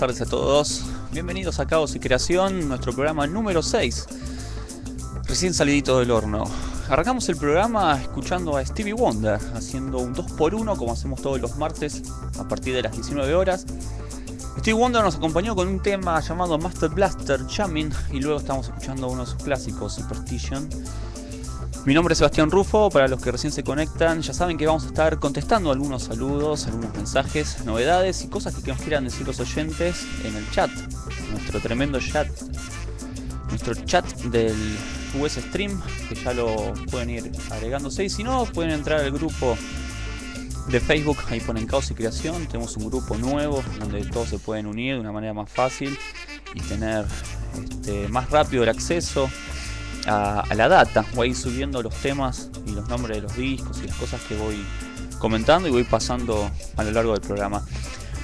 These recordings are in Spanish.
tardes a todos. Bienvenidos a Caos y Creación, nuestro programa número 6. Recién salidito del horno. Arrancamos el programa escuchando a Stevie Wonder, haciendo un 2x1 como hacemos todos los martes a partir de las 19 horas. Stevie Wonder nos acompañó con un tema llamado Master Blaster Jamming y luego estamos escuchando uno de sus clásicos, Superstition. Mi nombre es Sebastián Rufo, para los que recién se conectan, ya saben que vamos a estar contestando algunos saludos, algunos mensajes, novedades y cosas que nos quieran decir los oyentes en el chat, nuestro tremendo chat, nuestro chat del US Stream, que ya lo pueden ir agregándose. Y si no, pueden entrar al grupo de Facebook, ahí ponen Caos y Creación, tenemos un grupo nuevo donde todos se pueden unir de una manera más fácil y tener este, más rápido el acceso a, la data. Voy a ir subiendo los temas y los nombres de los discos y las cosas que voy comentando y voy pasando a lo largo del programa.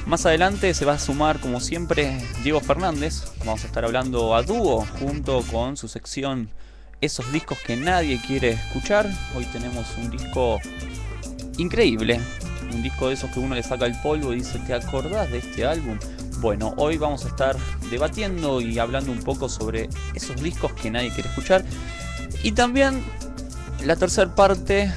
Más adelante se va a sumar, como siempre, Diego Fernández. Vamos a estar hablando a dúo junto con su sección Esos discos que nadie quiere escuchar. Hoy tenemos un disco increíble. Un disco de esos que uno le saca el polvo y dice, ¿te acordás de este álbum? Bueno, hoy vamos a estar debatiendo y hablando un poco sobre esos discos que nadie quiere escuchar. Y también la tercera parte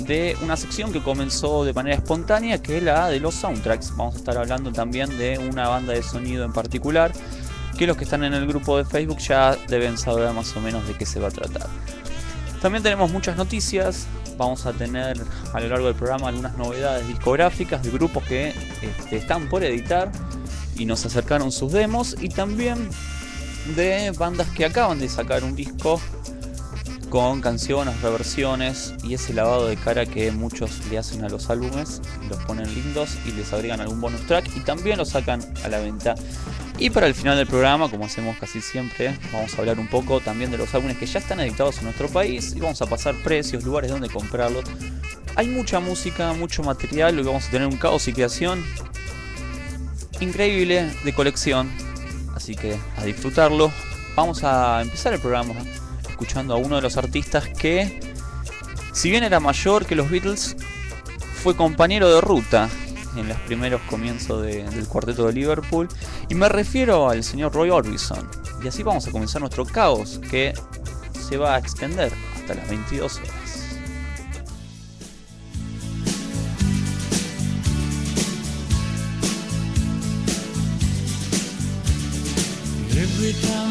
de una sección que comenzó de manera espontánea, que es la de los soundtracks. Vamos a estar hablando también de una banda de sonido en particular, que los que están en el grupo de Facebook ya deben saber más o menos de qué se va a tratar. También tenemos muchas noticias, vamos a tener a lo largo del programa algunas novedades discográficas de grupos que este, están por editar y nos acercaron sus demos y también de bandas que acaban de sacar un disco con canciones, reversiones y ese lavado de cara que muchos le hacen a los álbumes, los ponen lindos y les agregan algún bonus track y también los sacan a la venta. Y para el final del programa, como hacemos casi siempre, vamos a hablar un poco también de los álbumes que ya están editados en nuestro país y vamos a pasar precios, lugares donde comprarlos. Hay mucha música, mucho material, hoy vamos a tener un caos y creación increíble de colección. Así que a disfrutarlo. Vamos a empezar el programa escuchando a uno de los artistas que, si bien era mayor que los Beatles, fue compañero de ruta en los primeros comienzos del cuarteto de Liverpool. Y me refiero al señor Roy Orbison. Y así vamos a comenzar nuestro caos que se va a extender hasta las 22 horas. Every time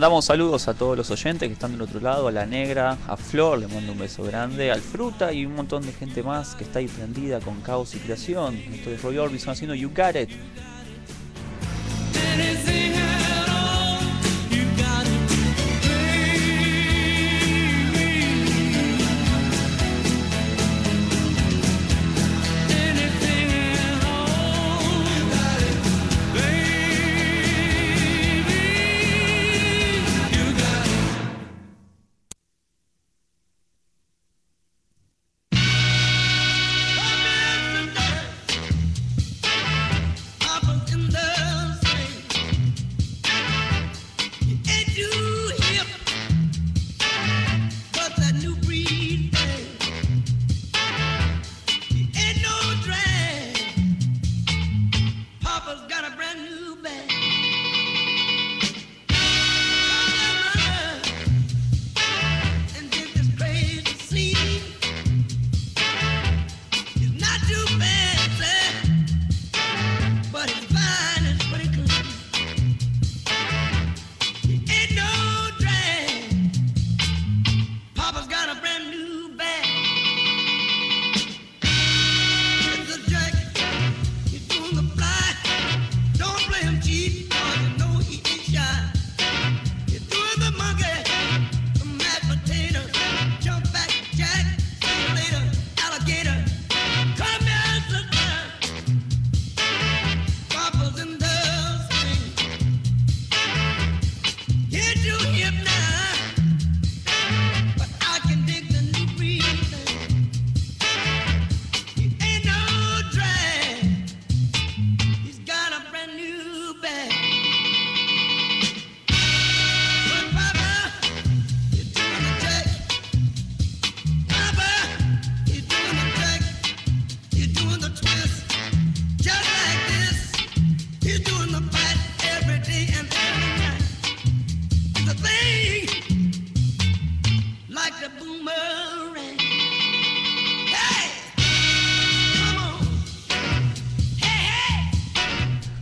mandamos saludos a todos los oyentes que están del otro lado, a la negra, a Flor, le mando un beso grande, al Fruta y un montón de gente más que está ahí prendida con caos y creación. Estoy Roy Orbison haciendo You Got It.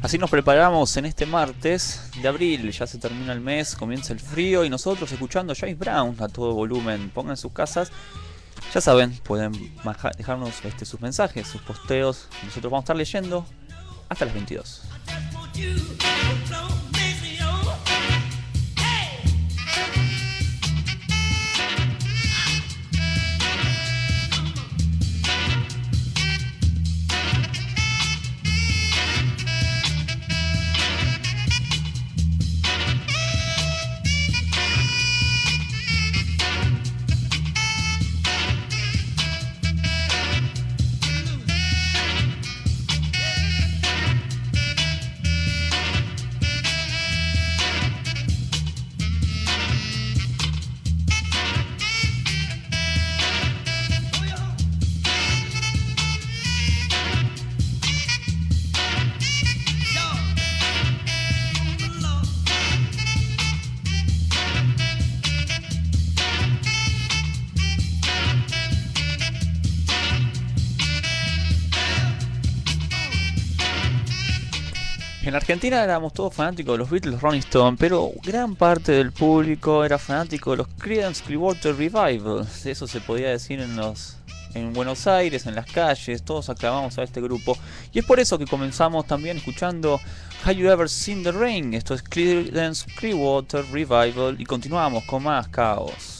Así nos preparamos en este martes de abril, ya se termina el mes, comienza el frío y nosotros escuchando James Brown a todo volumen. Pongan sus casas, ya saben, pueden dejarnos este, sus mensajes, sus posteos. Nosotros vamos a estar leyendo hasta las 22. Argentina éramos todos fanáticos de los Beatles, Rolling Stone, pero gran parte del público era fanático de los Creedence Clearwater Revival. Eso se podía decir en los en Buenos Aires, en las calles, todos aclamamos a este grupo. Y es por eso que comenzamos también escuchando Have You Ever Seen the Rain? Esto es Creedence Clearwater Revival y continuamos con más caos.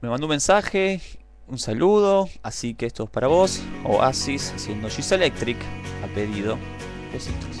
Me mandó un mensaje, un saludo, así que esto es para vos. Oasis haciendo She's Electric a pedido. Besitos.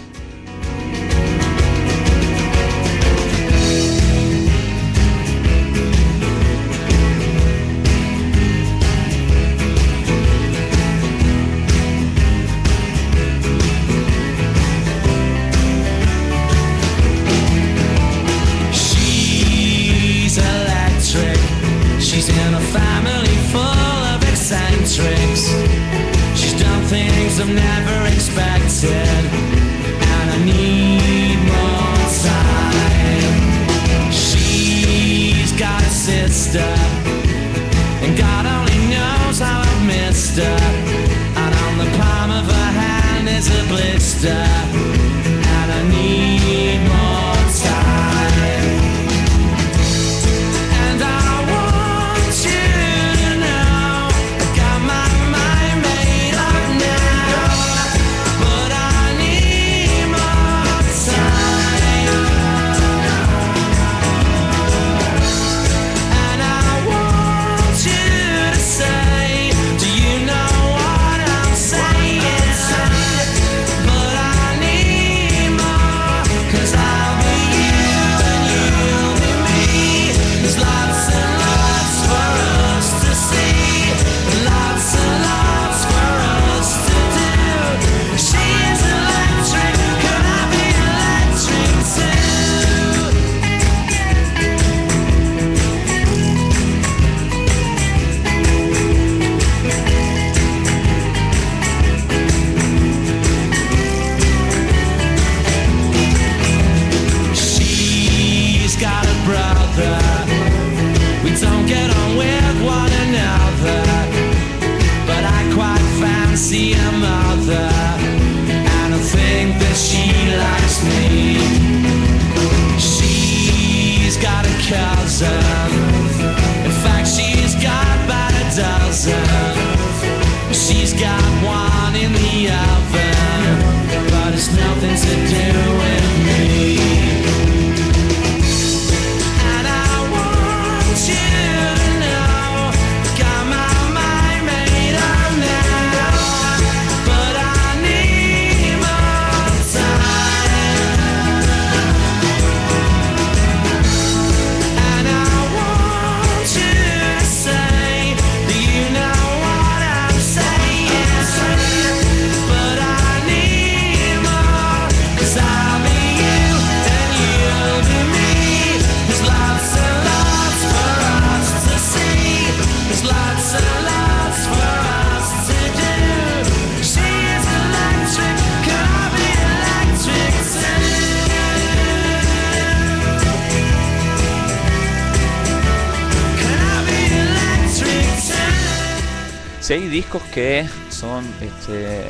Que son este,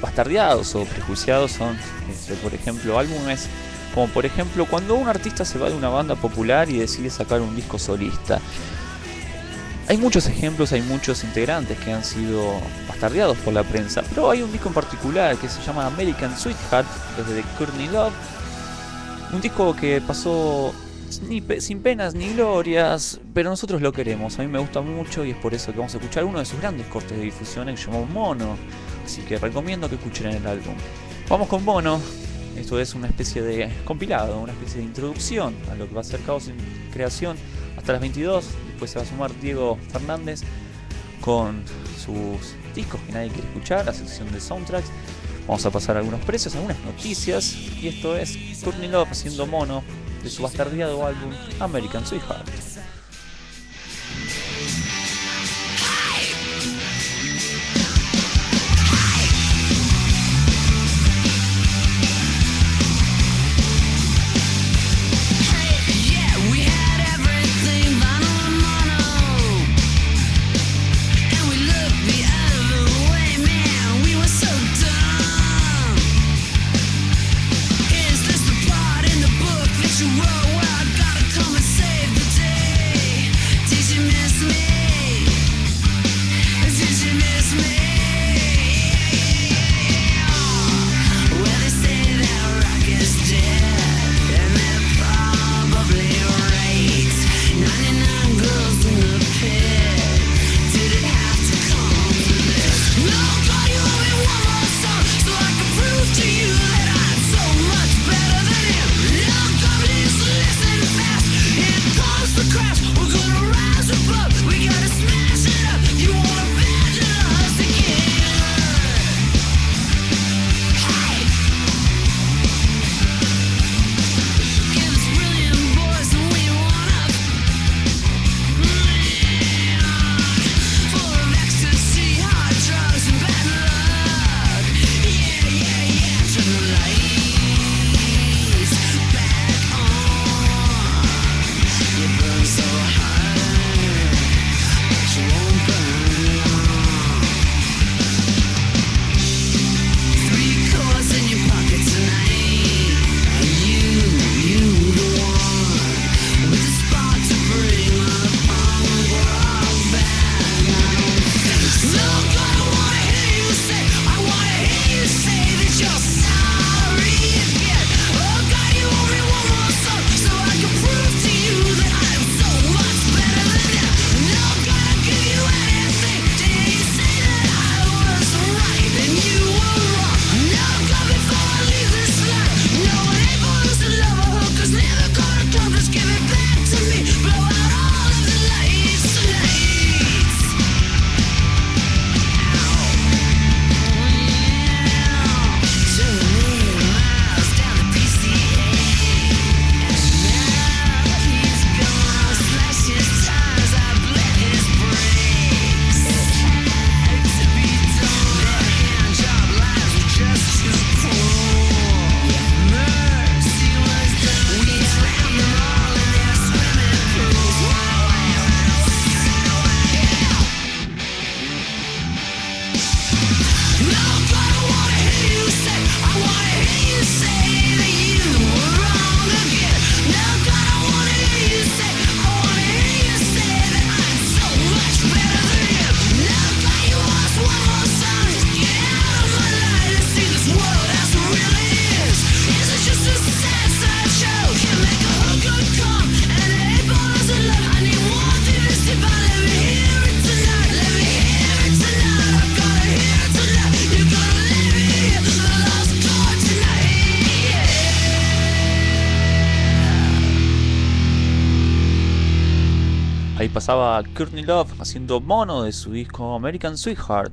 bastardeados o prejuiciados, son, este, por ejemplo, álbumes como por ejemplo cuando un artista se va de una banda popular y decide sacar un disco solista. Hay muchos ejemplos, hay muchos integrantes que han sido bastardeados por la prensa, pero hay un disco en particular que se llama American Sweetheart, desde Courtney Love, un disco que pasó sin penas ni glorias, pero nosotros lo queremos. A mí me gusta mucho y es por eso que vamos a escuchar uno de sus grandes cortes de difusión que se llamó Mono. Así que recomiendo que escuchen el álbum. Vamos con Mono. Esto es una especie de compilado, una especie de introducción a lo que va a ser Caos en Creación hasta las 22. Después se va a sumar Diego Fernández con sus discos que nadie quiere escuchar, la sección de soundtracks. Vamos a pasar algunos precios, algunas noticias. Y esto es Courtney Love haciendo mono de su bastardeado álbum American Sweetheart. Pasaba Courtney Love haciendo mono de su disco American Sweetheart.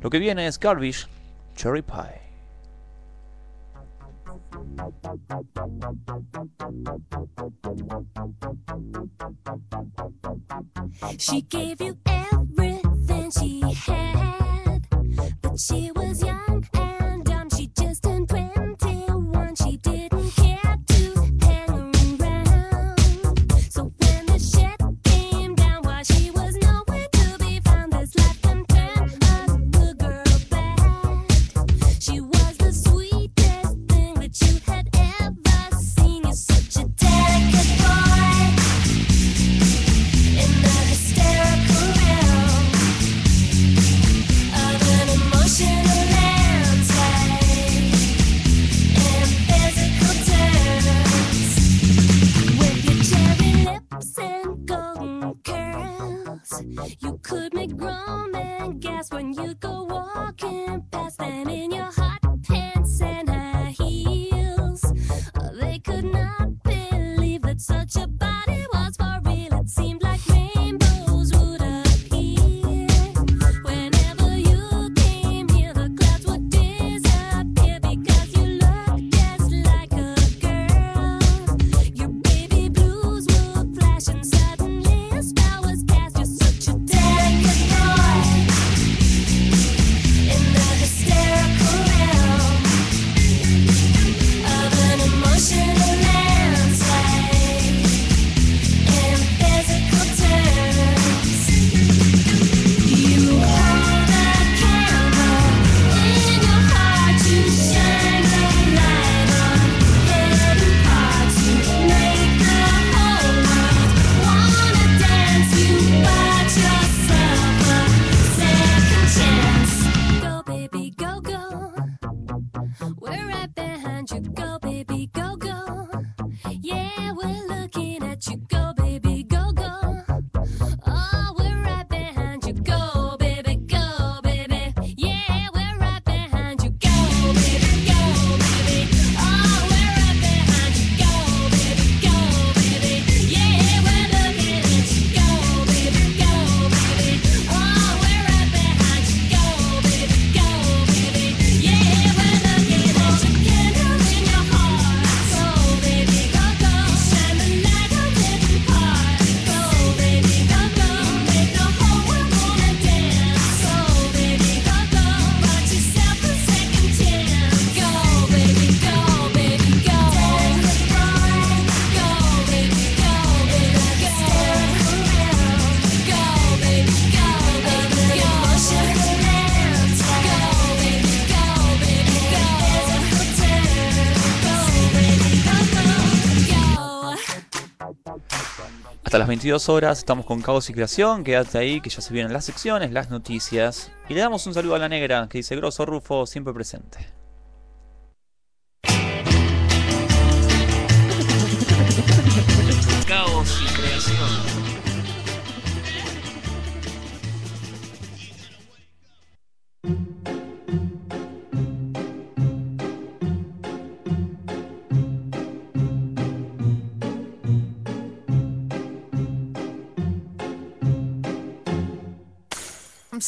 Lo que viene es Garbage Cherry Pie. She gave you everything she had, but she was young and Hasta las 22 horas estamos con Caos y Creación. Quédate ahí que ya se vienen las secciones, las noticias. Y le damos un saludo a la negra que dice Grosso Rufo, siempre presente.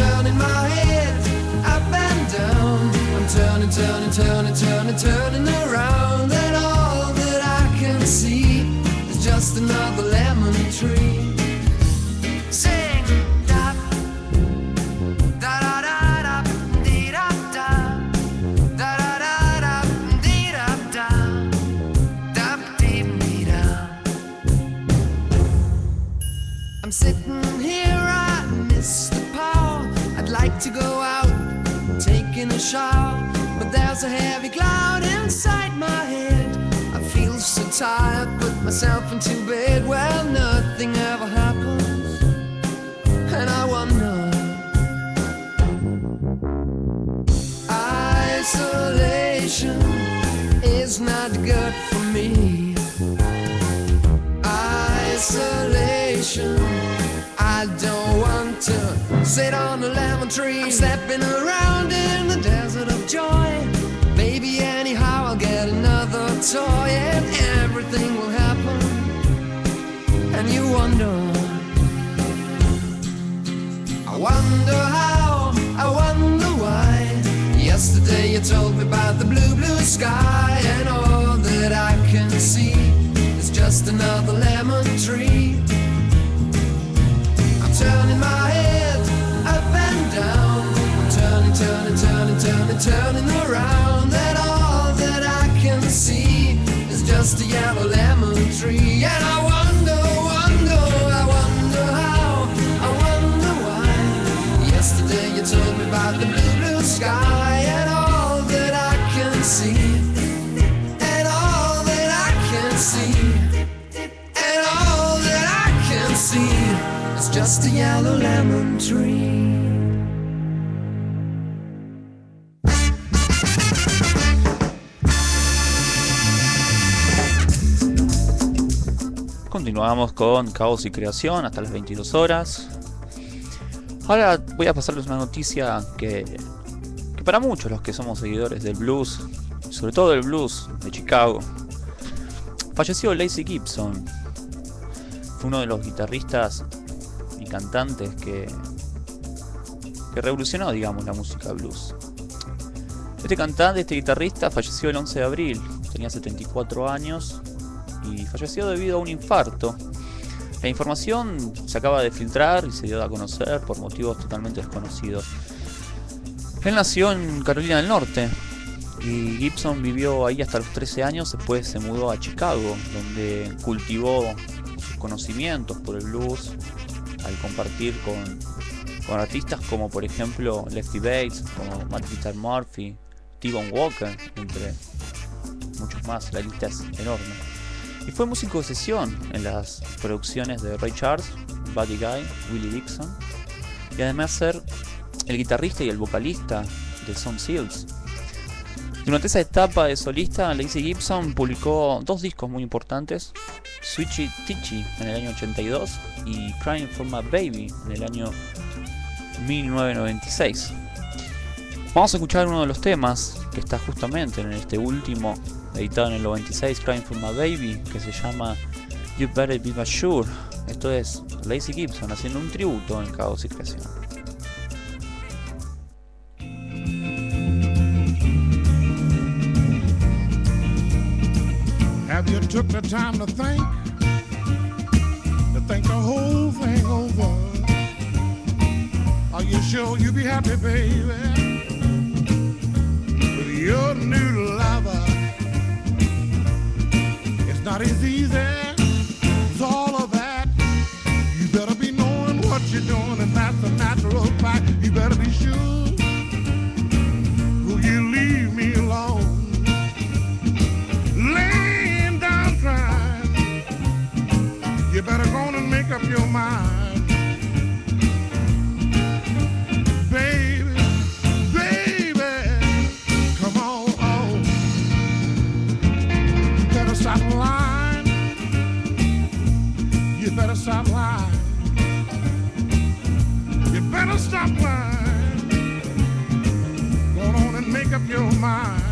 Turning my head up and down. I'm turning, turning, turning, turning, turning around, and all that I can see is just another There's a heavy cloud inside my head. I feel so tired, put myself into bed where nothing ever happens. And I wonder. Isolation is not good for me. Isolation. I don't want to sit on a lemon tree. I'm stepping around in the desert of joy. Maybe anyhow I'll get another toy and everything will happen. And you wonder. I wonder how, I wonder why. Yesterday you told me about the blue, blue sky, and all that I can see is just another lemon tree. I'm turning my head up and down. I'm turning, turning, turning, turning, turning around. Just a yellow lemon tree. And I wonder, wonder, I wonder how, I wonder why. Yesterday you told me about the blue, blue sky. And all that I can see. And all that I can see. And all that I can see is just a yellow lemon tree. Continuamos con Caos y Creación hasta las 22 horas. Ahora voy a pasarles una noticia que, que para muchos los que somos seguidores del blues, sobre todo del blues de Chicago, falleció Lacey Gibson. Fue uno de los guitarristas y cantantes que, que revolucionó, digamos, la música blues. Este cantante, este guitarrista, falleció el 11 de abril, tenía 74 años y falleció debido a un infarto. La información se acaba de filtrar y se dio a conocer por motivos totalmente desconocidos. Él nació en Carolina del Norte y Gibson vivió ahí hasta los 13 años, después se mudó a Chicago, donde cultivó sus conocimientos por el blues al compartir con, con artistas como por ejemplo Lefty Bates, como Matt Murphy, T-Bone Walker, entre muchos más, la lista es enorme. Y fue músico de sesión en las producciones de Ray Charles, Buddy Guy, Willie Dixon. Y además ser el guitarrista y el vocalista de Some Seals. Durante esa etapa de solista, Lacey Gibson publicó dos discos muy importantes, Switchy Titchy en el año 82 y Crying for My Baby en el año 1996. Vamos a escuchar uno de los temas que está justamente en este último, editado en el 96, Crying for My Baby, que se llama You Better Be Sure. Esto es Lacey Gibson haciendo un tributo en Caos y Creación. Have you took the time to think? To think the whole thing over? Are you sure you'll be happy, baby? With your new lover. Not as easy as all of that. You better be knowing what you're doing, and that's a natural fact. You better be sure. Will you leave me alone? laying down crying. You better go and make up your mind. Go on and make up your mind.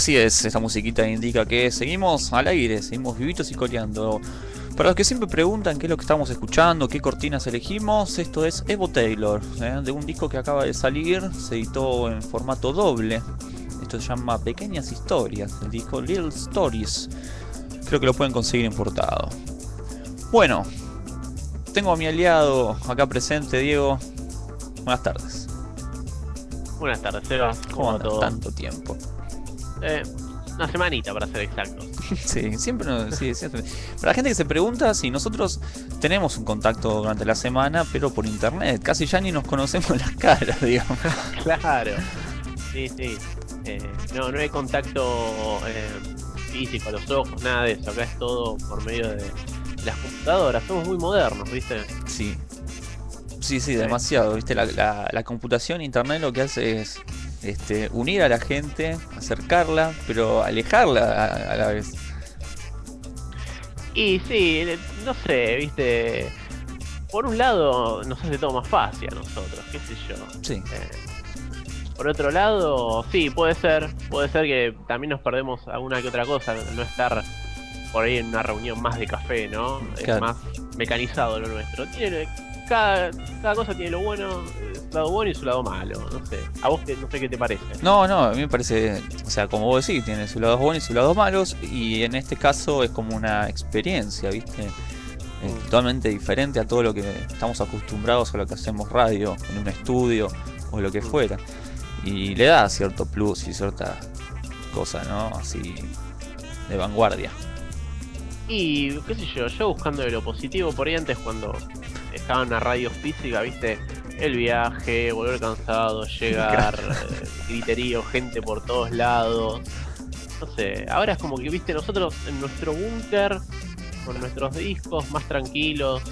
Así es, esta musiquita indica que seguimos al aire, seguimos vivitos y coleando. Para los que siempre preguntan qué es lo que estamos escuchando, qué cortinas elegimos, esto es Evo Taylor, ¿eh? de un disco que acaba de salir, se editó en formato doble. Esto se llama Pequeñas Historias, el disco Little Stories. Creo que lo pueden conseguir importado. Bueno, tengo a mi aliado acá presente, Diego. Buenas tardes. Buenas tardes, Seba. ¿Cómo ¿Cómo andas? todo? Tanto tiempo. Eh, una semanita para ser exactos. Sí, siempre nos, sí, siempre. Para la gente que se pregunta, si nosotros tenemos un contacto durante la semana, pero por internet, casi ya ni nos conocemos las caras, digamos. Claro. Sí, sí. Eh, no, no hay contacto eh, físico a los ojos, nada de eso. Acá es todo por medio de las computadoras. Somos muy modernos, ¿viste? Sí. Sí, sí, demasiado. Viste, la, la- la computación, internet lo que hace es este, unir a la gente, acercarla, pero alejarla a, a la vez. Y sí, no sé, ¿viste? Por un lado nos hace todo más fácil a nosotros, qué sé yo. Sí. Eh, por otro lado, sí, puede ser. Puede ser que también nos perdemos alguna que otra cosa. No estar por ahí en una reunión más de café, ¿no? Claro. Es más mecanizado lo nuestro. Tiene, cada, cada cosa tiene lo bueno, lado bueno y su lado malo. No sé. A vos qué- no sé qué te parece. No, no, a mí me parece, o sea, como vos decís, tiene sus lados buenos y sus lados malos, y en este caso es como una experiencia, ¿viste? Es Mm. totalmente diferente a todo lo que estamos acostumbrados a lo que hacemos radio, en un estudio o lo que Mm. fuera. Y le da cierto plus y cierta cosa, ¿no? Así de vanguardia. Y qué sé yo, yo buscando de lo positivo, por ahí antes cuando estaba en una radio física, viste, el viaje, volver cansado, llegar, eh, griterío, gente por todos lados. No sé, ahora es como que, viste, nosotros en nuestro búnker, con nuestros discos más tranquilos.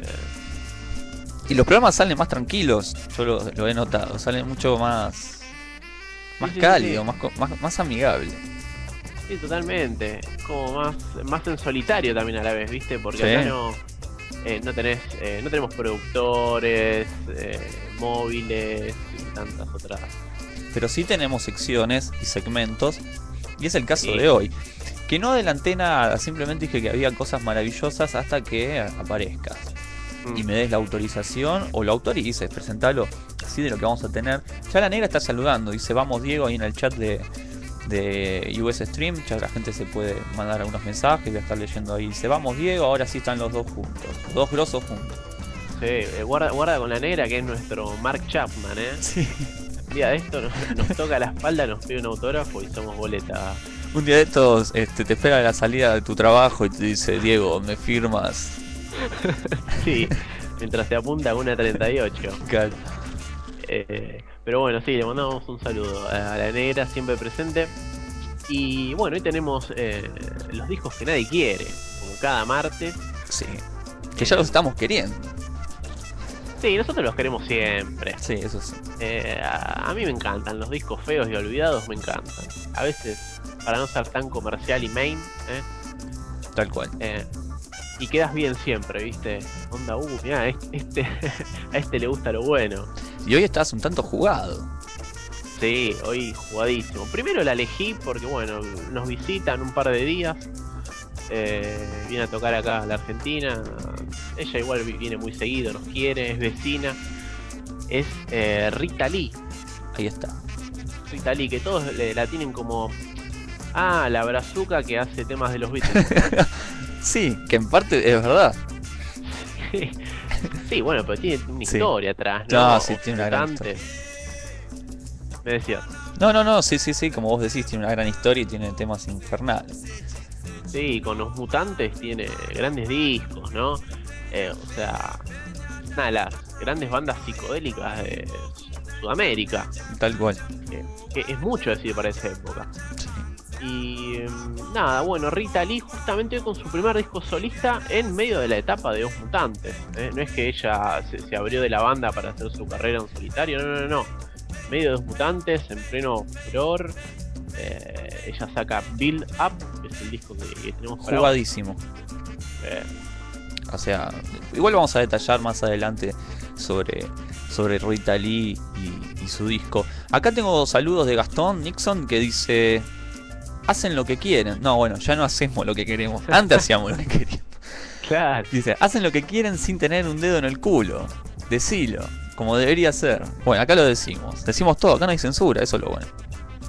eh, Y los programas salen más tranquilos, yo lo, lo he notado, salen mucho más más Sí, cálido, sí. Más, más, más amigable. Sí, totalmente. Como más, más en solitario también a la vez, ¿viste? Porque acá no, eh, no tenés, eh, no tenemos productores, eh, móviles y tantas otras. pero sí tenemos secciones y segmentos, y es el caso Sí. de hoy. Que no adelanté nada, simplemente dije que había cosas maravillosas hasta que aparezcas Mm. y me des la autorización o lo autorices, presentalo así de lo que vamos a tener. Ya la negra está saludando, dice vamos Diego ahí en el chat de, de US Stream, ya la gente se puede mandar algunos mensajes, voy a estar leyendo ahí. Dice vamos Diego, ahora sí están los dos juntos, los dos grosos juntos. Sí, eh, guarda, guarda con la negra que es nuestro Mark Chapman, ¿eh? Sí. Un día de esto nos, nos toca la espalda, nos pide un autógrafo y somos boleta. Un día de estos este, te espera a la salida de tu trabajo y te dice Diego, me firmas. Sí, mientras te apunta con una 38. Cal- Eh, pero bueno, sí, le mandamos un saludo a la negra, siempre presente. Y bueno, hoy tenemos eh, los discos que nadie quiere, como cada martes. Sí. Que ya los estamos queriendo. Sí, nosotros los queremos siempre. Sí, eso sí. Eh, a, a mí me encantan, los discos feos y olvidados me encantan. A veces, para no ser tan comercial y main, ¿eh? Tal cual. Eh, y quedas bien siempre, ¿viste? Onda, uh, mirá, es- este, a este le gusta lo bueno. Y hoy estás un tanto jugado. Sí, hoy jugadísimo. Primero la elegí porque, bueno, nos visitan un par de días. Eh, viene a tocar acá a la Argentina. Ella igual vi- viene muy seguido, nos quiere, es vecina. Es eh, Rita Lee. Ahí está. Rita Lee, que todos le- la tienen como. Ah, la brazuca que hace temas de los Beatles. Sí, que en parte es verdad. sí, bueno, pero tiene una Sí. historia atrás, ¿no? No, sí, tiene una gran Mutantes. Me decías. No, no, no, sí, sí, sí, como vos decís, tiene una gran historia y tiene temas infernales. Sí, con los mutantes tiene grandes discos, ¿no? Eh, o sea, una de las grandes bandas psicodélicas de Sudamérica, Tal cual. que, que es mucho decir para esa época. Sí. Y nada, bueno, Rita Lee justamente con su primer disco solista en medio de la etapa de Dos Mutantes. ¿eh? No es que ella se, se abrió de la banda para hacer su carrera en solitario, no, no, no. En medio de Dos Mutantes, en pleno furor, eh, ella saca Build Up, que es el disco que, que tenemos para. Jugadísimo. Eh, O sea, igual vamos a detallar más adelante sobre, sobre Rita Lee y, y su disco. Acá tengo saludos de Gastón Nixon que dice, hacen lo que quieren. No, bueno, ya no hacemos lo que queremos. Antes hacíamos lo que queríamos. Claro. Dice, hacen lo que quieren sin tener un dedo en el culo. Decilo, como debería ser. Bueno, acá lo decimos. Decimos todo, acá no hay censura, eso es lo bueno.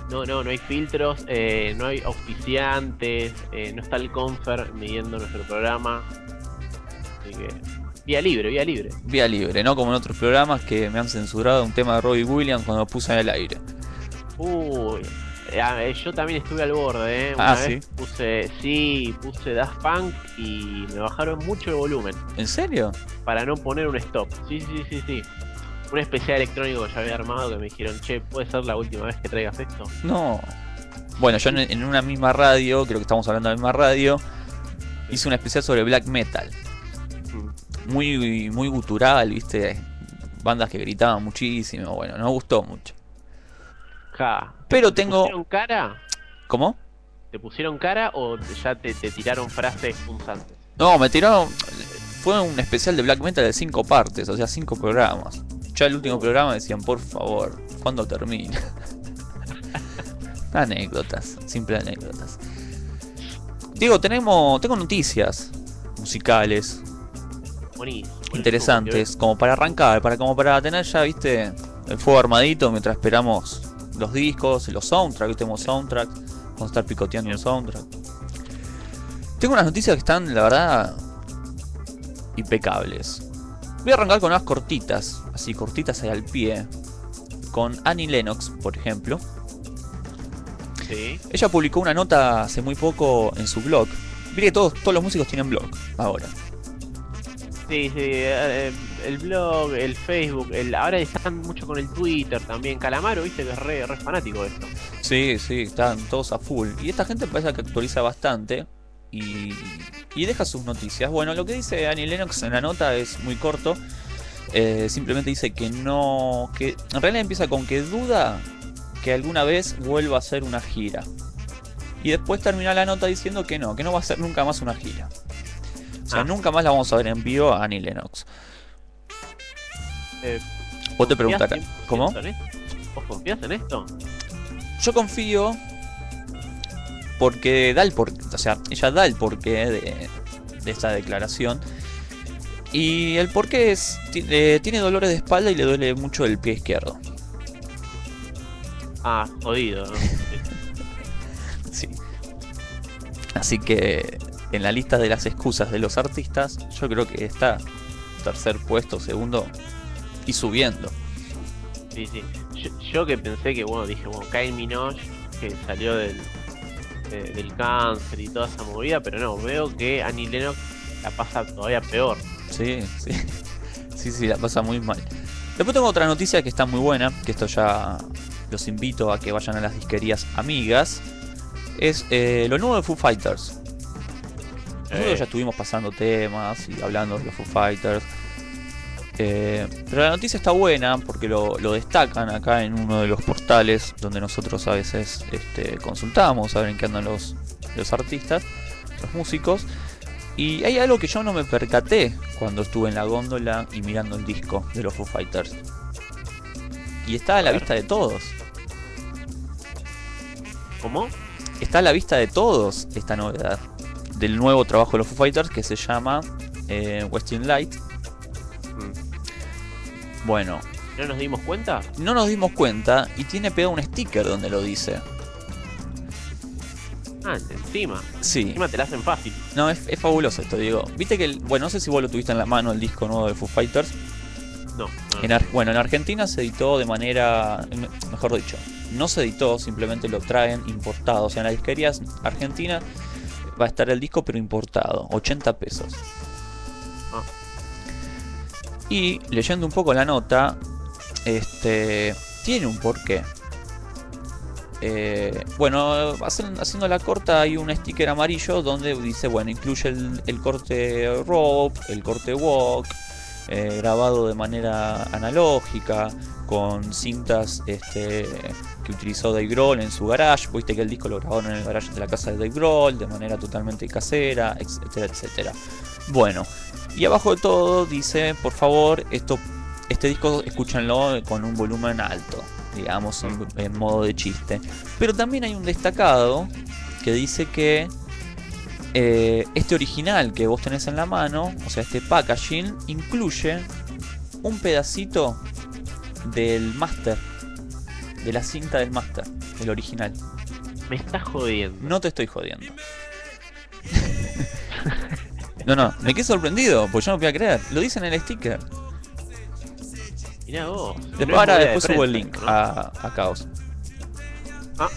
No, no, no hay filtros, eh, no hay auspiciantes, eh, no está el confer midiendo nuestro programa. Así que, vía libre, vía libre. Vía libre, ¿no? Como en otros programas que me han censurado un tema de Robbie Williams cuando lo puse en el aire. Uy, yo también estuve al borde, ¿eh? Una Ah, vez puse, sí, puse Daft Punk y me bajaron mucho el volumen ¿En serio? para no poner un stop. Sí, sí, sí, sí. Un especial electrónico que ya había armado que me dijeron, che, ¿puede ser la última vez que traigas esto? No. Bueno, yo en, en una misma radio, creo que estamos hablando de la misma radio, hice una especial sobre black metal. Mm. Muy, muy gutural, ¿viste? Bandas que gritaban muchísimo. Bueno, no gustó mucho. Ja. Pero ¿Te tengo. pusieron cara? ¿Cómo? ¿Te pusieron cara o ya te, te tiraron frases punzantes? No, me tiraron. Fue un especial de black metal de cinco partes, o sea, cinco programas. Ya el último programa decían, por favor, ¿cuándo termina? anécdotas, simple anécdotas. Digo, tenemos, tengo noticias musicales Buenísimo. buenísimo, interesantes, como para arrancar, para como para tener ya, viste, el fuego armadito mientras esperamos los discos, los soundtracks, viste, tenemos soundtrack, vamos a estar picoteando un soundtrack. Tengo unas noticias que están, la verdad, impecables. Voy a arrancar con unas cortitas, así cortitas ahí al pie, con Annie Lennox, por ejemplo. Sí. Ella publicó una nota hace muy poco en su blog. Viste que todos, todos los músicos tienen blog ahora. Sí, sí, eh, el blog, el Facebook, el, ahora están mucho con el Twitter también. Calamaro, viste que es re, fanático de esto. Sí, sí, están todos a full. Y esta gente parece que actualiza bastante y, y deja sus noticias. Bueno, lo que dice Annie Lennox en la nota es muy corto. Eh, simplemente dice que no. que En realidad empieza con que duda que alguna vez vuelva a hacer una gira. Y después termina la nota diciendo que no, que no va a hacer nunca más una gira. O sea, Ah. nunca más la vamos a ver en vivo a Annie Lennox. Eh, Vos te ¿confías preguntarás, 100% ¿cómo? en? ¿Vos confías en esto? Yo confío porque da el por, o sea, ella da el porqué de, de esta declaración. Y el porqué es, eh, tiene dolores de espalda y le duele mucho el pie izquierdo. Ah, jodido, ¿no? Sí. Así que en la lista de las excusas de los artistas, yo creo que está tercer puesto, segundo y subiendo. Sí, sí. Yo, yo que pensé que, bueno, dije, bueno, Kyle Minogue, que salió del, eh, del cáncer y toda esa movida, pero no, veo que Annie Lennox la pasa todavía peor. Sí, sí. Sí, sí, la pasa muy mal. Después tengo otra noticia que está muy buena, que esto ya los invito a que vayan a las disquerías amigas. Es eh, lo nuevo de Foo Fighters. Nosotros Eh. ya estuvimos pasando temas y hablando de los Foo Fighters. Eh, pero la noticia está buena porque lo, lo destacan acá en uno de los portales donde nosotros a veces este, consultamos a ver en qué andan los, los artistas, los músicos. Y hay algo que yo no me percaté cuando estuve en la góndola y mirando el disco de los Foo Fighters. Y está a la ver. vista de todos. ¿Cómo? Está a la vista de todos esta novedad del nuevo trabajo de los Foo Fighters que se llama eh, Western Light. Mm. Bueno, ¿No nos dimos cuenta? no nos dimos cuenta y tiene pegado un sticker donde lo dice. Ah, encima. Sí, Encima te la hacen fácil. no, es, es fabuloso esto, digo. Viste que, el- bueno, no sé si vos lo tuviste en la mano el disco nuevo de Foo Fighters. No. no. En Ar- bueno, en Argentina se editó de manera, me- mejor dicho, no se editó, simplemente lo traen importado. O sea, en las disquerías argentina va a estar el disco pero importado, 80 pesos. Ah. Y leyendo un poco la nota, este tiene un porqué. Eh, bueno, haciendo la corta hay un sticker amarillo donde dice, bueno, incluye el, el corte rope, el corte walk, eh, grabado de manera analógica, con cintas este, que utilizó Dave Grohl en su garage. Viste que el disco lo grabaron en el garage de la casa de Dave Grohl, de manera totalmente casera, etcétera, etcétera. Bueno, y abajo de todo dice, por favor, esto, este disco escúchenlo con un volumen alto. digamos, en, en modo de chiste. Pero también hay un destacado que dice que eh, este original que vos tenés en la mano, o sea, este packaging, incluye un pedacito del master, de la cinta del master, del original. Me estás jodiendo. No te estoy jodiendo. No, no, me quedé sorprendido, pues yo no podía creer. Lo dice en el sticker. Mirá vos. Después, ahora de subo el link ¿no? a, a Caos. Ah.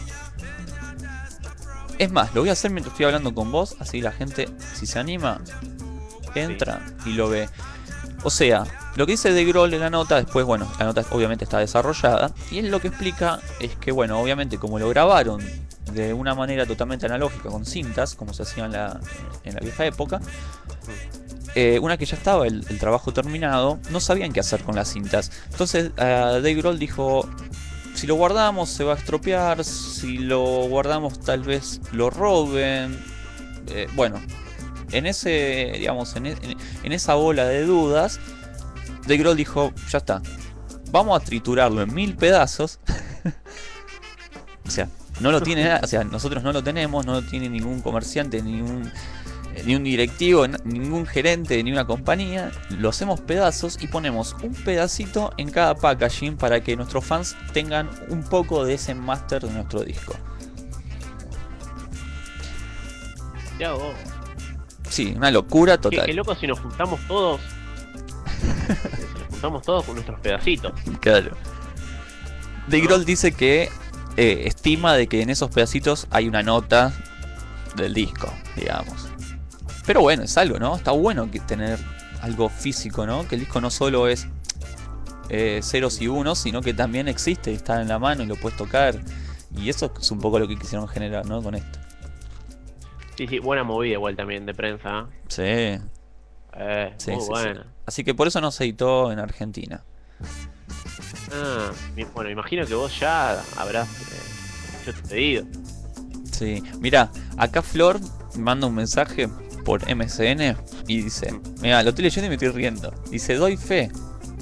Es más, lo voy a hacer mientras estoy hablando con vos, así la gente, si se anima, entra y lo ve. O sea, lo que dice De Grohl en la nota, después, bueno, la nota obviamente está desarrollada, y él lo que explica es que, bueno, obviamente como lo grabaron de una manera totalmente analógica con cintas, como se hacía en la, vieja época, eh, una que ya estaba el, trabajo terminado, no sabían qué hacer con las cintas. Entonces, eh, Dave Grohl dijo, si lo guardamos se va a estropear, si lo guardamos tal vez lo roben. Eh, bueno, en ese, digamos, en, en- en esa bola de dudas, Dave Grohl dijo, ya está, vamos a triturarlo en mil pedazos. o sea, no lo tiene, nada- o sea, nosotros no lo tenemos, no lo tiene ningún comerciante, ningún eh, ni un directivo, ningún gerente, ni una compañía, lo hacemos pedazos y ponemos un pedacito en cada packaging para que nuestros fans tengan un poco de ese master de nuestro disco. Vos. Sí, una locura Qué, total. qué loco si nos juntamos todos. juntamos todos con nuestros pedacitos. Claro. De Grohl dice que eh, estima de que en esos pedacitos hay una nota del disco, digamos. Pero bueno, es algo, ¿no? Está bueno que tener algo físico, ¿no? Que el disco no solo es eh, ceros y unos, sino que también existe, está en la mano y lo puedes tocar. Y eso es un poco lo que quisieron generar, ¿no? Con esto. Sí, sí, buena movida igual también de prensa. Sí, ¿eh? Sí, muy sí. Así que por eso no se editó en Argentina. Ah, bueno, imagino que vos ya habrás eh, hecho tu pedido. Sí, mira, acá Flor manda un mensaje por MSN y dice, mira, lo estoy leyendo y me estoy riendo. Dice, doy fe,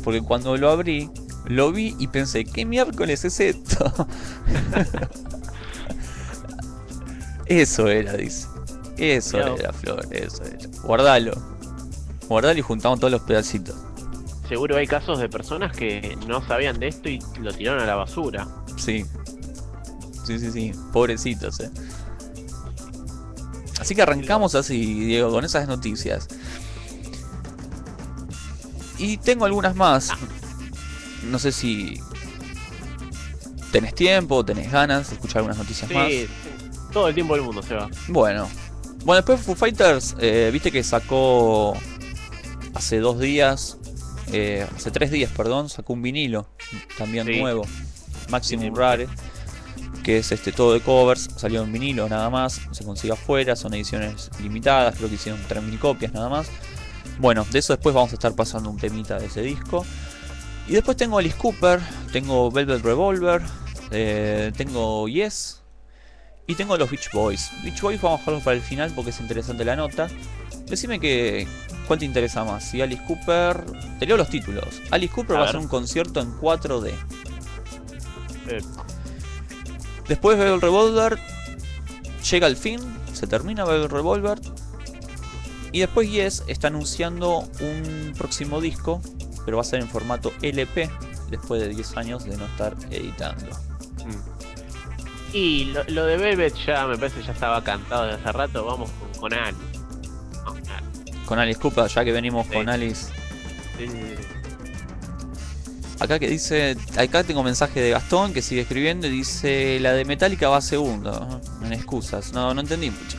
porque cuando lo abrí, lo vi y pensé, ¿qué miércoles es esto? eso era, dice. Eso Mirá era, Flor, eso era. Guardalo. Guardalo y juntamos todos los pedacitos. Seguro hay casos de personas que no sabían de esto y lo tiraron a la basura. Sí. Sí, sí, sí. Pobrecitos, eh. Así que arrancamos así, Diego, con esas noticias. Y tengo algunas más. No sé si tenés tiempo, tenés ganas de escuchar algunas noticias más. Sí, sí, todo el tiempo del mundo se va. Bueno. Bueno, después Foo Fighters, eh, viste que sacó hace dos días, eh, hace tres días, perdón, sacó un vinilo también Sí. nuevo, Maximum Sí, sí. Rare, que es este todo de covers, salió en vinilo nada más, se consigue afuera, son ediciones limitadas, creo que hicieron 3.000 copias nada más. Bueno, de eso después vamos a estar pasando un temita de ese disco. Y después tengo Alice Cooper, tengo Velvet Revolver, eh, tengo Yes y tengo los Beach Boys. Beach Boys vamos a dejarlo para el final porque es interesante la nota. Decime que cuál te interesa más. Si Alice Cooper. Te leo los títulos. Alice Cooper A va a hacer un concierto en 4D. Eh, Después Velvet Revolver llega al fin, se termina Velvet Revolver. Y después Yes está anunciando un próximo disco, pero va a ser en formato LP, después de 10 años de no estar editando. mm. Y lo, lo de Velvet ya me parece ya estaba cantado desde hace rato. Vamos con, con Ali. Con Ali. Con Alice Cooper, ya que venimos Sí. con Alice. Sí. Acá que dice, acá tengo mensaje de Gastón que sigue escribiendo y dice, la de Metallica va segundo, en excusas, no, no entendí mucho.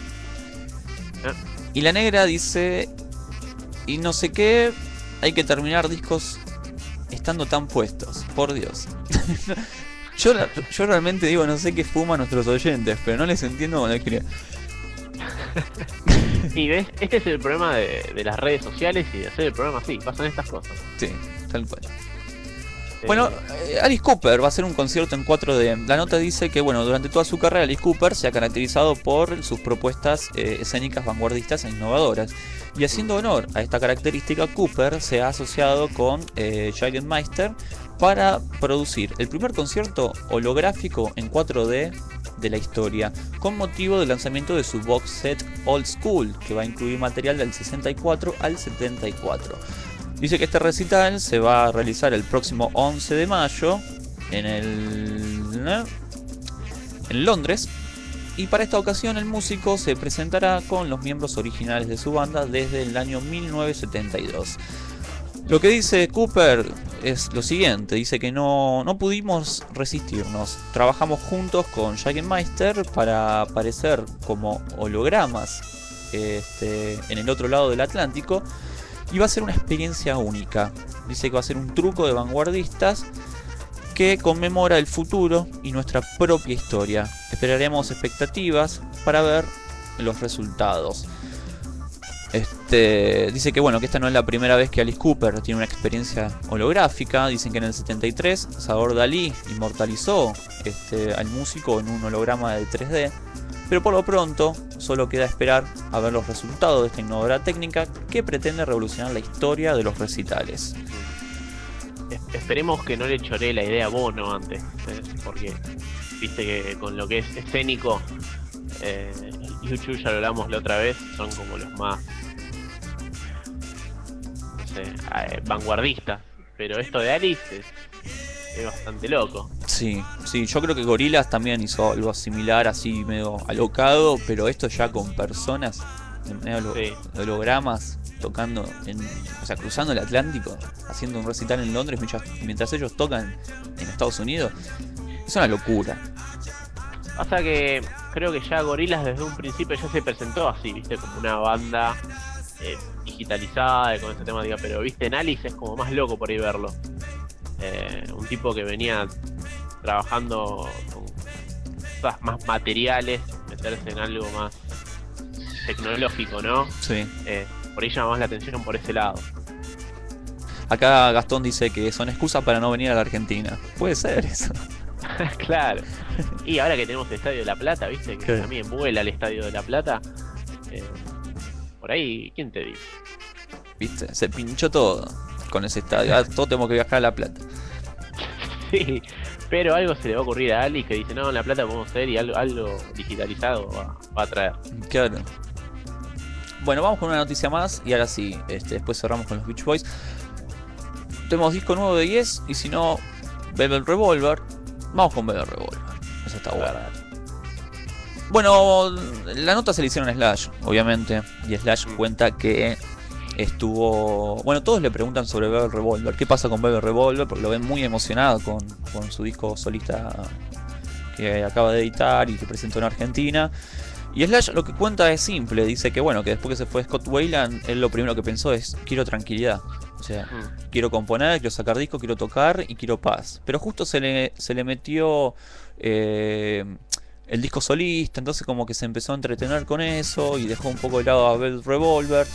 Y la negra dice, y no sé qué, hay que terminar discos estando tan puestos, por Dios. yo, yo realmente digo, no sé qué fuman nuestros oyentes, pero no les entiendo cuando escriben. Y ves, este es el problema de, de las redes sociales y de hacer el programa así. Pasan estas cosas. Sí, tal cual. Bueno, eh, Alice Cooper va a hacer un concierto en 4D. La nota dice que, bueno, durante toda su carrera Alice Cooper se ha caracterizado por sus propuestas eh, escénicas vanguardistas e innovadoras. Y haciendo honor a esta característica, Cooper se ha asociado con eh, Giant Meister para producir el primer concierto holográfico en 4D de la historia, con motivo del lanzamiento de su box set Old School, que va a incluir material del 64 al 74. Dice que este recital se va a realizar el próximo 11 de mayo en el en Londres y para esta ocasión el músico se presentará con los miembros originales de su banda desde el año 1972. Lo que dice Cooper es lo siguiente, dice que no, no pudimos resistirnos. Trabajamos juntos con Meister para aparecer como hologramas este, en el otro lado del Atlántico y va a ser una experiencia única. Dice que va a ser un truco de vanguardistas que conmemora el futuro y nuestra propia historia. Esperaremos expectativas para ver los resultados. Este, dice que bueno, que esta no es la primera vez que Alice Cooper tiene una experiencia holográfica. Dicen que en el 73 Salvador Dalí inmortalizó este, al músico en un holograma de 3D. Pero por lo pronto solo queda esperar a ver los resultados de esta innovadora técnica que pretende revolucionar la historia de los recitales. Es- Esperemos que no le choree la idea a Bono antes, ¿eh? porque viste que con lo que es escénico, eh, ya lo hablamos la otra vez, son como los más eh, vanguardistas. Pero esto de Alice es, es bastante loco. Sí, sí, yo creo que Gorillaz también hizo algo similar, así medio alocado, pero esto ya con personas, medio Sí. hologramas, tocando, en, o sea, cruzando el Atlántico, haciendo un recital en Londres mientras, mientras ellos tocan en Estados Unidos. Es una locura. Pasa que creo que ya Gorillaz desde un principio ya se presentó así, viste, como una banda eh, digitalizada y con ese tema, diga, pero viste, en Alice es como más loco por ahí verlo. Eh, un tipo que venía trabajando con cosas más materiales, meterse en algo más tecnológico, ¿no? Sí. Eh, por ahí llama más la atención por ese lado. Acá Gastón dice que son excusas para no venir a la Argentina. Puede ser eso. claro. Y ahora que tenemos el Estadio de La Plata, viste, que Claro. también vuela el Estadio de La Plata. eh, por ahí, ¿quién te dice? ¿Viste? Se pinchó todo con ese estadio. Ah, todos tenemos que viajar a La Plata. Sí, pero algo se le va a ocurrir a Ali que dice, no, en La Plata podemos hacer y algo, algo digitalizado va, va a traer. Claro. Bueno, vamos con una noticia más y ahora sí, este, después cerramos con los Beach Boys. Tenemos disco nuevo de Yes y si no, Velvet Revolver. Vamos con Velvet Revolver. Eso está bueno. Bueno, la nota se le hicieron a Slash, obviamente. Y Slash cuenta que estuvo. Bueno, todos le preguntan sobre Velvet Revolver. ¿Qué pasa con Velvet Revolver? Porque lo ven muy emocionado con, con su disco solista que acaba de editar y que presentó en Argentina. Y Slash lo que cuenta es simple, dice que bueno, que después que se fue Scott Wayland, él lo primero que pensó es quiero tranquilidad. O sea, Mm. quiero componer, quiero sacar disco, quiero tocar y quiero paz. Pero justo se le, se le metió eh, el disco solista, entonces como que se empezó a entretener con eso y dejó un poco de lado a Velvet Revolver.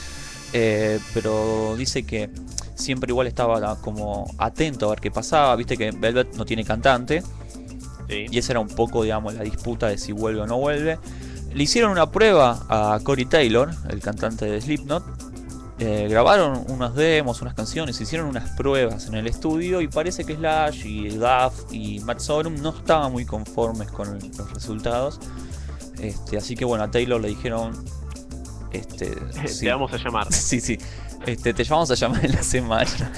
eh, pero dice que siempre igual estaba como atento a ver qué pasaba. Viste que Velvet no tiene cantante. Sí. Y esa era un poco, digamos, la disputa de si vuelve o no vuelve. Le hicieron una prueba a Corey Taylor, el cantante de Slipknot. Eh, grabaron unas demos, unas canciones, hicieron unas pruebas en el estudio y parece que Slash y Duff y Matt Sorum no estaban muy conformes con los resultados. Este, así que bueno, a Taylor le dijeron... Este, sí. Te vamos a llamar. Sí, sí. Este, te llamamos a llamar en la semana.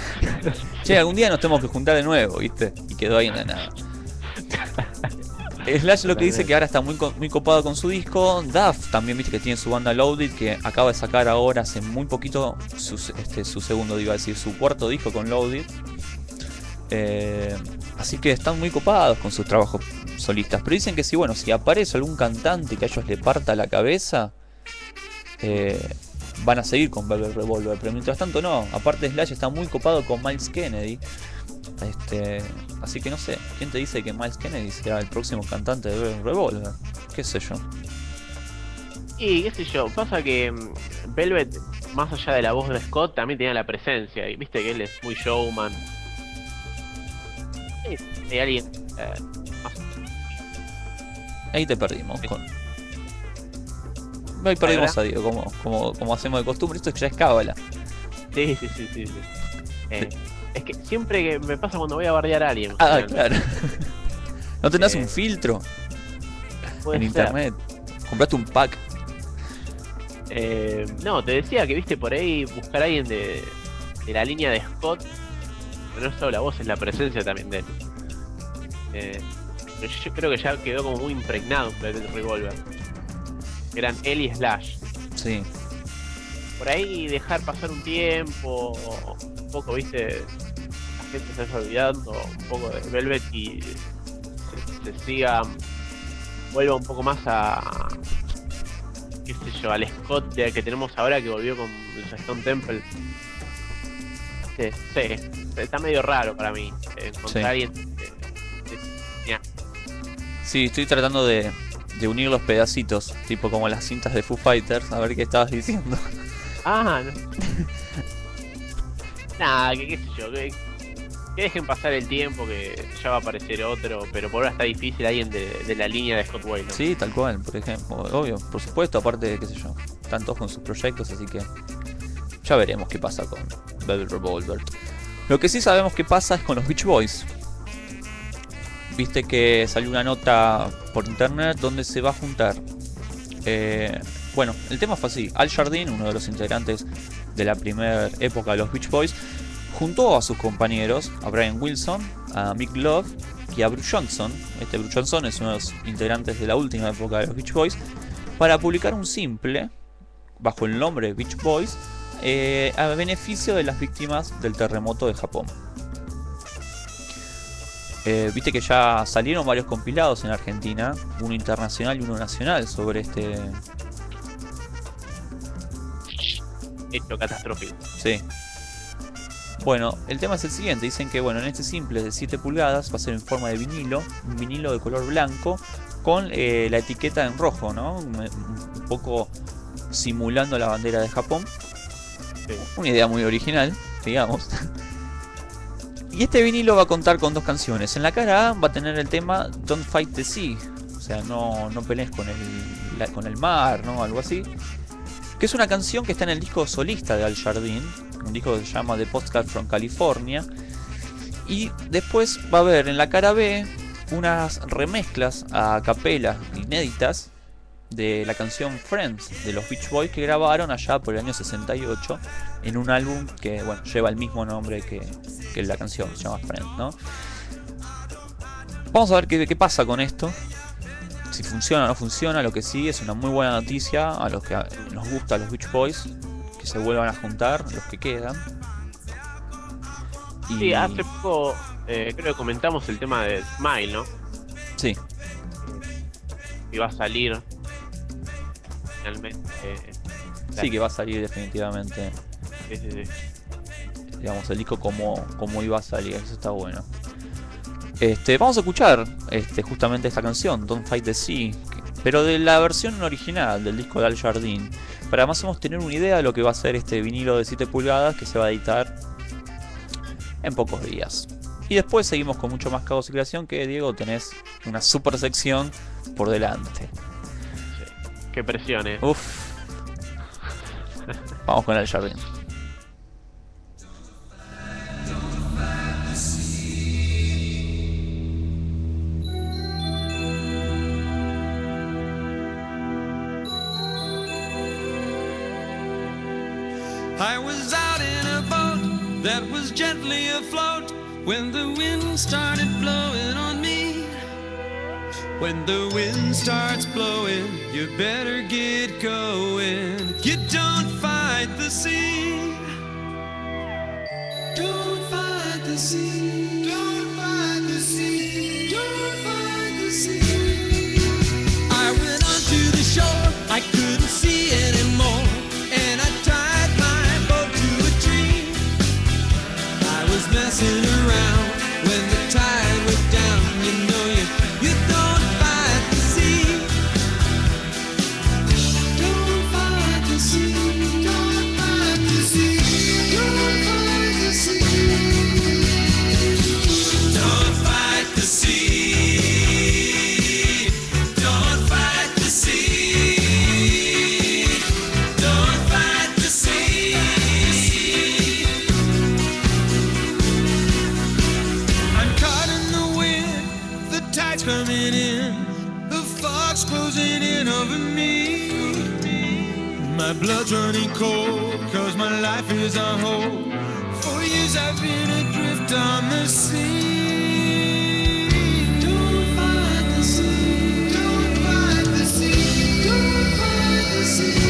che, algún día nos tenemos que juntar de nuevo, ¿viste? Y quedó ahí en la nada. Slash lo que dice que ahora está muy, muy copado con su disco. Duff también, viste que tiene su banda Loaded, que acaba de sacar ahora hace muy poquito su, este, su segundo, iba a decir, su cuarto disco con Loaded. Eh, así que están muy copados con sus trabajos solistas. Pero dicen que si, bueno, si aparece algún cantante que a ellos le parta la cabeza, eh, van a seguir con Velvet Revolver. Pero mientras tanto no. Aparte Slash está muy copado con Miles Kennedy. Este, así que no sé, ¿quién te dice que Miles Kennedy será el próximo cantante de Revolver? ¿Qué sé yo? Y qué sé yo, pasa que mm, Velvet, más allá de la voz de Scott, también tenía la presencia. Y viste que él es muy showman. Hay alguien. eh, más- Ahí te perdimos. Con... Ahí perdimos a Diego, como, como, como hacemos de costumbre. Esto ya es cábala. Sí, sí, sí, sí. sí. Eh, es que siempre que me pasa cuando voy a bardear a alguien. Ah, claro. ¿No tenés Eh, un filtro en ser. internet? ¿Compraste un pack? Eh, no, te decía que viste por ahí buscar a alguien de, de la línea de Scott. Pero no solo la voz, es la presencia también de él. Eh, pero yo creo que ya quedó como muy impregnado Velvet Revolver. Eran él y Slash. Sí. Por ahí dejar pasar un tiempo, un poco, viste, gente se está olvidando un poco de Velvet y se, se siga, vuelva un poco más a, qué sé yo, al Scott de que tenemos ahora que volvió con los Stone Temple. Sí, sí, está medio raro para mí eh, encontrar Sí. a alguien. Sí, estoy tratando de, de unir los pedacitos, tipo como las cintas de Foo Fighters, a ver qué estabas diciendo. Ah, no. Nada, que qué sé yo, que, que dejen pasar el tiempo, que ya va a aparecer otro, pero por ahora está difícil alguien de, de la línea de Scott Wayland. Sí, tal cual, por ejemplo, obvio, por supuesto, aparte, qué sé yo, están todos con sus proyectos, así que ya veremos qué pasa con Velvet Revolver. Lo que sí sabemos que pasa es con los Beach Boys. Viste que salió una nota por internet donde se va a juntar. eh, bueno, el tema fue así. Al Jardín, uno de los integrantes de la primera época de los Beach Boys, juntó a sus compañeros, a Brian Wilson, a Mick Love y a Bruce Johnson. Este Bruce Johnson es uno de los integrantes de la última época de los Beach Boys, para publicar un simple bajo el nombre Beach Boys eh, a beneficio de las víctimas del terremoto de Japón. Eh, Viste que ya salieron varios compilados en Argentina, uno internacional y uno nacional sobre este. Hecho catastrófico. Sí. Bueno, el tema es el siguiente. Dicen que bueno, en este simple de 7 pulgadas va a ser en forma de vinilo, un vinilo de color blanco con eh, la etiqueta en rojo, ¿no? Un, poco simulando la bandera de Japón. Sí. Una idea muy original, digamos. Y este vinilo va a contar con dos canciones. En la cara A va a tener el tema Don't Fight the Sea. O sea, no, no pelees con el, la- con el mar, ¿no? Algo así. Que es una canción que está en el disco solista de Al Jardín. Un disco que se llama The Postcard from California. Y después va a haber en la cara B unas remezclas a capela inéditas de la canción Friends de los Beach Boys que grabaron allá por el año 68 en un álbum que bueno, lleva el mismo nombre que, la canción, se llama Friends, ¿no? Vamos a ver qué pasa con esto. Si funciona o no funciona, lo que sí es una muy buena noticia a los que nos gustan los Beach Boys, que se vuelvan a juntar, los que quedan. Y- Sí, hace poco eh, creo que comentamos el tema de Smile, ¿no? sí, Que iba a salir finalmente. eh, sí que va a salir definitivamente, sí, sí, sí. digamos, el disco como, como iba a salir, eso está bueno. Este, vamos a escuchar este, justamente esta canción, Don't Fight the Sea, pero de la versión original del disco de Al Jardín, para más o menos tener una idea de lo que va a ser este vinilo de 7 pulgadas que se va a editar en pocos días. Y después seguimos con mucho más caos y creación que Diego tenés una super sección por delante. Qué presión, eh. Uf. Vamos con Al Jardín. When the wind started blowing on me. When the wind starts blowing, you better get going. You don't fight the sea. Don't fight the sea. Don't fight the sea. Don't fight the sea. I went onto the shore, I couldn't see anymore, and I tied my boat to a tree. I was messing around when blood's running cold, cause my life is on hold. For years I've been adrift on the sea. Don't fight the sea, don't fight the sea, don't fight the sea.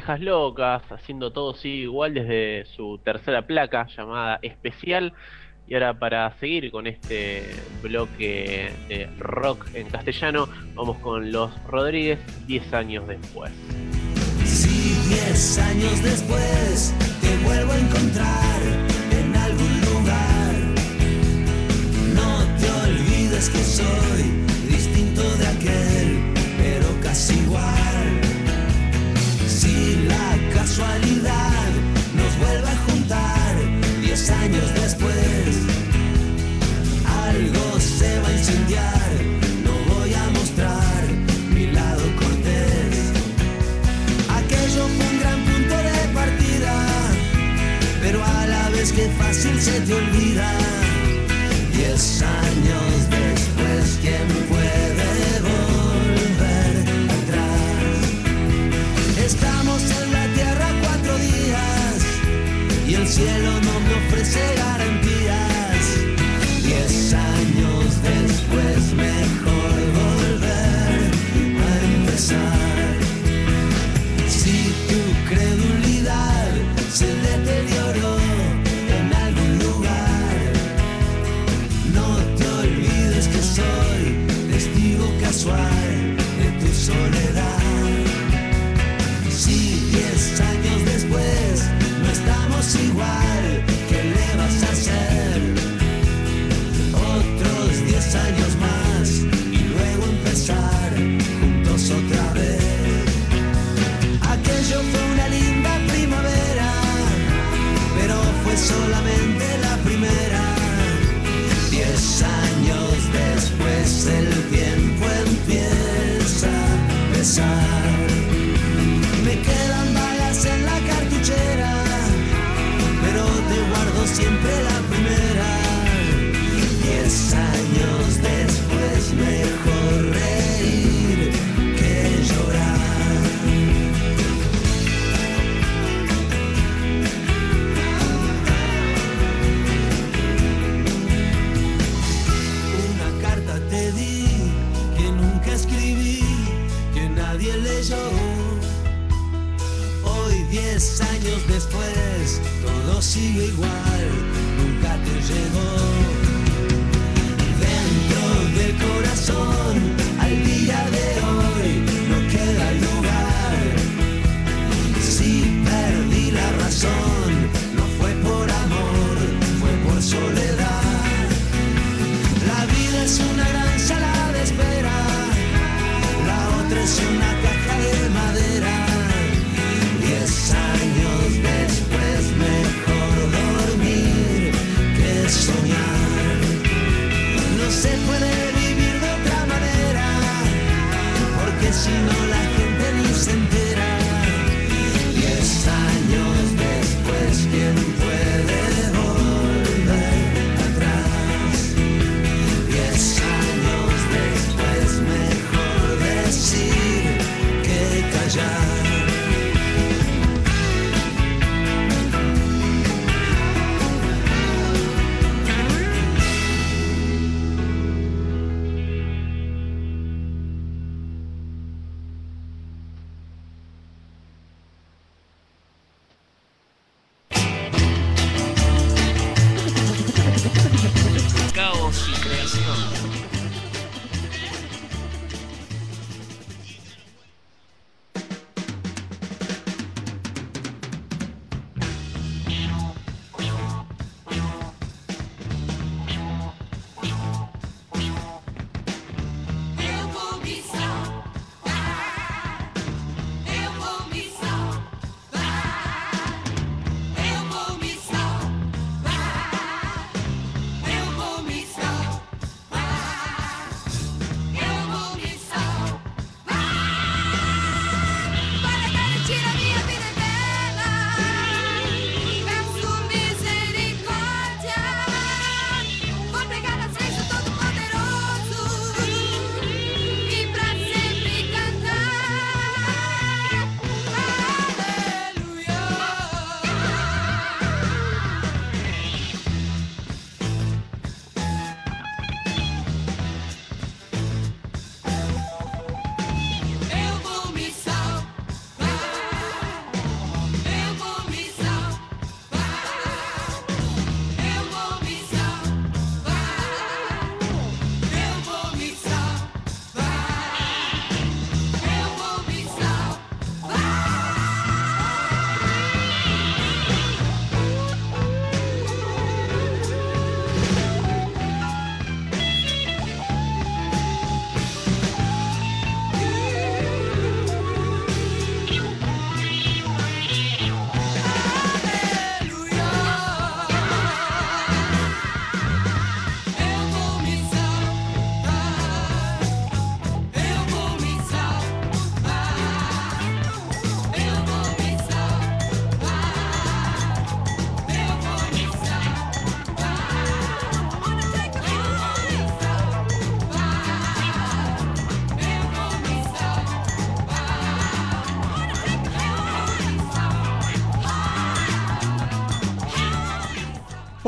Viejas Locas, haciendo todo sí igual desde su tercera placa llamada Especial. Y ahora para seguir con este bloque de rock en castellano, vamos con Los Rodríguez 10 años después. Si diez años después te vuelvo a encontrar en algún lugar, no te olvides que soy distinto de aquel, pero casi igual. Casualidad nos vuelve a juntar diez años después, algo se va a incendiar. No voy a mostrar mi lado cortés. Aquello fue un gran punto de partida, pero a la vez que fácil se te olvida. Diez años después, ¿quién cielo no me ofrece años después, todo sigue igual,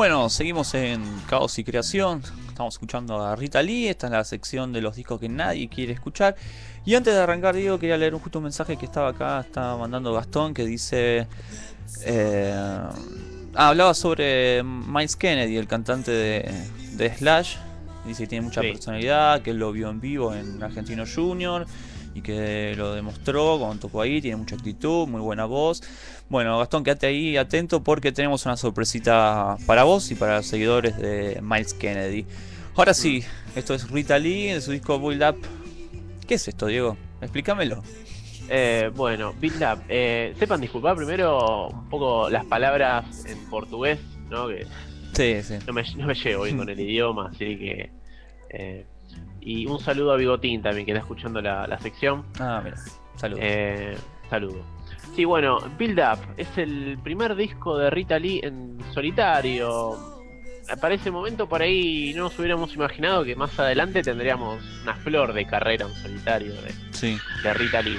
Bueno, seguimos en Caos y Creación. Estamos escuchando a Rita Lee. Esta es la sección de los discos que nadie quiere escuchar. Y antes de arrancar, Diego, quería leer un justo un mensaje que estaba acá, estaba mandando Gastón, que dice. eh, ah, hablaba sobre Miles Kennedy, el cantante de, de Slash. Dice que tiene mucha Sí. personalidad, que lo vio en vivo en Argentino Junior y que lo demostró cuando tocó ahí. Tiene mucha actitud, muy buena voz. Bueno, Gastón, quédate ahí atento porque tenemos una sorpresita para vos y para los seguidores de Miles Kennedy. Ahora sí, esto es Rita Lee de su disco Build Up. ¿Qué es esto, Diego? Explícamelo. Eh, bueno, Build Up. Eh, sepan disculpar primero un poco las palabras en portugués, ¿no? Que Sí, sí. no me, no me llevo bien con el idioma, así que. eh, y un saludo a Bigotín también, que está escuchando la, la sección. Ah, mira. Saludos. Eh, saludo. Sí, bueno, Build Up es el primer disco de Rita Lee en solitario. Para ese momento, por ahí no nos hubiéramos imaginado que más adelante tendríamos una flor de carrera en solitario de, Sí, de Rita Lee.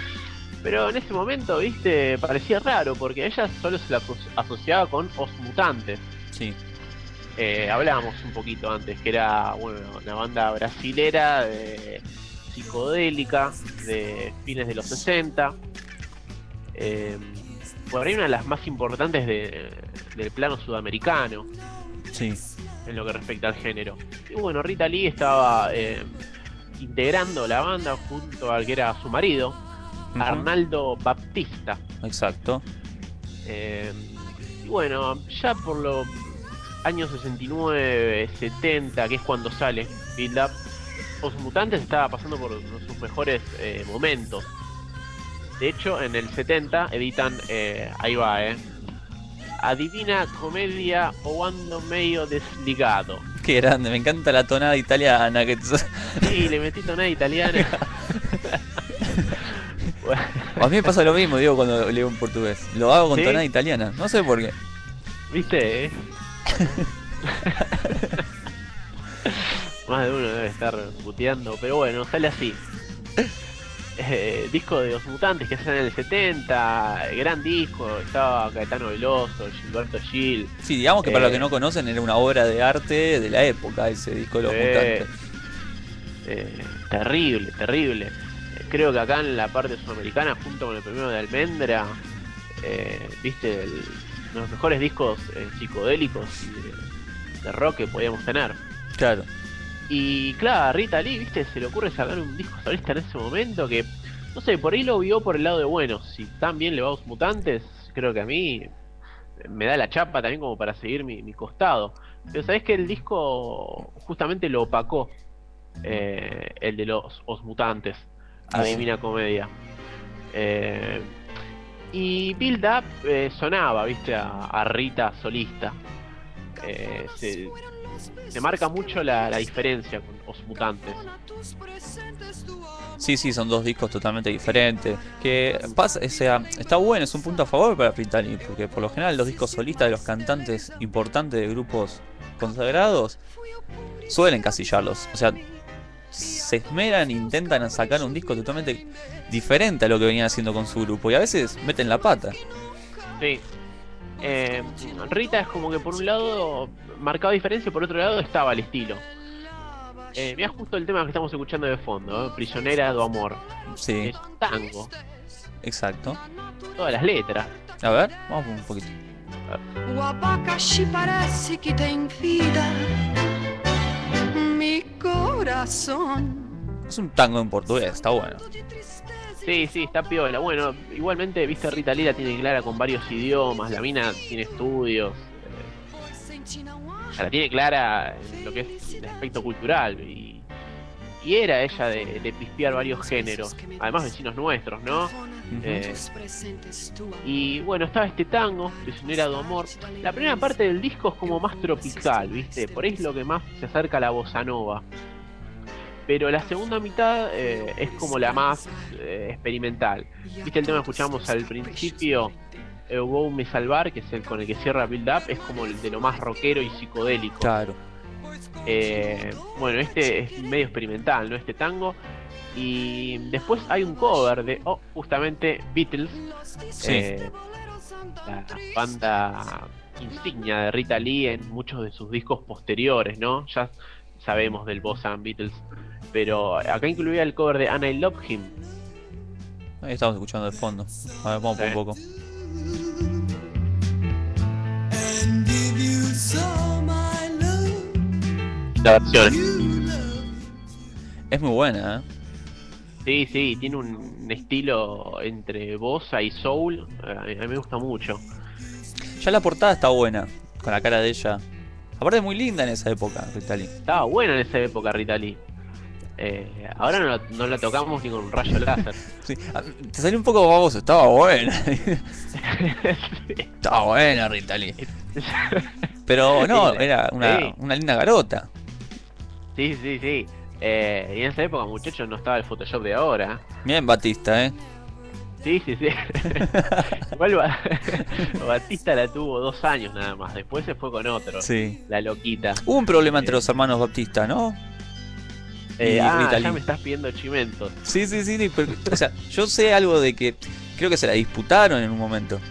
Pero en ese momento, viste, parecía raro porque ella solo se la aso- asociaba con Os Mutantes. sí. Eh, hablábamos un poquito antes que era bueno, una banda brasilera de psicodélica de fines de los 60. Eh, por ahí una de las más importantes de- del plano sudamericano Sí. en lo que respecta al género. Y bueno, Rita Lee estaba eh, integrando la banda junto al que era su marido. Arnaldo Baptista. Exacto. Eh, y bueno, ya por los años 69, 70, que es cuando sale Build Up, Os Mutantes estaba pasando por sus mejores eh, momentos. De hecho, en el 70 editan, eh, ahí va, eh. Adivina comedia o ando medio desligado. Qué grande, me encanta la tonada italiana que Sí, le metí tonada italiana. Bueno, A mí me pasa lo mismo, Diego, cuando leo en portugués. Lo hago con ¿Sí? tonada italiana. No sé por qué. ¿Viste? Eh? Más de uno debe estar puteando, pero bueno, sale así. Eh, disco de los mutantes que sale en el 70, gran disco, estaba Caetano Veloso, Gilberto Gil. Sí, digamos que para los Eh. que no conocen era una obra de arte de la época ese disco de los mutantes. Eh, terrible, terrible. Eh, creo que acá en la parte sudamericana, junto con el primero de Almendra, eh, viste, el- de los mejores discos eh, psicodélicos y de, de rock que podíamos tener. Claro. Y claro, a Rita Lee, viste, se le ocurre sacar un disco solista en ese momento que, no sé, por ahí lo vio por el lado de bueno. Si tan bien le va a los mutantes, creo que a mí me da la chapa también como para seguir mi, mi costado. Pero sabés que el disco justamente lo opacó, eh, el de los Os Mutantes, a Ah, sí. Comedia. Eh, y Build Up eh, sonaba, viste, a, Rita solista. Eh, se, se marca mucho la, diferencia con Os Mutantes. Sí, sí, son dos discos totalmente diferentes. Que pasa, o sea, está bueno, es un punto a favor para Lee, porque por lo general los discos solistas de los cantantes importantes de grupos consagrados suelen casillarlos. O sea, se esmeran, intentan sacar un disco totalmente diferente a lo que venían haciendo con su grupo y a veces meten la pata. Sí. Eh, Rita es como que por un lado marcaba diferencia, por otro lado estaba el estilo. Eh, mira justo el tema que estamos escuchando de fondo, ¿eh? Prisionera do Amor. Sí, Es tango, exacto. todas las letras. A ver, vamos un poquito. O abacaxi parece que tem vida. Corazón. Es un tango en portugués, está bueno. Sí, sí, está piola. Bueno, igualmente, viste, Rita la tiene clara con varios idiomas, la mina tiene estudios, eh, la tiene clara en lo que es el aspecto cultural y, y era ella de, de pispear varios géneros, además vecinos nuestros, ¿no? Eh, y bueno, estaba este tango, Prisionera de Amor. La primera parte del disco es como más tropical, ¿viste? Por ahí es lo que más se acerca a la bossa nova. Pero la segunda mitad eh, es como la más eh, experimental. ¿Viste el tema que escuchamos al principio? Eu Vou Me Salvar, que es el con el que cierra Build Up, es como el de lo más rockero y psicodélico. Claro. Eh, bueno, este es medio experimental, ¿no? Este tango. Y después hay un cover de, oh, justamente Beatles, Sí. eh, la banda insignia de Rita Lee en muchos de sus discos posteriores, ¿no? Ya sabemos del Boss and Beatles, pero acá incluía el cover de And I Love Him. Ahí estamos escuchando de fondo. A ver, vamos por un Sí. poco. La versión. Es muy buena, ¿eh? Sí, sí, tiene un estilo entre bossa y soul. eh, A mí, me gusta mucho. Ya la portada está buena, con la cara de ella. Aparte muy linda en esa época, Rita Lee. Estaba buena en esa época Rita Lee. Eh, ahora no la, no la tocamos ni con un rayo láser. Sí. Ah, Te salió un poco baboso, estaba buena. estaba buena Rita Lee. Pero no, era una, Sí. una linda garota. sí, sí, sí. Eh, y en esa época, muchachos, no estaba el Photoshop de ahora. Bien Batista, ¿eh? Sí, sí, sí. Igual Ba- Batista la tuvo dos años nada más. Después se fue con otro. Sí. La loquita. Hubo un problema entre Eh. los hermanos Baptista, ¿no? Eh, ah, ya me estás pidiendo chimentos. Sí, sí, sí. sí, pero- o sea, yo sé algo de que creo que se la disputaron en un momento.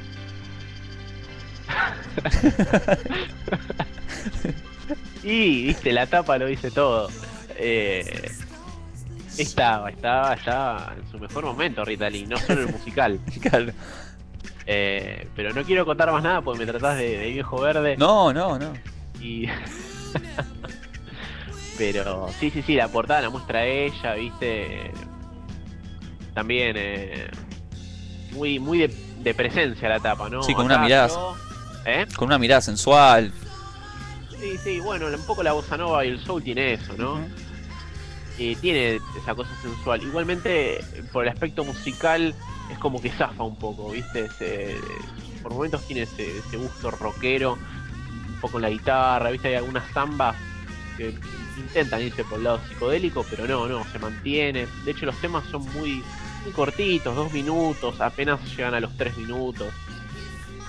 Y, viste, la tapa lo dice todo. Eh, estaba, estaba, estaba en su mejor momento Rita Lee, no solo el musical. Claro. Eh, pero no quiero contar más nada porque me tratás de, de viejo verde. No, no, no. Y... Pero sí, sí, sí, la portada la muestra ella, viste. También eh, muy, muy de, de presencia la tapa, ¿no? Sí, con una mirada. yo- ¿Eh? Con una mirada sensual. Sí, sí, bueno, un poco la bossa nova y el soul tiene eso, ¿no? Y tiene esa cosa sensual. Igualmente, por el aspecto musical, es como que zafa un poco, ¿viste? Se- por momentos tiene ese, gusto rockero, un poco la guitarra, ¿viste? Hay algunas zambas que intentan irse por el lado psicodélico, pero no, no, se mantiene. De hecho, los temas son muy, muy cortitos, dos minutos, apenas llegan a los tres minutos.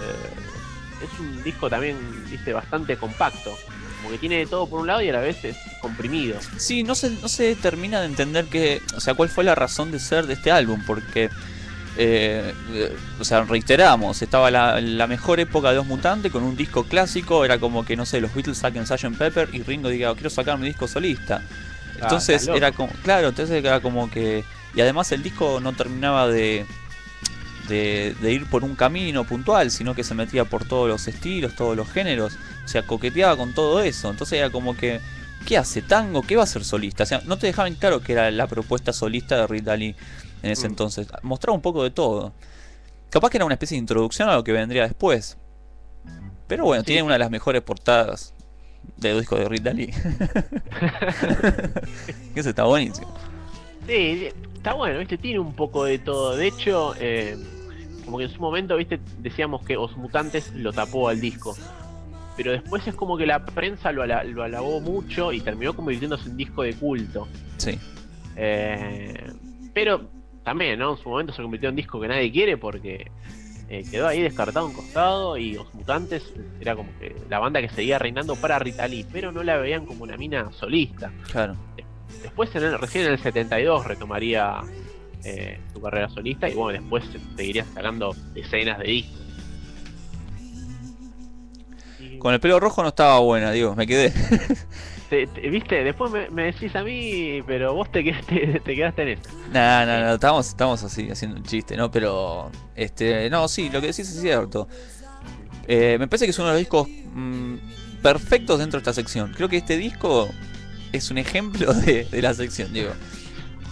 Eh, es un disco también, viste, bastante compacto. Como que tiene de todo por un lado y a la vez es comprimido. Sí, no se, no se termina de entender que, o sea, cuál fue la razón de ser de este álbum, porque, eh, eh, o sea, reiteramos, estaba la, la mejor época de Los Mutantes con un disco clásico, era como que, no sé, los Beatles saquen Sgt. Pepper y Ringo diga, quiero sacar mi disco solista. Entonces estás loco. era como, claro, entonces era como que, y además el disco no terminaba de, de, de ir por un camino puntual, sino que se metía por todos los estilos, todos los géneros, o sea, coqueteaba con todo eso, entonces era como que, ¿qué hace tango? ¿Qué va a ser solista? O sea, no te dejaban claro que era la propuesta solista de Rita Lee en ese Mm. entonces, mostraba un poco de todo. Capaz que era una especie de introducción a lo que vendría después. Pero bueno, Sí. tiene una de las mejores portadas de disco de Rita Lee. que eso está buenísimo. Sí, está bueno, ¿viste? Tiene un poco de todo. De hecho, eh, como que en su momento, ¿viste? Decíamos que Os Mutantes lo tapó al disco. Pero después es como que la prensa lo, ala- lo alabó mucho y terminó convirtiéndose en disco de culto. Sí. Eh, pero también, ¿no? En su momento se convirtió en disco que nadie quiere porque eh, quedó ahí descartado un costado y Os Mutantes era como que la banda que seguía reinando para Rita Lee, pero no la veían como una mina solista. Claro. Después, en el- recién en el 72, retomaría eh, su carrera solista y bueno, después seguiría sacando decenas de discos. Y- Con el pelo rojo no estaba buena, digo, me quedé. te- te- Viste, después me, me decís a mí, pero vos te quedaste, te quedaste en eso. No, no, no, estamos, estamos así haciendo un chiste, ¿no? Pero, este, no, sí, lo que decís es cierto. Eh, me parece que es uno de los discos mm, perfectos dentro de esta sección. Creo que este disco es un ejemplo de, de la sección, digo.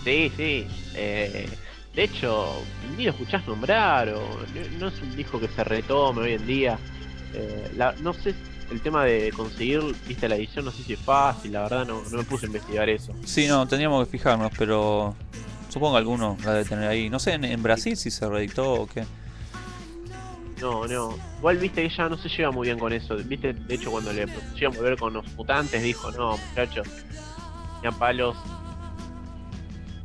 Sí, sí. eh, de hecho, ni lo escuchás nombrar o no, no es un disco que se retome hoy en día. Eh, la- no sé, el tema de conseguir, viste, la edición, no sé si es fácil, la verdad no, no me puse a investigar eso. Sí, no, tendríamos que fijarnos, pero supongo que alguno la debe tener ahí. No sé, en, en Brasil si se reeditó o qué. No, no. Igual viste que ella no se lleva muy bien con eso. Viste, de hecho cuando le propusieron volver con los mutantes dijo, no, muchachos, ni a palos.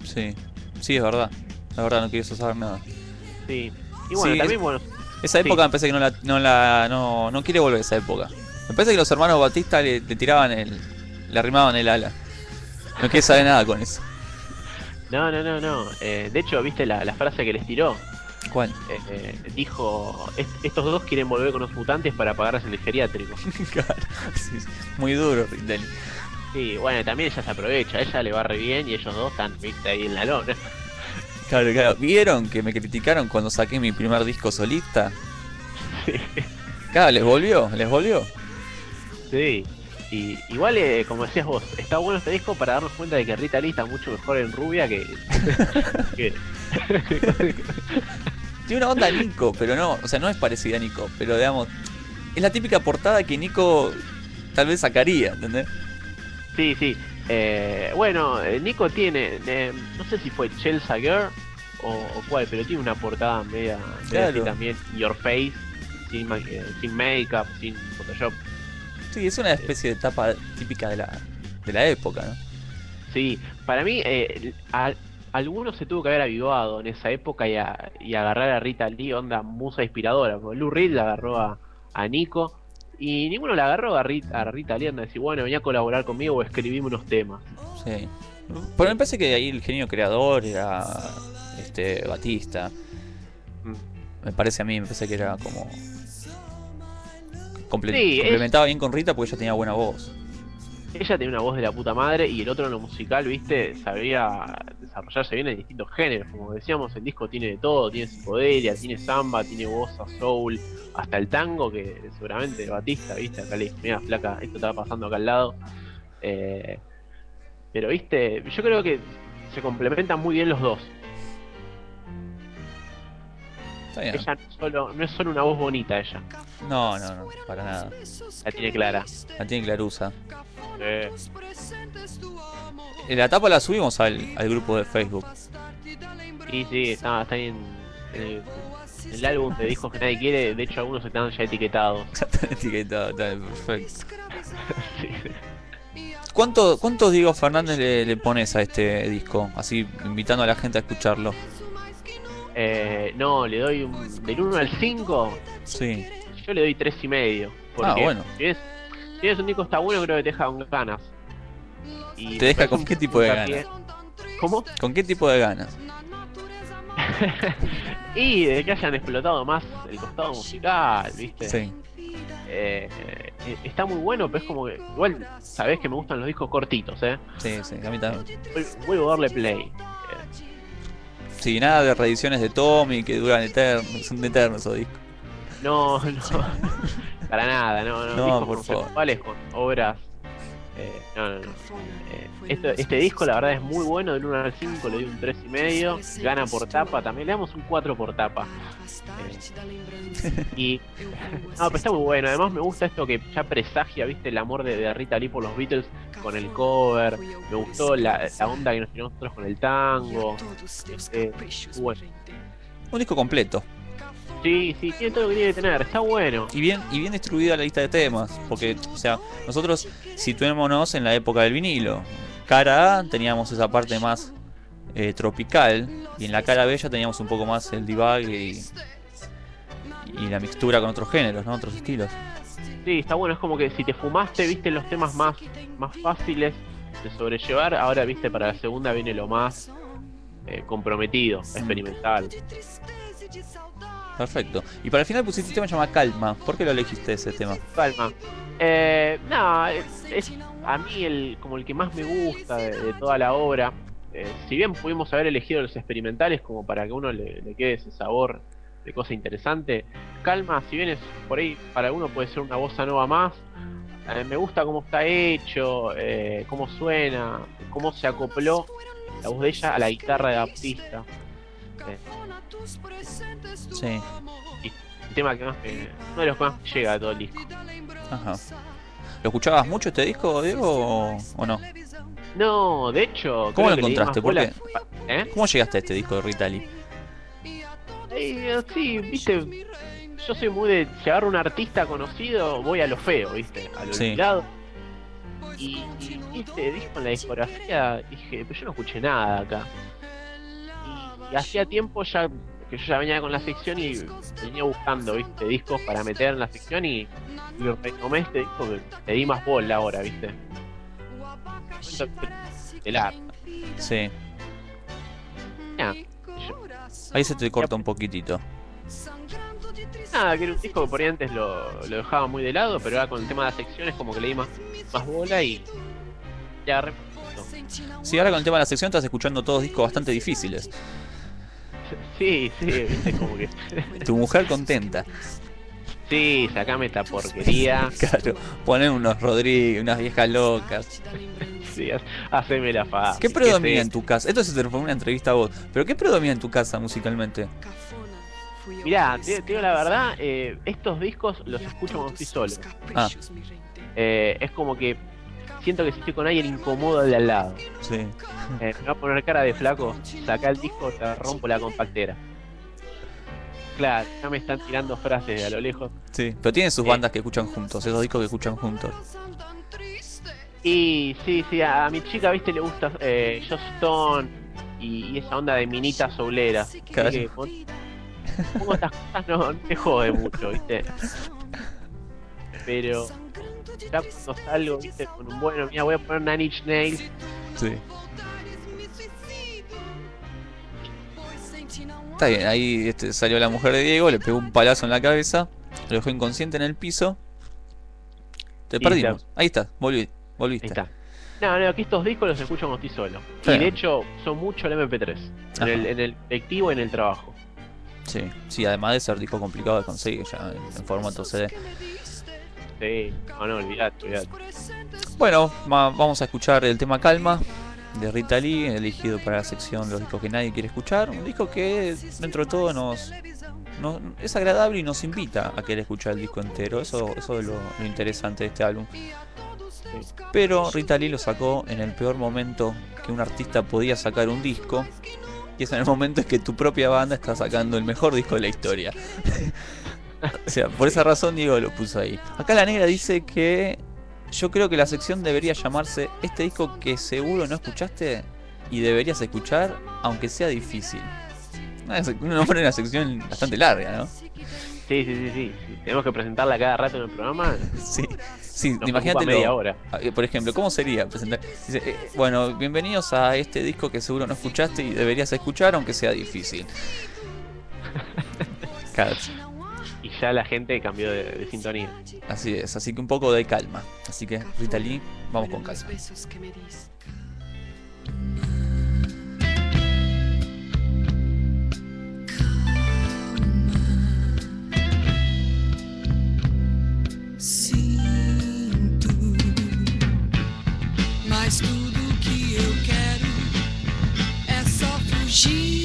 Sí, sí, es verdad. La verdad, no quiero saber nada. Sí. Y bueno, Sí, también bueno, Esa Sí. época me parece que no la, no la, no, no quiere volver a esa época. Me parece que los hermanos Batista le, le tiraban el, le arrimaban el ala. No quiere saber nada con eso. no, no, no, no. Eh, de hecho, viste la, la frase que les tiró. ¿Cuál? eh, eh, dijo: "Est- Estos dos quieren volver con los mutantes para pagarse el geriátrico. Claro, sí. Muy duro, Rindelli. Sí, bueno, también ella se aprovecha, ella le va re bien y ellos dos están, viste, ahí en la lona. Claro, claro. ¿Vieron que me criticaron cuando saqué mi primer disco solista? Sí. Claro, les volvió, les volvió. Sí. Y igual, eh, como decías vos, está bueno este disco para darnos cuenta de que Rita Lee está mucho mejor en rubia que. que- Tiene una onda Nico, pero no, o sea, no es parecida a Nico, pero digamos, es la típica portada que Nico tal vez sacaría, ¿entendés? Sí, sí. Eh, bueno, eh, Nico tiene, eh, no sé si fue Chelsea Girl o, o cuál, pero tiene una portada media, media Claro. así también, Your Face, sin, ma- eh, sin make-up, sin Photoshop. Sí, es una especie de tapa típica de la, de la época, ¿no? Sí, para mí, eh, a- alguno se tuvo que haber avivado en esa época y, a- y agarrar a Rita Lee, onda musa inspiradora. Porque Lou Reed la agarró a, a Nico y ninguno la agarró a Rita, a Rita decir, bueno, venía a colaborar conmigo o escribimos unos temas. Sí. Pero me parece que ahí el genio creador era este Batista. Mm. Me parece a mí, me parece que era como. comple- Sí, es- complementaba bien con Rita porque ella tenía buena voz. Ella tenía una voz de la puta madre y el otro en lo musical, viste, sabía desarrollarse bien en distintos géneros. Como decíamos, el disco tiene de todo, tiene psicodelia, tiene samba, tiene bossa, soul, hasta el tango, que seguramente Batista, viste, acá le mira, flaca, esto estaba pasando acá al lado. Eh, pero viste, yo creo que se complementan muy bien los dos. Está bien. Ella no es, solo, no es solo una voz bonita, ella, No, no, no, para nada. la tiene clara. La tiene Clarusa. Eh, La tapa la subimos al, al grupo de Facebook. y sí, está, está ahí en, en el, en el álbum de discos que nadie quiere, de hecho algunos están ya etiquetados. Está etiquetado, está perfecto. Sí. ¿Cuánto, ¿Cuántos Diego Fernández le, le pones a este disco? Así invitando a la gente a escucharlo. Eh, no, le doy un, del 1 al 5, Sí. yo le doy 3 y medio. Porque Ah, bueno. si es, si es un disco está bueno, creo que te deja ganas. Y ¿Te deja con qué tipo de puntapié- ¿Cómo? ¿Con qué tipo de ganas? y de que hayan explotado más el costado musical, ¿viste? Sí. Eh, eh, está muy bueno, pero es como que. Igual, sabés que me gustan los discos cortitos, ¿eh? Sí, sí, a mí también. Vuelvo a darle play. Eh, Sí, nada de reediciones de Tommy que duran eternos, son eternos esos discos. No, no. Para nada, no, no. No, discos por favor. con obras. Eh, no, no, no. Eh, esto- este disco, la verdad, es muy bueno. Del 1 al 5 le doy un 3 y medio. Gana por tapa. También le damos un 4 por tapa. Eh, y. No, pero está muy bueno. Además, me gusta esto que ya presagia, viste, el amor de, de Rita Lee por los Beatles con el cover. Me gustó la, la onda que nos tiramos nosotros con el tango. Eh, bueno. Un disco completo. Sí, sí, tiene todo lo que tiene que tener. Está bueno. Y bien, y bien distribuida la lista de temas. Porque, o sea, nosotros situémonos en la época del vinilo. Cara A teníamos esa parte más eh, tropical. Y en la cara B ya teníamos un poco más el divague y, y la mixtura con otros géneros, ¿no? Otros estilos. Sí, está bueno, es como que si te fumaste, viste los temas más, más fáciles de sobrellevar, ahora viste para la segunda viene lo más eh, comprometido, experimental. Perfecto. Y para el final pusiste un tema llamado Calma. ¿Por qué lo elegiste ese tema? Calma. Eh, no, es, a mí el como el que más me gusta de, toda la obra. Eh, si bien pudimos haber elegido los experimentales como para que uno le, quede ese sabor de cosa interesante, Calma, si bien es por ahí para alguno puede ser una bossa nova más, eh, me gusta cómo está hecho, eh, cómo suena, cómo se acopló la voz de ella a la guitarra de Baptista. Sí. el tema que más me, uno de los que más me llega de todo el disco. Ajá. ¿Lo escuchabas mucho este disco, Diego, o, o no? No, de hecho, ¿Cómo lo encontraste? ¿Por bola- ¿Eh? ¿Cómo llegaste a este disco de Rita Lee? Eh, sí, viste, yo soy muy de si agarro un artista conocido, voy a lo feo, viste, a lo Sí. olvidado. Y, y este disco en la discografía, dije, pero yo no escuché nada acá. Y, hacía tiempo ya que yo ya venía con la sección y venía buscando, viste, discos para meter en la sección y, y retomé este disco que le di más bola ahora, viste. El arte. Sí. Yo- Ahí se te corta un poquitito. Nada, que era un disco que por ahí antes lo, lo dejaba muy de lado, pero ahora con el tema de las secciones como que le di más, más bola y ya no. Sí, ahora con el tema de la sección estás escuchando todos discos bastante difíciles. Sí, sí, viste como que. Tu mujer contenta. sí, sacame esta porquería. Claro, ponen unos Rodríguez, unas viejas locas. Sí, ha- haceme la faz. ¿Qué predomina en tu casa? Esto se te fue una entrevista a vos, pero ¿qué predomina en tu casa musicalmente? Mirá, te, te digo la verdad, eh, estos discos los escucho cuando estoy solo. Ah. Eh, es como que siento que si estoy con alguien incomodo de al lado. Sí. Eh, me va a poner cara de flaco, saca el disco, te rompo la compactera. Claro, ya me están tirando frases de a lo lejos. Sí. Pero tienen sus Eh. bandas que escuchan juntos, esos discos que escuchan juntos. Y sí, sí, a, a mi chica, viste, le gusta eh, Joss Stone y, y esa onda de minita soulera. Claro. que pongo estas cosas, no, no te jode mucho, viste. Pero ya cuando salgo, viste, con un bueno, mira, voy a poner Nine Inch Nails. Sí. Está bien, ahí este, salió la mujer de Diego, le pegó un palazo en la cabeza, lo dejó inconsciente en el piso. Te perdimos. Ahí está, volví, Ahí volviste. está. No, no, aquí estos discos los escucho cuando estoy solo. Sí. Y de hecho, son mucho el MP3. Ajá. En el, en el colectivo y en el trabajo. Sí, sí, además de ser disco complicado de conseguir ya en, en formato CD. Sí, no, no, olvidate, olvidate. Bueno, vamos a escuchar el tema Calma de Rita Lee, elegido para la sección Los discos que nadie quiere escuchar. Un disco que dentro de todo nos, nos- es agradable y nos invita a querer escuchar el disco entero. Eso, eso es lo, lo interesante de este álbum. Pero Rita Lee lo sacó en el peor momento que un artista podía sacar un disco. Y es en el momento en que tu propia banda está sacando el mejor disco de la historia. O sea, por esa razón Diego lo puso ahí. Acá la negra dice que yo creo que la sección debería llamarse Este disco que seguro no escuchaste y deberías escuchar, aunque sea difícil. Una nombre una sección bastante larga, ¿no? Sí, sí, sí, sí. Si tenemos que presentarla cada rato en el programa. Sí, sí, imagínate. media hora. Por ejemplo, ¿cómo sería presentar? Dice, eh, bueno, bienvenidos a este disco que seguro no escuchaste y deberías escuchar, aunque sea difícil. Y ya la gente cambió de, de sintonía. así es, así que un poco de calma. Así que, Rita Lee, vamos con calma. Sinto, mas tudo que eu quero é só fugir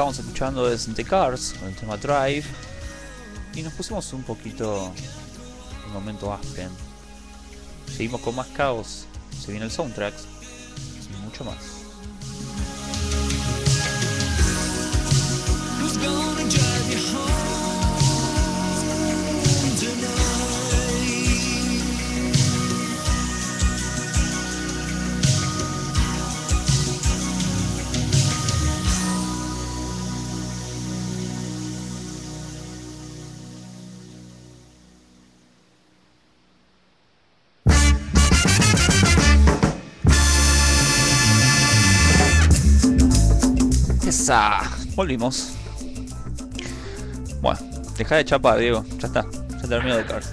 estábamos escuchando es The Cars, con el tema Drive. Y nos pusimos un poquito en momento Aspen. Seguimos con más caos. Se viene el soundtrack. Volvimos. Bueno, deja de chapar, Diego. Ya está. Ya terminó The Cars.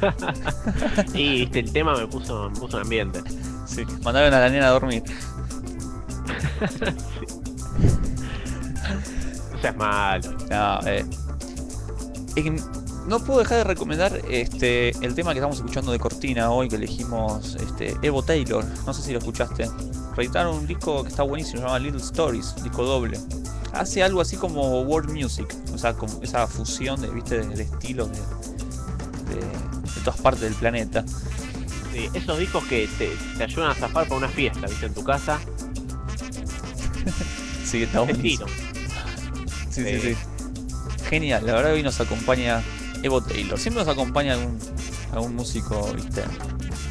Y viste, el tema me puso, me puso en ambiente. Sí. Mandaron a la nena a dormir. No seas malo. No, eh. Es no puedo dejar de recomendar este el tema que estamos escuchando de Cortina hoy, que elegimos este, Evo Taylor. No sé si lo escuchaste. Reeditaron un disco que está buenísimo, se llama Little Stories, disco doble. Hace algo así como world music, o sea, como esa fusión de, ¿viste? de, de estilos de, de, de todas partes del planeta. Sí, esos discos que te, te ayudan a zafar para una fiesta, viste, en tu casa. Sí, está. Sí, sí, Sí. sí. Genial, la verdad que hoy nos acompaña Evo Taylor. Siempre nos acompaña algún, algún músico, ¿viste?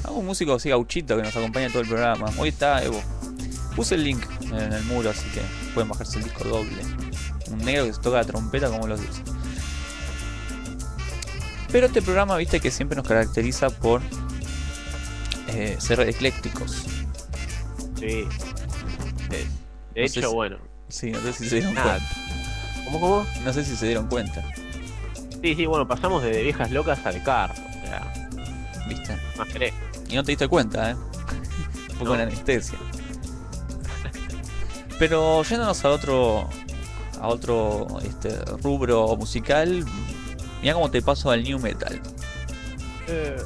Algún músico así gauchito que nos acompaña en todo el programa. Hoy está Evo. Puse el link en el muro, así que pueden bajarse el disco doble. Un negro que se toca la trompeta como los dioses. Pero este programa, viste, que siempre nos caracteriza por eh, ser eclécticos. Sí. De, de No hecho, si- bueno. Sí, no sé si se dieron cuenta. ¿Cómo, cómo? No sé si se dieron cuenta, Sí, sí, bueno, pasamos de viejas locas al car. O sea, viste. más fresco. Y no te diste cuenta, ¿eh? Un poco No. en anestesia. Pero yéndonos a otro a otro este, rubro musical, mira cómo te paso al new metal. Eh,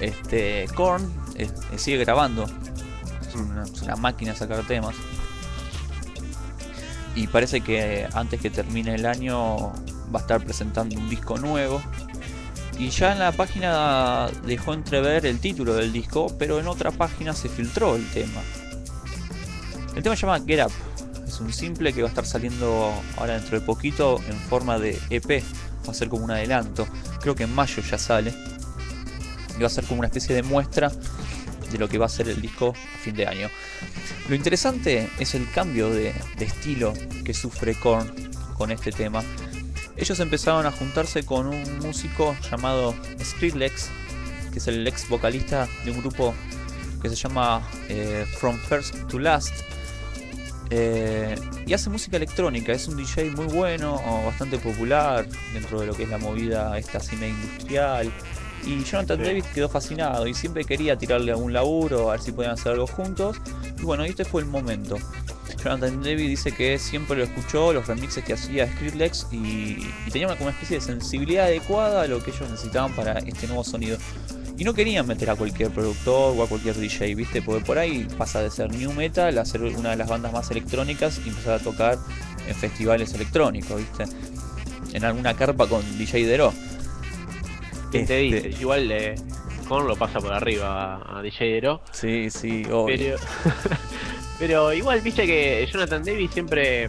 Este Korn eh, sigue grabando. Es una, es una máquina de sacar temas. Y parece que antes que termine el año va a estar presentando un disco nuevo. Y ya en la página dejó entrever el título del disco, pero en otra página se filtró el tema. El tema se llama Get Up. Es un simple que va a estar saliendo ahora dentro de poquito en forma de EP. Va a ser como un adelanto. Creo que en mayo ya sale. Y va a ser como una especie de muestra de lo que va a ser el disco a fin de año. Lo interesante es el cambio de, estilo que sufre Korn con este tema. Ellos empezaron a juntarse con un músico llamado Skrillex, que es el ex vocalista de un grupo que se llama eh, From First to Last. Eh, y hace música electrónica, es un DJ muy bueno, bastante popular dentro de lo que es la movida esta cine industrial. Y Jonathan Sí. Davis quedó fascinado y siempre quería tirarle algún laburo, a ver si podían hacer algo juntos. Y bueno, este fue el momento. Jonathan Davis dice que siempre lo escuchó, los remixes que hacía Skrillex y, y tenía una, como una especie de sensibilidad adecuada a lo que ellos necesitaban para este nuevo sonido. Y no querían meter a cualquier productor o a cualquier DJ, ¿viste? Porque por ahí pasa de ser new metal a ser una de las bandas más electrónicas y empezar a tocar en festivales electrónicos, ¿viste? En alguna carpa con DJ Dero. ¿Quién te Este, dice? Igual eh, Korn lo pasa por arriba a, a DJ Hero. Sí, sí, obvio. Pero, pero igual, viste que Jonathan Davis siempre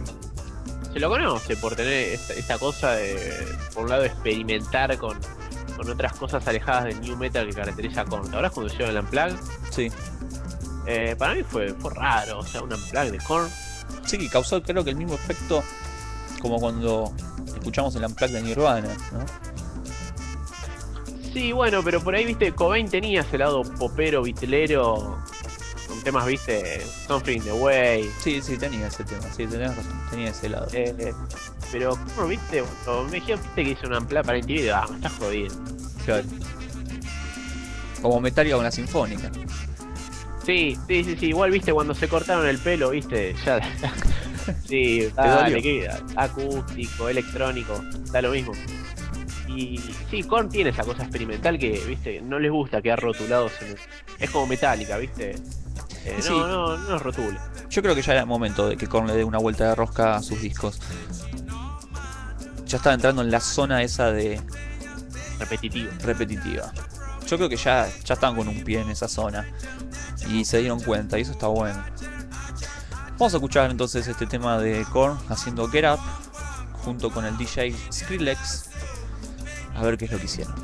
se lo conoce por tener esta, esta cosa de, por un lado, experimentar con, con otras cosas alejadas del new metal que caracteriza a Korn. Ahora cuando hicieron el Unplugged, Sí. eh, para mí fue, fue raro, o sea, un Unplugged de Korn. Sí, causó creo que el mismo efecto como cuando escuchamos el Unplugged de Nirvana, ¿no? Sí, bueno, pero por ahí, viste, Cobain tenía ese lado popero, vitlero, con temas, viste, Something in the Way. Sí, sí, tenía ese tema, sí, tenés razón, tenía ese lado. eh, pero, ¿cómo viste? Cuando me dijeron, viste, que hizo una Unplugged para MTV, ah, me estás jodiendo. Claro. Como Metallica con la Sinfónica. Sí, sí, sí, sí, igual, viste, cuando se cortaron el pelo, viste, ya... sí, dale, que acústico, electrónico, da lo mismo. Y sí, Korn tiene esa cosa experimental que, viste, no les gusta quedar rotulados en el- Es como metálica, viste. Eh, Sí. No, no, no nos rotula. Yo creo que ya era momento de que Korn le dé una vuelta de rosca a sus discos. Ya estaba entrando en la zona esa de Repetitivo. repetitiva. Yo creo que ya, ya estaban con un pie en esa zona. Y se dieron cuenta, y eso está bueno. Vamos a escuchar entonces este tema de Korn haciendo Get Up junto con el DJ Skrillex. A ver qué es lo que hicieron.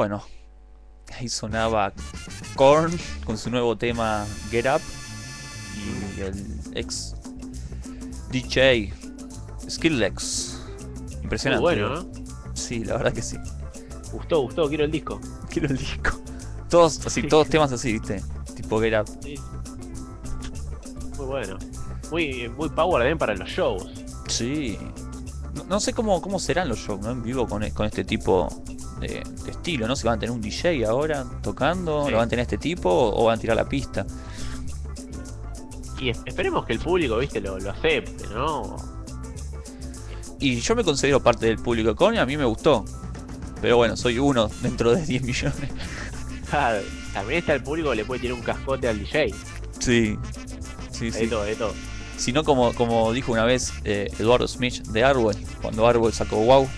Bueno, ahí sonaba Korn con su nuevo tema Get Up y el ex DJ Skillex. Muy Impresionante. bueno, ¿no? ¿no? Sí, la verdad que sí. Gustó, gustó, quiero el disco. Quiero el disco. Todos así, todos temas así, ¿viste? Tipo Get Up. Sí. Muy bueno. Muy, muy power también para los shows. Sí. No, no sé cómo, cómo serán los shows, ¿no? En vivo con, con este tipo de, de estilo, ¿no? Si van a tener un DJ ahora tocando, Sí. lo van a tener este tipo o van a tirar la pista. Y es- esperemos que el público, viste, lo, lo acepte, ¿no? Y yo me considero parte del público con y a mí me gustó. Pero bueno, soy uno dentro de 10 millones. Claro, También está el público que le puede tirar un cascote al DJ. Sí. Sí, De sí. todo, de todo. Si no, como, como dijo una vez eh, Eduardo Smith de Arwell, cuando Arwell sacó Wow,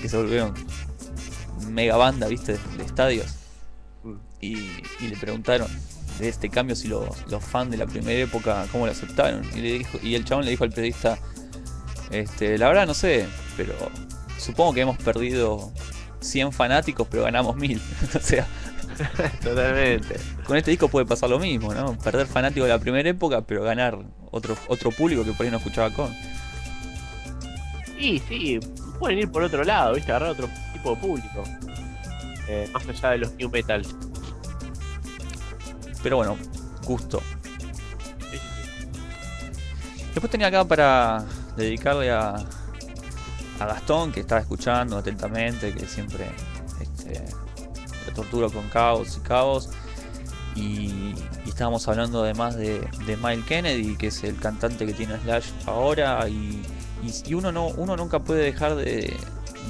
que se volvieron mega banda, ¿viste? De estadios. Mm. Y, y le preguntaron de este cambio si los, los fans de la primera época, cómo lo aceptaron. Y, le dijo, y el chabón le dijo al periodista, este, la verdad no sé, pero supongo que hemos perdido 100 fanáticos, pero ganamos 1000. o sea, Totalmente. con este disco puede pasar lo mismo, ¿no? Perder fanáticos de la primera época, pero ganar otro, otro público que por ahí no escuchaba con. Y sí, pueden ir por otro lado, viste, agarrar otro tipo de público. Eh, más allá de los new metal. Pero bueno, gusto. sí, sí. Después tenía acá para dedicarle a, a Gastón, que estaba escuchando atentamente, que siempre este, lo torturo con caos y caos. Y, y estábamos hablando además de, de Mile Kennedy, que es el cantante que tiene Slash ahora. Y, y- y uno, no, uno nunca puede dejar de,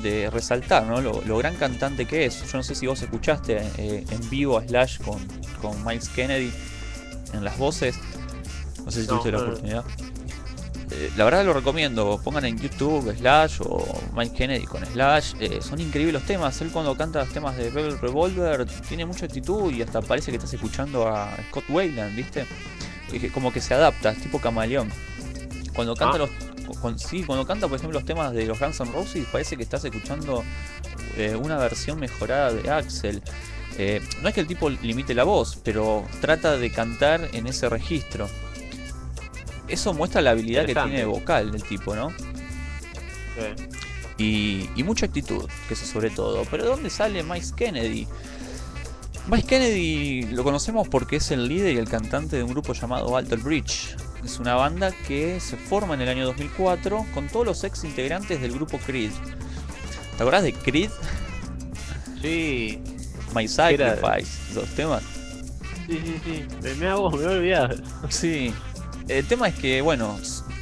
de resaltar ¿no? lo, lo gran cantante que es. Yo no sé si vos escuchaste eh, en vivo a Slash con, con Miles Kennedy en las voces. No sé si No, tuviste la no, oportunidad. Eh, la verdad lo recomiendo, pongan en YouTube Slash o Mike Kennedy con Slash, eh, son increíbles los temas, él cuando canta los temas de Rebel Revolver tiene mucha actitud y hasta parece que estás escuchando a Scott Weiland, ¿viste? Como que se adapta, es tipo camaleón. Cuando canta Ah. los con- sí, cuando canta por ejemplo los temas de los Guns N' Roses parece que estás escuchando eh, una versión mejorada de Axel. Eh, no es que el tipo limite la voz, pero trata de cantar en ese registro. Eso muestra la habilidad que tiene vocal del tipo, ¿no? Sí. Y, y mucha actitud, que eso sobre todo. Pero ¿de dónde sale Mike Kennedy? Mike Kennedy lo conocemos porque es el líder y el cantante de un grupo llamado Alter Bridge. Es una banda que se forma en el año 2004 con todos los ex integrantes del grupo Creed. ¿Te acordás de Creed? Sí, My Sacrifice, esos temas. sí, sí, sí. Me, me hago, me olvidar. Sí. El tema es que, bueno,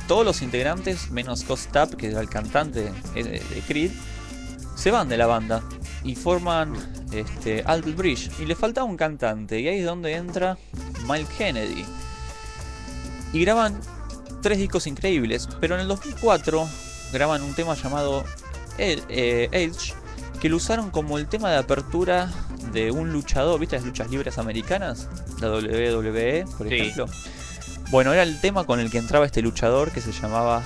todos los integrantes, menos Scott Stapp, que era el cantante de Creed, se van de la banda y forman este, Alter Bridge. Y le faltaba un cantante, y ahí es donde entra Mike Kennedy. Y graban tres discos increíbles, pero en el 2004 graban un tema llamado El- eh, Edge, que lo usaron como el tema de apertura de un luchador, ¿viste las luchas libres americanas? La WWE, por Sí. ejemplo. Bueno, era el tema con el que entraba este luchador que se llamaba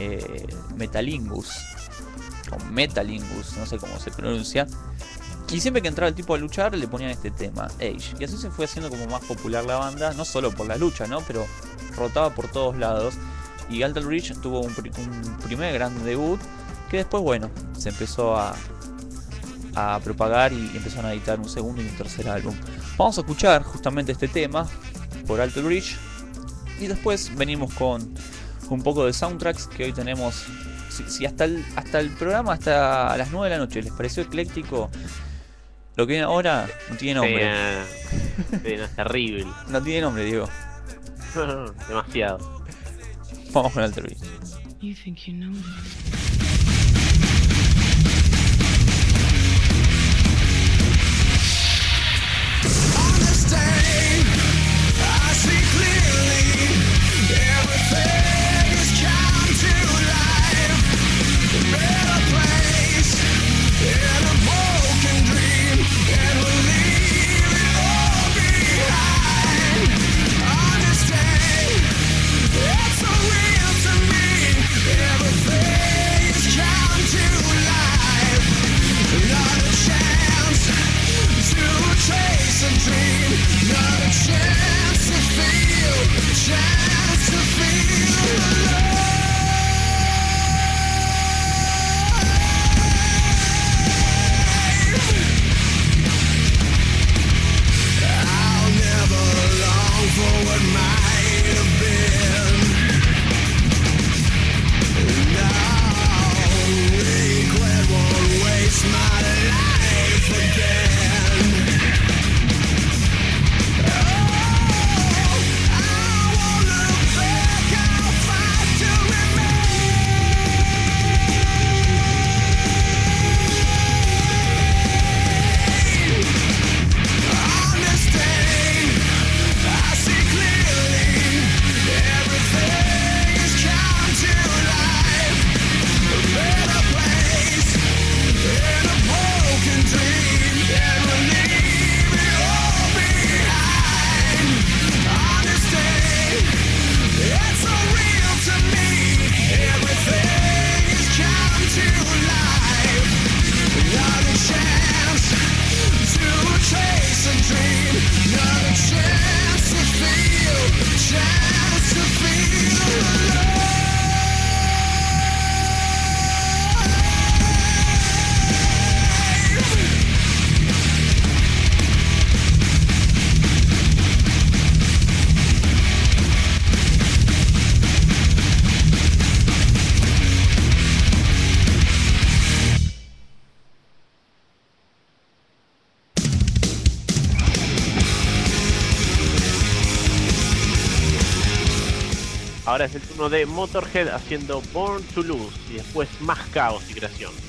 eh, Metalingus. O Metalingus, no sé cómo se pronuncia. Y siempre que entraba el tipo a luchar le ponían este tema, Age. Y así se fue haciendo como más popular la banda, no solo por la lucha, ¿no? Pero rotaba por todos lados. Y Alter Bridge tuvo un, pri- un primer gran debut que después, bueno, se empezó a, a propagar y empezaron a editar un segundo y un tercer álbum. Vamos a escuchar justamente este tema por Alter Bridge y después venimos con un poco de soundtracks que hoy tenemos. Si, si hasta, el, hasta el programa, hasta las 9 de la noche, les pareció ecléctico, lo que viene ahora no tiene nombre. sí, no, es terrible. No tiene nombre, Diego. Demasiado. Vamos con Alter Bridge. de Motorhead haciendo Born to Lose y después más caos y creación.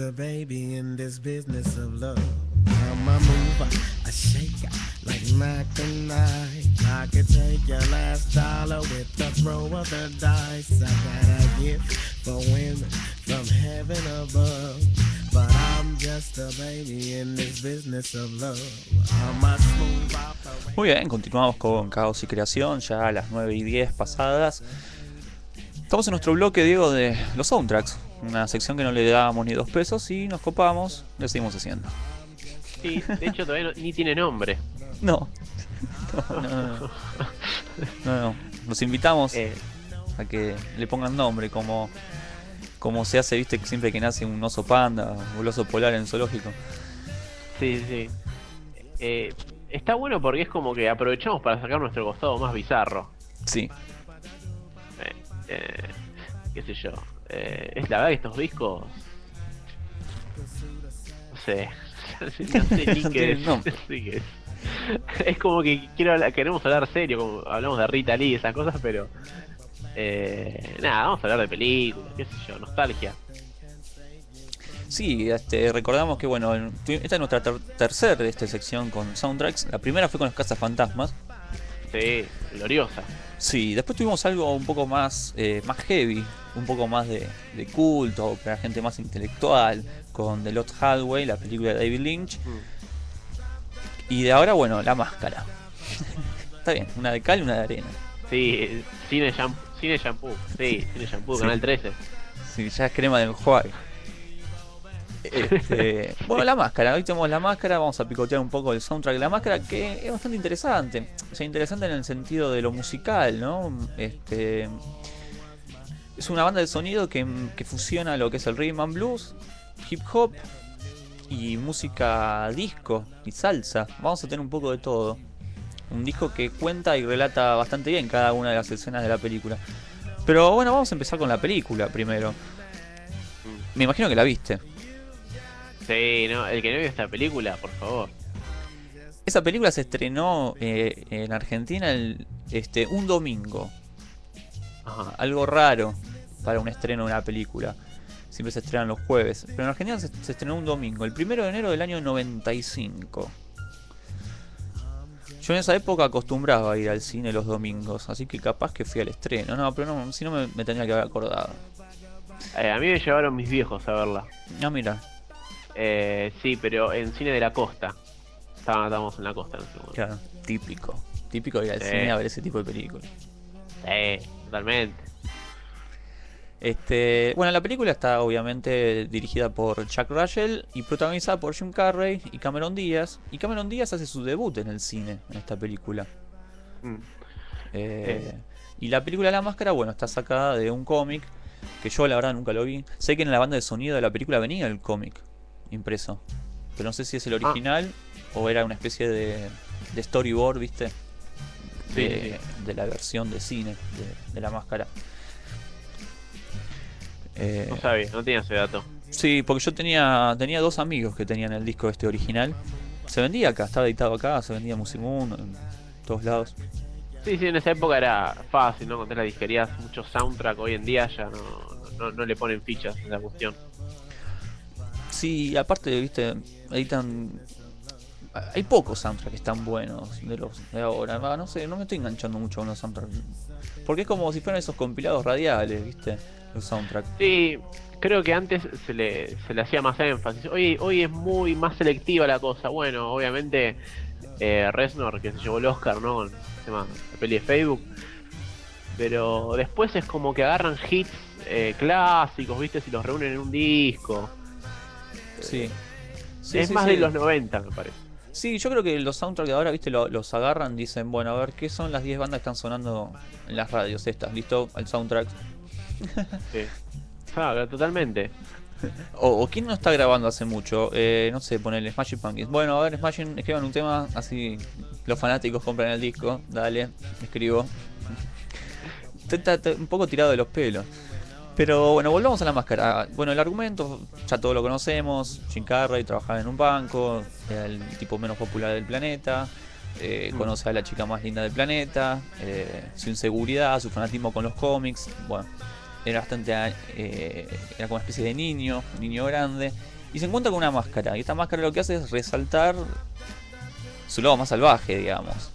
A baby in this business of love. Like I. Take last dollar with the throw of the dice. I from heaven above. But I'm just a baby in this business of love. Muy bien, continuamos con Caos y Creación, ya a las 9 y 10 pasadas. Estamos en nuestro bloque, Diego, de los soundtracks. Una sección que no le dábamos ni dos pesos y nos copamos, le seguimos haciendo. Sí, de hecho todavía no- ni tiene nombre. No. No, no, no. No. Los invitamos Eh, a que le pongan nombre, como, como se hace, viste, siempre que nace un oso panda o un oso polar en el zoológico. sí, sí. Eh, está bueno porque es como que aprovechamos para sacar nuestro costado más bizarro. Sí, eh, qué sé yo. Eh, es la verdad que estos discos. No sé. no sé ni qué no es. Es como que quiero hablar- queremos hablar serio, como hablamos de Rita Lee y esas cosas, pero. Eh, nada, vamos a hablar de películas, qué sé yo, nostalgia. sí, este, recordamos que bueno, esta es nuestra ter- tercera este, sección con soundtracks. La primera fue con las casas fantasmas. Sí, gloriosa. Sí, después tuvimos algo un poco más, eh, más heavy, un poco más de, de culto, para gente más intelectual, con The Lost Highway, la película de David Lynch. Mm. Y de ahora, bueno, la máscara. Está bien, una de cal y una de arena. Sí, cine shampoo, cine shampoo, sí, cine shampoo, Sí. canal 13. Sí, ya es crema del enjuague. Este, bueno, la máscara, hoy tenemos la máscara, vamos a picotear un poco el soundtrack de la máscara, que es bastante interesante. O sea, interesante en el sentido de lo musical, ¿no? Este, es una banda de sonido que, que fusiona lo que es el rhythm and blues, hip hop y música disco y salsa. Vamos a tener un poco de todo. Un disco que cuenta y relata bastante bien cada una de las escenas de la película. Pero bueno, vamos a empezar con la película primero. Me imagino que la viste. Sí, no, el que no vio esta película, por favor. Esa película se estrenó eh, en Argentina el- este, un domingo. Ajá. Algo raro para un estreno de una película. Siempre se estrenan los jueves. Pero en Argentina se, se estrenó un domingo, el primero de enero del año 95. Yo en esa época acostumbraba a ir al cine los domingos, así que capaz que fui al estreno. No, pero no, si no me, me tendría que haber acordado. Eh, a mí me llevaron mis viejos a verla. Ah, mira, Eh, sí, pero en cine de la costa. Estábamos en la costa en ese momento. claro, típico. Típico ir al Sí. cine a ver ese tipo de películas. Sí, totalmente. Este, bueno, la película está obviamente dirigida por Chuck Russell y protagonizada por Jim Carrey y Cameron Díaz. Y Cameron Díaz hace su debut en el cine en esta película. Mm. Eh, y la película La Máscara, bueno, está sacada de un cómic que yo la verdad nunca lo vi. Sé que en la banda de sonido de la película venía el cómic impreso. Pero no sé si es el original o era una especie de, de storyboard, ¿viste? Sí, De, la versión de cine de, de La Máscara. Eh, No sabía, no tenía ese dato. Sí, porque yo tenía tenía dos amigos que tenían el disco este original. Se vendía acá, estaba editado acá, se vendía en Musimundo, en todos lados. Sí, sí, en esa época era fácil, ¿no? Encontrar las disquerías, muchos soundtrack. Hoy en día ya no, no, no le ponen fichas a la cuestión. Sí, aparte, viste, editan. Hay pocos soundtracks que están buenos de los de ahora. Va, No sé, no me estoy enganchando mucho con los soundtracks. Porque es como si fueran esos compilados radiales, viste, los soundtracks. Sí, creo que antes se le, se le hacía más énfasis. Hoy, hoy es muy más selectiva la cosa. Bueno, obviamente eh, que se llevó el Oscar, ¿no? Con la peli de Facebook. Pero después es como que agarran hits eh, clásicos, ¿viste? Si los reúnen en un disco. Sí. Sí, es sí, más sí. de los 90, me parece. Sí, yo creo que los soundtracks de ahora, viste, lo- los agarran, dicen, bueno, a ver, ¿qué son las 10 bandas que están sonando en las radios estas? ¿Listo? El soundtrack. Sí. Totalmente. O, o quién no está grabando hace mucho, eh, no sé, ponerle Smashing Pumpkins. Bueno, a ver, Smashing, escriban un tema, así los fanáticos compran el disco, dale, escribo. Está- está un poco tirado de los pelos. Pero bueno, volvamos a la máscara. Bueno, el argumento, ya todos lo conocemos. Jim Carrey trabajaba en un banco, era el tipo menos popular del planeta. eh, conoce a la chica más linda del planeta. eh, su inseguridad, su fanatismo con los cómics. Bueno, era bastante. eh, era como una especie de niño, un niño grande. Y se encuentra con una máscara. Y esta máscara lo que hace es resaltar su lado más salvaje, digamos.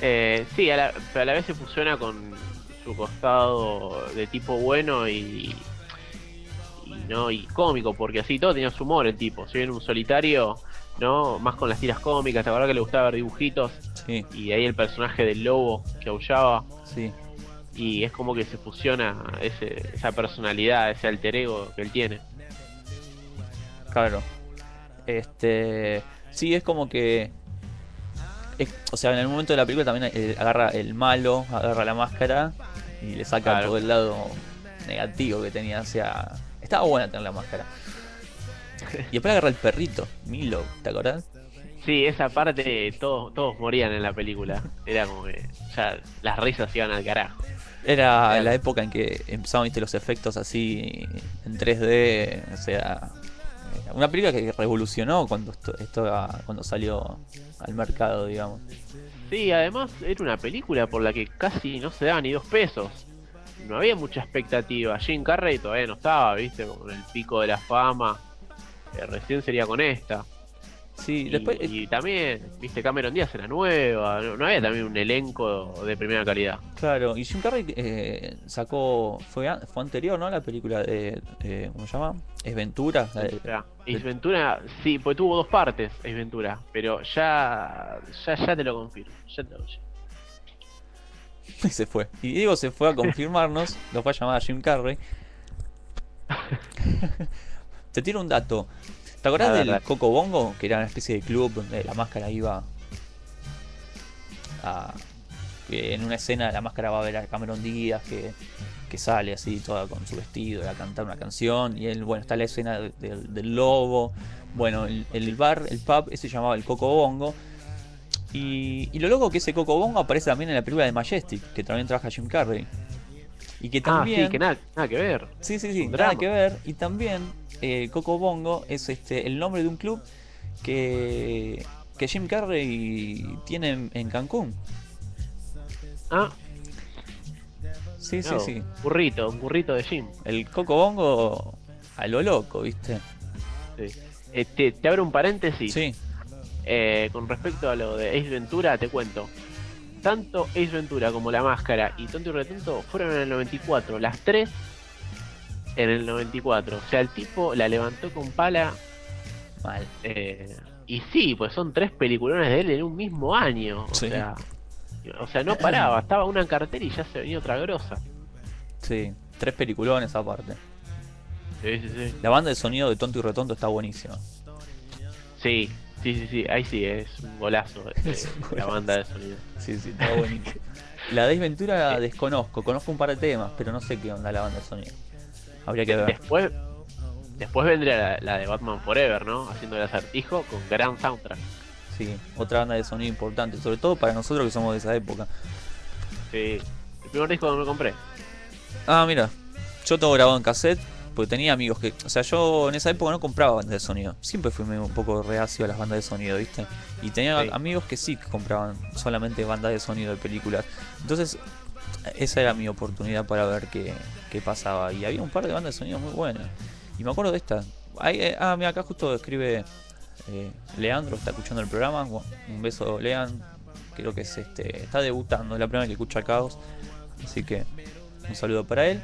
Eh, sí, a la- pero a la vez se fusiona con su costado de tipo bueno y, y no y cómico, porque así todo tenía su humor el tipo. Si bien un solitario, ¿no? Más con las tiras cómicas, la verdad que le gustaba ver dibujitos Sí, y de ahí el personaje del lobo que aullaba sí. y es como que se fusiona ese, esa personalidad, ese alter ego que él tiene. Claro. Este. Sí, es como que. es- o sea, en el momento de la película también eh, agarra el malo, agarra la máscara y le saca Claro. todo el lado negativo que tenía. O sea, estaba buena tener la máscara. Y después agarra el perrito, Milo, ¿te acordás? Sí, esa parte todos, todos morían en la película. Era como que ya las risas iban al carajo. Era la época en que empezaban viste, los efectos así en 3D. O sea, una película que revolucionó cuando esto, esto- cuando salió al mercado, digamos. Sí, además era una película por la que casi no se daban ni dos pesos. No había mucha expectativa. Jim Carrey todavía no estaba, viste, con el pico de la fama. Eh, recién sería con esta. Sí, Y, después. y también, viste, Cameron Díaz era nueva. No, no había también un elenco de primera calidad. Claro, y Jim Carrey eh, sacó. Fue, an- fue anterior, ¿no? La película de. eh, ¿Cómo se llama? Es Ventura. la de- O sea, Ace Ventura, sí, pues tuvo dos partes Ace Ventura, pero ya, ya, ya te lo confirmo. Ya te lo y se fue. Y Diego se fue a confirmarnos. lo fue a llamar a Jim Carrey. Te tiro un dato. ¿Te acordás del. Coco Bongo? Que era una especie de club donde la máscara iba a. que en una escena la máscara va a ver a Cameron Díaz que, que sale así toda con su vestido a cantar una canción. Y él, bueno, está la escena de- del- del lobo. Bueno, el, el bar, el pub, ese se llamaba el Coco Bongo. Y, y lo loco que ese Coco Bongo aparece también en la película de Majestic, que también trabaja Jim Carrey. Y que Ah, también. sí, que nada, nada que ver. Sí, sí, sí, nada que ver. Y también eh, Coco Bongo es este el nombre de un club que, que Jim Carrey tiene en, en Cancún. Ah, Sí, sí, no, sí. burrito, un burrito de Jim. El Coco Bongo a lo loco, ¿viste? Sí. Eh, te, te abro un paréntesis. Sí, Eh, con respecto a lo de Ace Ventura, te cuento. Tanto Ace Ventura como La Máscara y Tonto y Retonto fueron en el 94. Las tres en el 94. O sea, el tipo la levantó con pala. mal. eh, y sí, pues son tres peliculones de él en un mismo año. O Sí. sea, o sea, no paraba. Estaba una en cartera y ya se venía otra grosa. Sí, tres peliculones aparte. Sí, sí, sí. La banda de sonido de Tonto y Retonto está buenísima. Sí, sí, sí, sí. Ahí sí es un golazo. eh, Es un la golazo. banda de sonido. Sí, sí, está buenísima. La de Ace Ventura desconozco, conozco un par de temas, pero no sé qué onda la banda de sonido. Habría que ver. Después, después vendría la, la de Batman Forever, ¿no? Haciendo el acertijo con gran soundtrack. Sí, otra banda de sonido importante, sobre todo para nosotros que somos de esa época. Sí. El primer disco que me compré. Ah, mira, yo todo grabado en cassette, porque tenía amigos que. O sea, yo en esa época no compraba bandas de sonido. Siempre fui un poco reacio a las bandas de sonido, ¿viste? Y tenía Sí. amigos que sí que compraban solamente bandas de sonido de películas. Entonces, esa era mi oportunidad para ver qué, qué pasaba. Y había un par de bandas de sonido muy buenas. Y me acuerdo de esta. Ahí, eh, ah, acá justo escribe eh, Leandro, está escuchando el programa. Un beso, Lean. Creo que es este. Está debutando, es la primera que escucha Caos. Así que un saludo para él.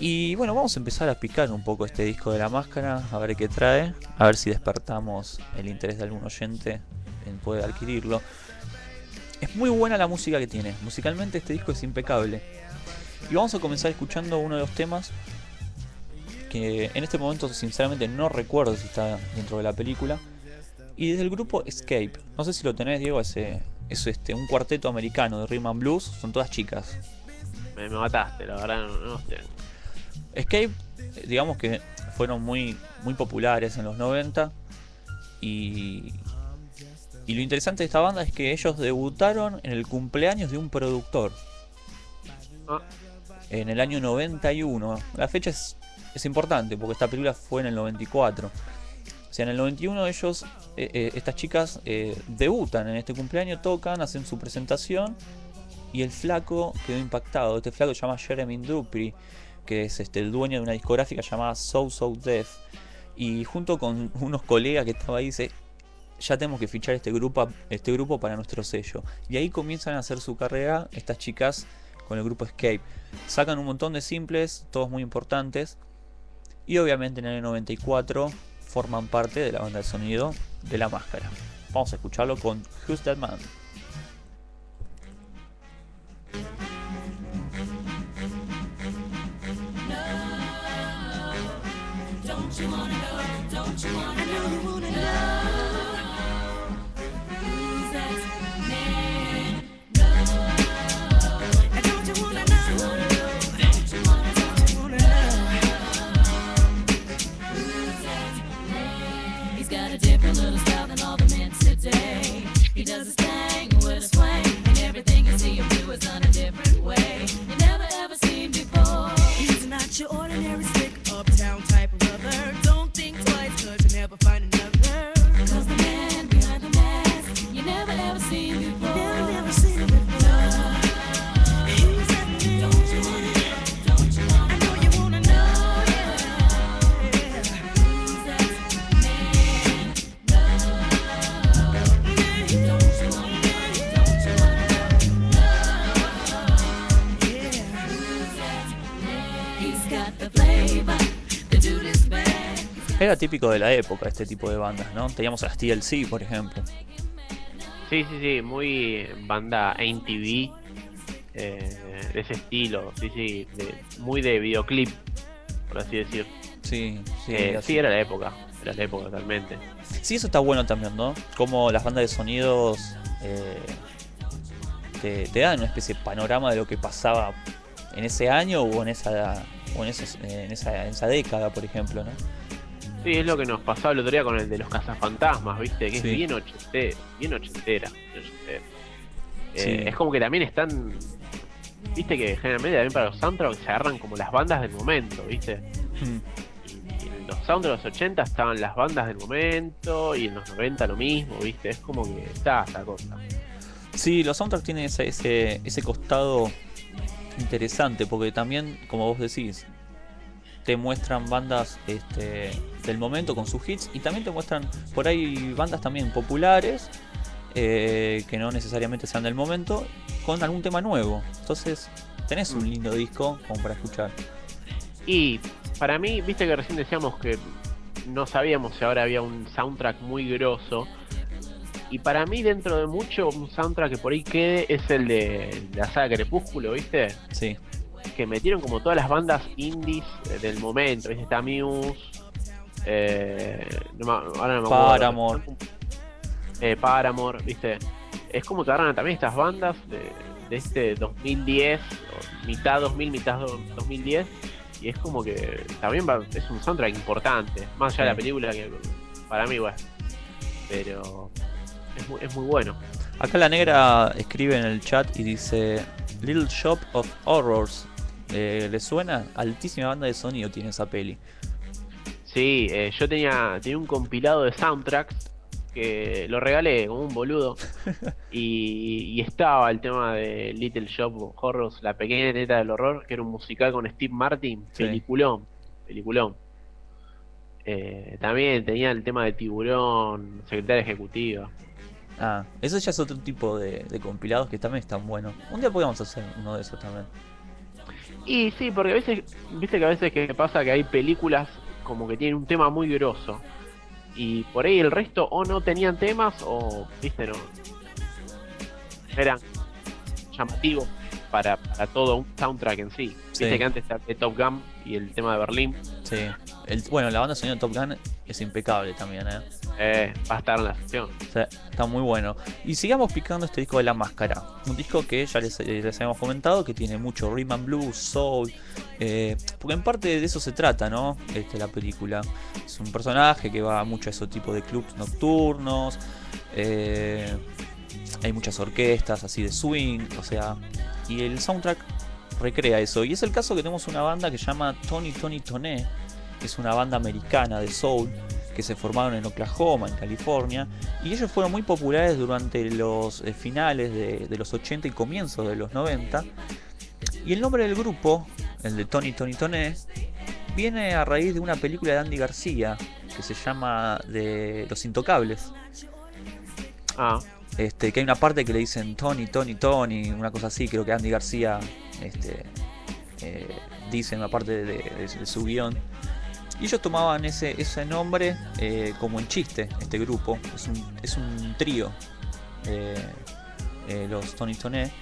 Y bueno, vamos a empezar a picar un poco este disco de la máscara, a ver qué trae, a ver si despertamos el interés de algún oyente en poder adquirirlo. Es muy buena la música que tiene, musicalmente este disco es impecable. Y vamos a comenzar escuchando uno de los temas que en este momento sinceramente no recuerdo si está dentro de la película. Y desde el grupo Escape, no sé si lo tenés Diego, ese, es este, un cuarteto americano de rhythm and blues, son todas chicas. Me, me mataste, la verdad, no, no sé. Escape, digamos que fueron muy, muy populares en los 90 y, y lo interesante de esta banda es que ellos debutaron en el cumpleaños de un productor Ah, en el año 91. La fecha es, importante porque esta película fue en el 94. O sea, en el 91 ellos, eh, eh, estas chicas, eh, debutan en este cumpleaños, tocan, hacen su presentación y el flaco quedó impactado. Este flaco se llama Jeremy Dupri, que es este, el dueño de una discográfica llamada So So Deaf. Y junto con unos colegas que estaba ahí dice, ya tenemos que fichar este grupo, este grupo para nuestro sello. Y ahí comienzan a hacer su carrera estas chicas con el grupo Escape. Sacan un montón de simples, todos muy importantes. Y obviamente en el 94 forman parte de la banda de sonido de La Máscara. Vamos a escucharlo con Who's That Man. Does his thing with a swing, and everything him do is a different way. You never ever seen before. He's not your ordinary Era típico de la época este tipo de bandas, ¿no? Teníamos a las TLC, por ejemplo. Sí, sí, sí, muy banda MTV, eh, de ese estilo, sí, sí, de- muy de videoclip, por así decir. Sí, sí. Eh, así. sí, era la época, era la época totalmente. Sí, eso está bueno también, ¿no? Como las bandas de sonidos eh, te, te dan una especie de panorama de lo que pasaba en ese año o en esa o en, esos- en esa, en esa década, por ejemplo, ¿no? Sí, es lo que nos pasaba el otro día con el de los cazafantasmas, ¿viste? Que Sí. es bien ochentera, bien ochentera. bien ochentera. Eh. Es como que también están. Viste que generalmente también para los soundtracks se agarran como las bandas del momento, ¿viste? Hmm. Y en los soundtracks de los 80 estaban las bandas del momento y en los 90 lo mismo, ¿viste? Es como que está esa cosa. Sí, los soundtracks tienen ese, ese, ese costado interesante, porque también, como vos decís, te muestran bandas este, del momento con sus hits y también te muestran por ahí bandas también populares eh, que no necesariamente sean del momento con algún tema nuevo. Entonces, tenés un lindo disco como para escuchar. Y para mí, viste que recién decíamos que no sabíamos si ahora había un soundtrack muy grosso. Y para mí, dentro de mucho, un soundtrack que por ahí quede es el de la saga Crepúsculo, ¿viste? Sí, Que metieron como todas las bandas indies del momento, ¿viste? Está Muse, eh, no me- ahora no me acuerdo. Eh, Paramore, ¿viste? Es como que agarran también estas bandas de, de este 2010, o mitad 2000, mitad do- 2010, y es como que también va- es un soundtrack importante, más allá de la película que para mí, bueno, pero es muy, es muy bueno. Acá la negra escribe en el chat y dice Little Shop of Horrors. Eh, ¿Le suena? Altísima banda de sonido tiene esa peli. Sí, eh, yo tenía, tenía un compilado de soundtracks que lo regalé como un boludo y, y estaba el tema de Little Shop of Horrors, la pequeña neta del horror, que era un musical con Steve Martin, Sí. peliculón, peliculón. Eh, también tenía el tema de Tiburón, Secretaria Ejecutiva. Ah, eso ya es otro tipo de, de compilados que también están buenos. Un día podríamos hacer uno de esos también. Y sí, porque a veces, viste que a veces que pasa que hay películas como que tienen un tema muy grosso. Y por ahí el resto o no tenían temas o, viste, no. Eran llamativos para, para todo un soundtrack en sí. Sí. Viste que antes de Top Gun y el tema de Berlín. Sí. El- bueno, la banda sonido de Top Gun es impecable también, ¿eh? eh, va a estar en la sea, está muy bueno. Y sigamos picando este disco de La Máscara. Un disco que ya les, eh, les habíamos comentado que tiene mucho rhythm and blues, soul. eh, porque en parte de eso se trata, ¿no? Este, la película. Es un personaje que va mucho a esos tipos de clubs nocturnos. eh, hay muchas orquestas así de swing. O sea, y el soundtrack recrea eso. Y es el caso que tenemos una banda que se llama Tony Tony Toné. que Es una banda americana de soul que se formaron en Oklahoma, en California, y ellos fueron muy populares durante los eh, finales de, de los 80 y comienzos de los 90. Y el nombre del grupo, el de Tony Tony Toné, viene a raíz de una película de Andy García que se llama de Los Intocables. Ah, Este, que hay una parte que le dicen Tony, Tony, Tony, una cosa así, creo que Andy García este, eh, dice en una parte de, su guion. Y ellos tomaban ese, ese nombre eh, como en chiste, este grupo. Es un, es un trío, eh, los Tony Toné.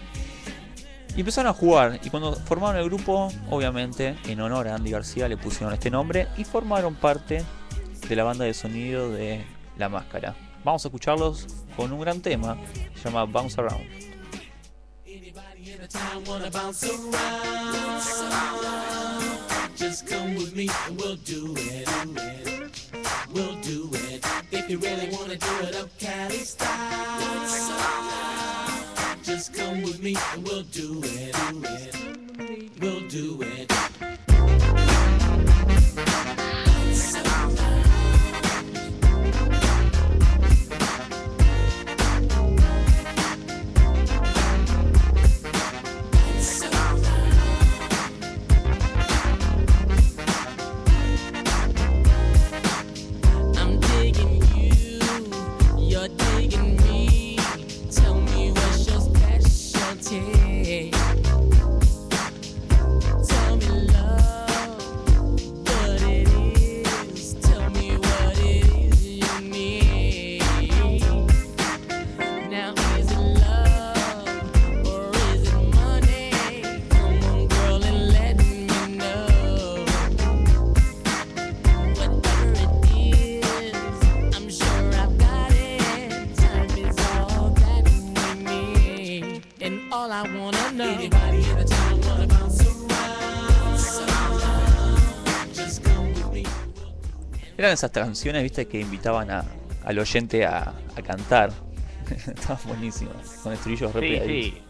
Empezaron a jugar. Y cuando formaron el grupo, obviamente, en honor a Andy García, le pusieron este nombre y formaron parte de la banda de sonido de La Máscara. Vamos a escucharlos con un gran tema, se llama Bounce Around. Just come with me and we'll do it. We'll do it. If you really wanna do it up Cali style. Just come with me and we'll do it. We'll do it. Eran esas canciones, viste, que invitaban a, al oyente a, a cantar. Estaban buenísimas, con estribillos re sí, pegadizos.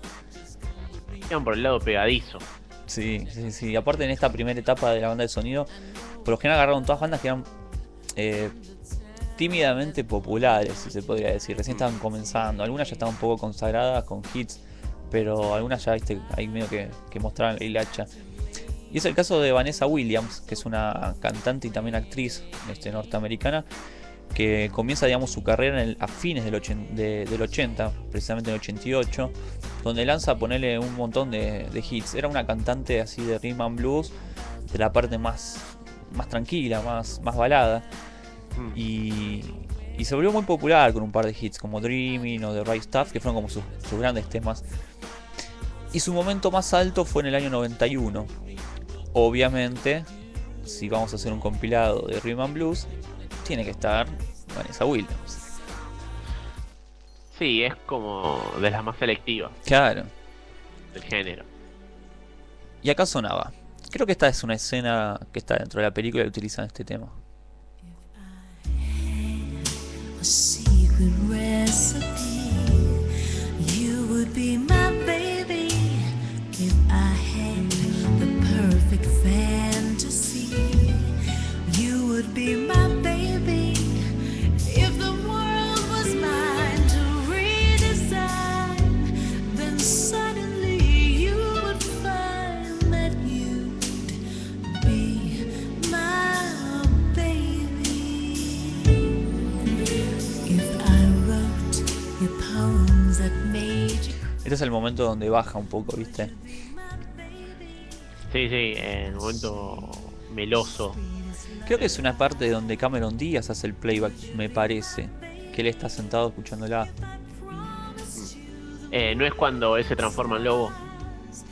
sí. Iban por el lado pegadizo. Sí, sí, sí. Aparte en esta primera etapa de la banda de sonido, por lo general agarraron todas bandas que eran eh, tímidamente populares, si se podría decir. Recién estaban comenzando. Algunas ya estaban un poco consagradas con hits, pero algunas ya, viste, ahí medio que, que mostraban el hacha. Y es el caso de Vanessa Williams, que es una cantante y también actriz este, norteamericana, que comienza digamos, su carrera en el- a fines del, ochen- de- del 80, precisamente en el 88, donde lanza a ponerle un montón de, de hits. Era una cantante así de rhythm and blues, de la parte más, más tranquila, más, más balada. Mm. Y, y se volvió muy popular con un par de hits como Dreaming o The Right Stuff, que fueron como sus, sus grandes temas. Y su momento más alto fue en el año 91. Obviamente, si vamos a hacer un compilado de Rhythm and Blues, tiene que estar Vanessa Williams. Sí, es como de las más selectivas Claro. del género. Y acá sonaba. Creo que esta es una escena que está dentro de la película y utilizan este tema. a secret recipe. You Este es el momento donde baja un poco, ¿viste? Sí, sí, en un momento meloso. Creo que es una parte donde Cameron Díaz hace el playback, me parece. Que él está sentado escuchándola. Eh, no es cuando él se transforma en lobo,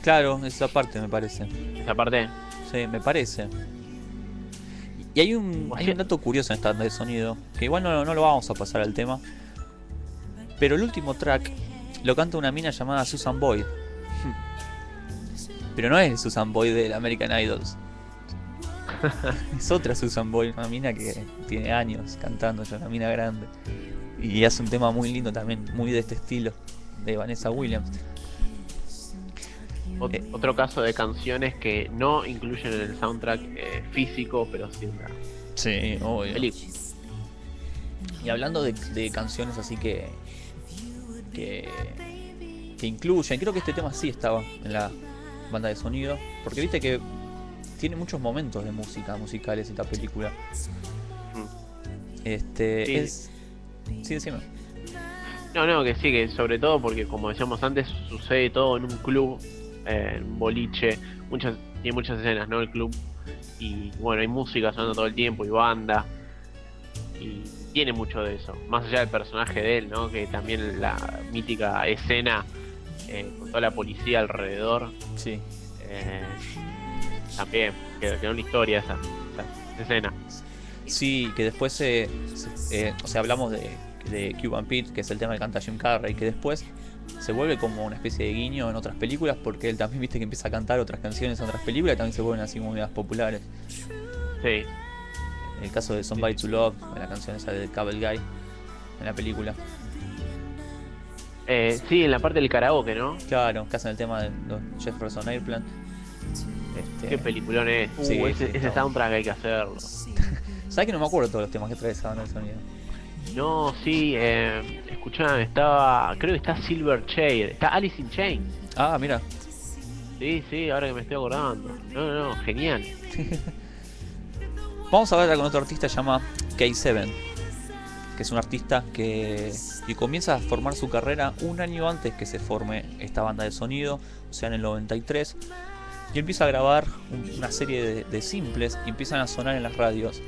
Claro, esa parte me parece. esa parte. Sí, me parece. Y hay un, hay un dato curioso en esta de sonido, que igual no, no lo vamos a pasar al tema. Pero el último track lo canta una mina llamada Susan Boyd. Pero no es Susan Boyd del American Idols. es otra Susan Boyd, una mina que tiene años cantando, ya una mina grande. Y hace un tema muy lindo también, muy de este estilo, de Vanessa Williams. Ot- Eh. Otro caso de canciones que no incluyen en el soundtrack eh, físico, pero sí en la Sí, obvio. película. Y hablando de, de canciones así que, que. que incluyen, creo que este tema sí estaba en la banda de sonido. Porque viste que tiene muchos momentos de música, musicales esta película. Este. Sí. Es. Sí, decime. No, no, que sí, que sobre todo porque como decíamos antes, sucede todo en un club, eh, en un boliche, muchas, tiene muchas escenas, ¿no? El club. Y bueno, hay música sonando todo el tiempo y banda. Y tiene mucho de eso. Más allá del personaje de él, ¿no? Que también la mítica escena eh, con toda la policía alrededor. Sí. eh, también, quedó, quedó una historia esa, esa- escena. Sí, que después se, se- eh, o sea, hablamos de, de Cuban Pete, que es el tema que canta Jim Carrey, que después se vuelve como una especie de guiño en otras películas, porque él también viste que empieza a cantar otras canciones en otras películas y también se vuelven así más populares. Sí, el caso de Somebody to Love, la canción esa de Cable Guy, en la película. Eh, sí, en la parte del karaoke, ¿no? Claro, que hacen el tema de los Jefferson Airplane. Este, Qué peliculón es. Uh, Sí, ese, soundtrack hay que hacerlo. ¿Sabes que no me acuerdo todos los temas que trae esa banda de sonido? No, sí, eh, escuchá, estaba. Creo que está Silver Shade, está Alice in Chains. Ah, mira, Sí, sí, ahora que me estoy acordando. No, no, no, genial. Vamos a ver con otro artista que se llama K7, que es un artista que, que comienza a formar su carrera un año antes que se forme esta banda de sonido, o sea, en el 93, y empieza a grabar un- una serie de, simples y empiezan a sonar en las radios.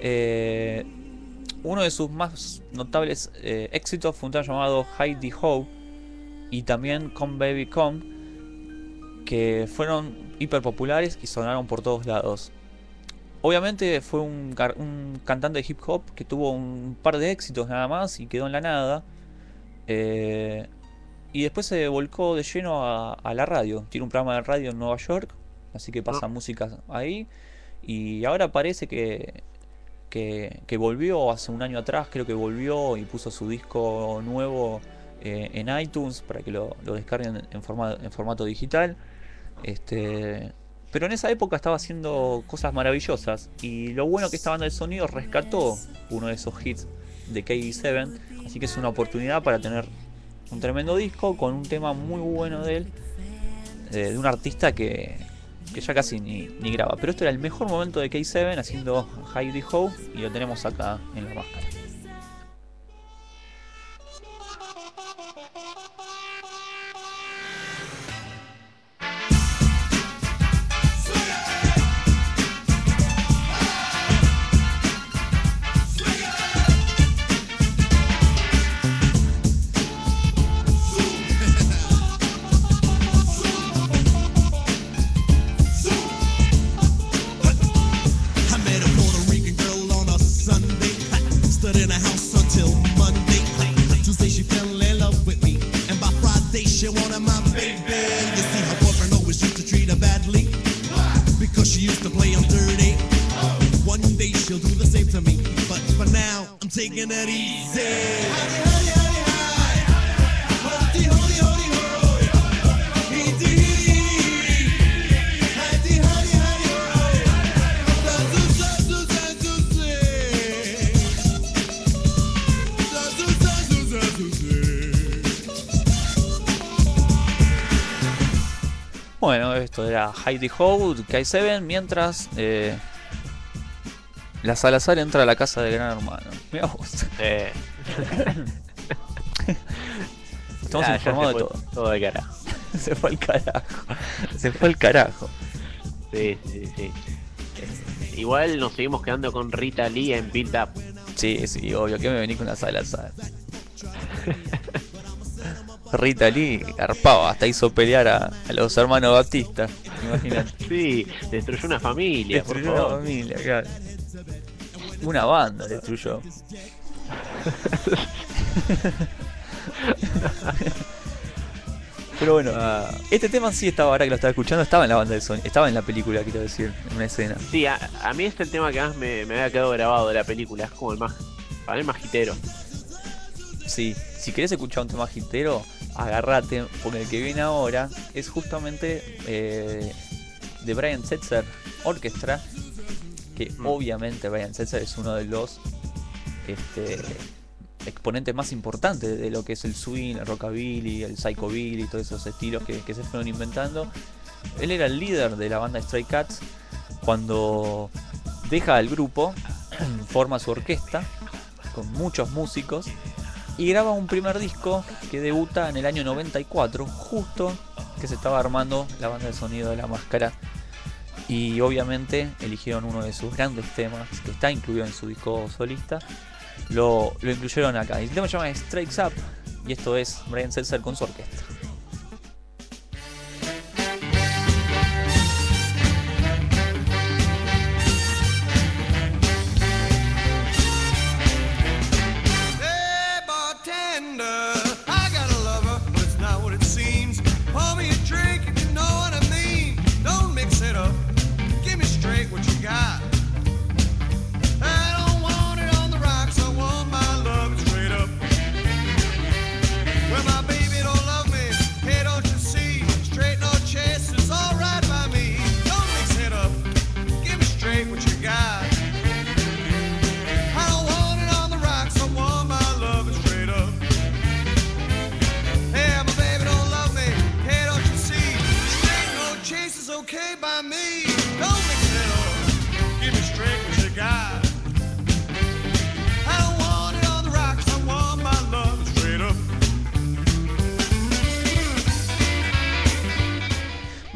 Eh, uno de sus más notables eh, éxitos fue un tema llamado Heidi Ho y también Come Baby Come, que fueron hiper populares y sonaron por todos lados. Obviamente fue un, cantante de hip hop que tuvo un par de éxitos nada más y quedó en la nada. Eh, y después se volcó de lleno a, a la radio. Tiene un programa de radio en Nueva York, así que pasa música ahí. Y ahora parece que, que, que volvió hace un año atrás, creo que volvió y puso su disco nuevo eh, en iTunes para que lo, lo descarguen en, forma- en formato digital. Este, pero en esa época estaba haciendo cosas maravillosas. Y lo bueno que esta banda de sonido rescató uno de esos hits de KD7. Así que es una oportunidad para tener un tremendo disco con un tema muy bueno de él. eh, de un artista que, ya casi ni, ni graba. Pero este era el mejor momento de K7 haciendo Heidi Ho. Y lo tenemos acá en la máscara. Heidi Ho, K7, mientras eh, la Salazar entra a la casa de Gran Hermano. Mirá vos. Eh, Estamos ah, ya informados de todo. Todo de carajo. Se fue al carajo. Se fue al carajo. Sí, sí, sí. Igual nos seguimos quedando con Rita Lee en Build Up. Sí, sí, obvio que me vení con la Salazar. Rita Lee garpaba, hasta hizo pelear a, a los hermanos Batista. Imagínate. Sí, destruyó una familia, por Destruyó una familia, claro. Una banda destruyó. Pero bueno, Ah. este tema sí estaba, ahora que lo estaba escuchando, estaba en la banda de Sony, estaba en la película, quiero decir, en una escena. Sí, a, a mí este es el tema que más me, me había quedado grabado de la película. Es como el más. Para mí, el más hitero. Sí, si querés escuchar un tema hitero, agarrate, porque el que viene ahora es justamente eh, de Brian Setzer Orchestra, que Mm. obviamente Brian Setzer es uno de los este, exponente más importante de lo que es el swing, el rockabilly, el psychobilly, todos esos estilos que, que se fueron inventando. Él era el líder de la banda Stray Cats cuando deja el grupo, forma su orquesta con muchos músicos y graba un primer disco que debuta en el año 94, justo que se estaba armando la banda de sonido de la máscara. Y obviamente eligieron uno de sus grandes temas, que está incluido en su disco solista, lo, lo incluyeron acá. El tema se llama Strikes Up, y esto es Brian Setzer con su orquesta.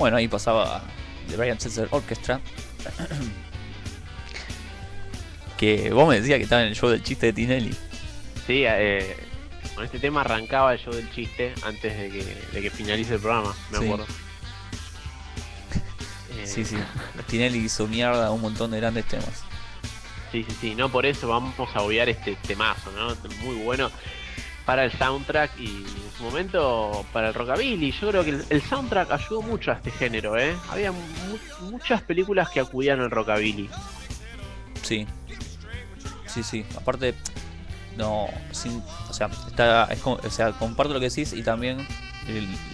Bueno, ahí pasaba The Brian Setzer Orchestra. que vos me decías que estaba en el show del chiste de Tinelli. Sí, eh, con este tema arrancaba el show del chiste antes de que, de que finalice el programa, me Sí. acuerdo. Eh, Sí, sí. Tinelli hizo mierda un montón de grandes temas. Sí, sí, sí, no por eso vamos a obviar este temazo, ¿no? Muy bueno para el soundtrack y en su momento para el rockabilly. Yo creo que el, el soundtrack ayudó mucho a este género, ¿eh? Había mu- muchas películas que acudían al rockabilly. Sí. Sí, sí. Aparte, no. Sin, o sea, está, es o sea, comparto lo que decís y también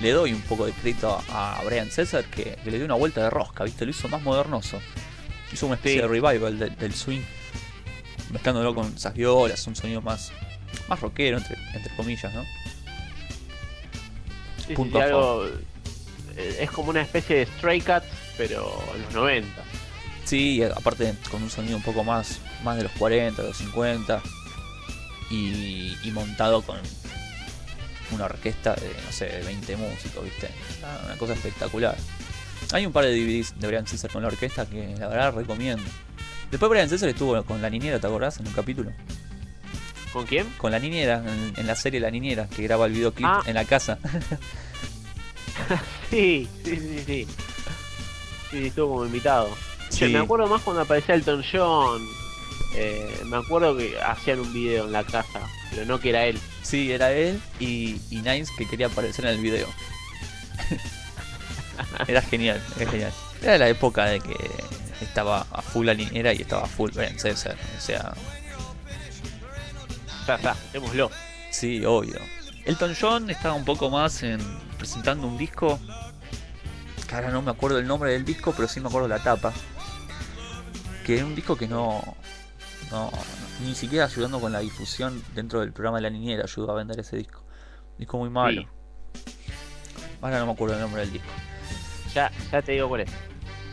le doy un poco de crédito a Brian César que, que le dio una vuelta de rosca, ¿viste? Lo hizo más modernoso. Hizo una especie Sí. de revival del- del swing. Mezclándolo con esas violas, un sonido más, más rockero, entre, entre comillas, ¿no? Sí, Punto sí, a algo, eh, es como una especie de Stray Cats, pero en los 90. Sí, y aparte con un sonido un poco más, más de los 40, de los 50. Y, y montado con una orquesta de, no sé, de 20 músicos, ¿viste? Ah, Una cosa espectacular. Hay un par de DVDs de Brian César con la orquesta que la verdad recomiendo. Después Brian César estuvo con la niñera, ¿te acordás? En un capítulo. ¿Con quién? Con la niñera, en, en la serie La Niñera, que graba el videoclip Ah. en la casa. Sí, sí, sí, sí. Sí, estuvo como invitado. Sí. me acuerdo más cuando aparecía Elton John. Eh, me acuerdo que hacían un video en la casa, pero no que era él. Sí, era él y, y Nines que quería aparecer en el video. era genial, era genial. Era la época de que estaba a full la niñera y estaba a full Brian César. O sea, Ya, ya, démoslo. sí, obvio. Elton John estaba un poco más en presentando un disco. Que ahora no me acuerdo el nombre del disco, pero sí me acuerdo la tapa. Que es un disco que no, no. Ni siquiera ayudando con la difusión dentro del programa de la niñera ayudó a vender ese disco. Disco muy malo. Sí. Ahora no me acuerdo el nombre del disco. Ya, ya te digo cuál es.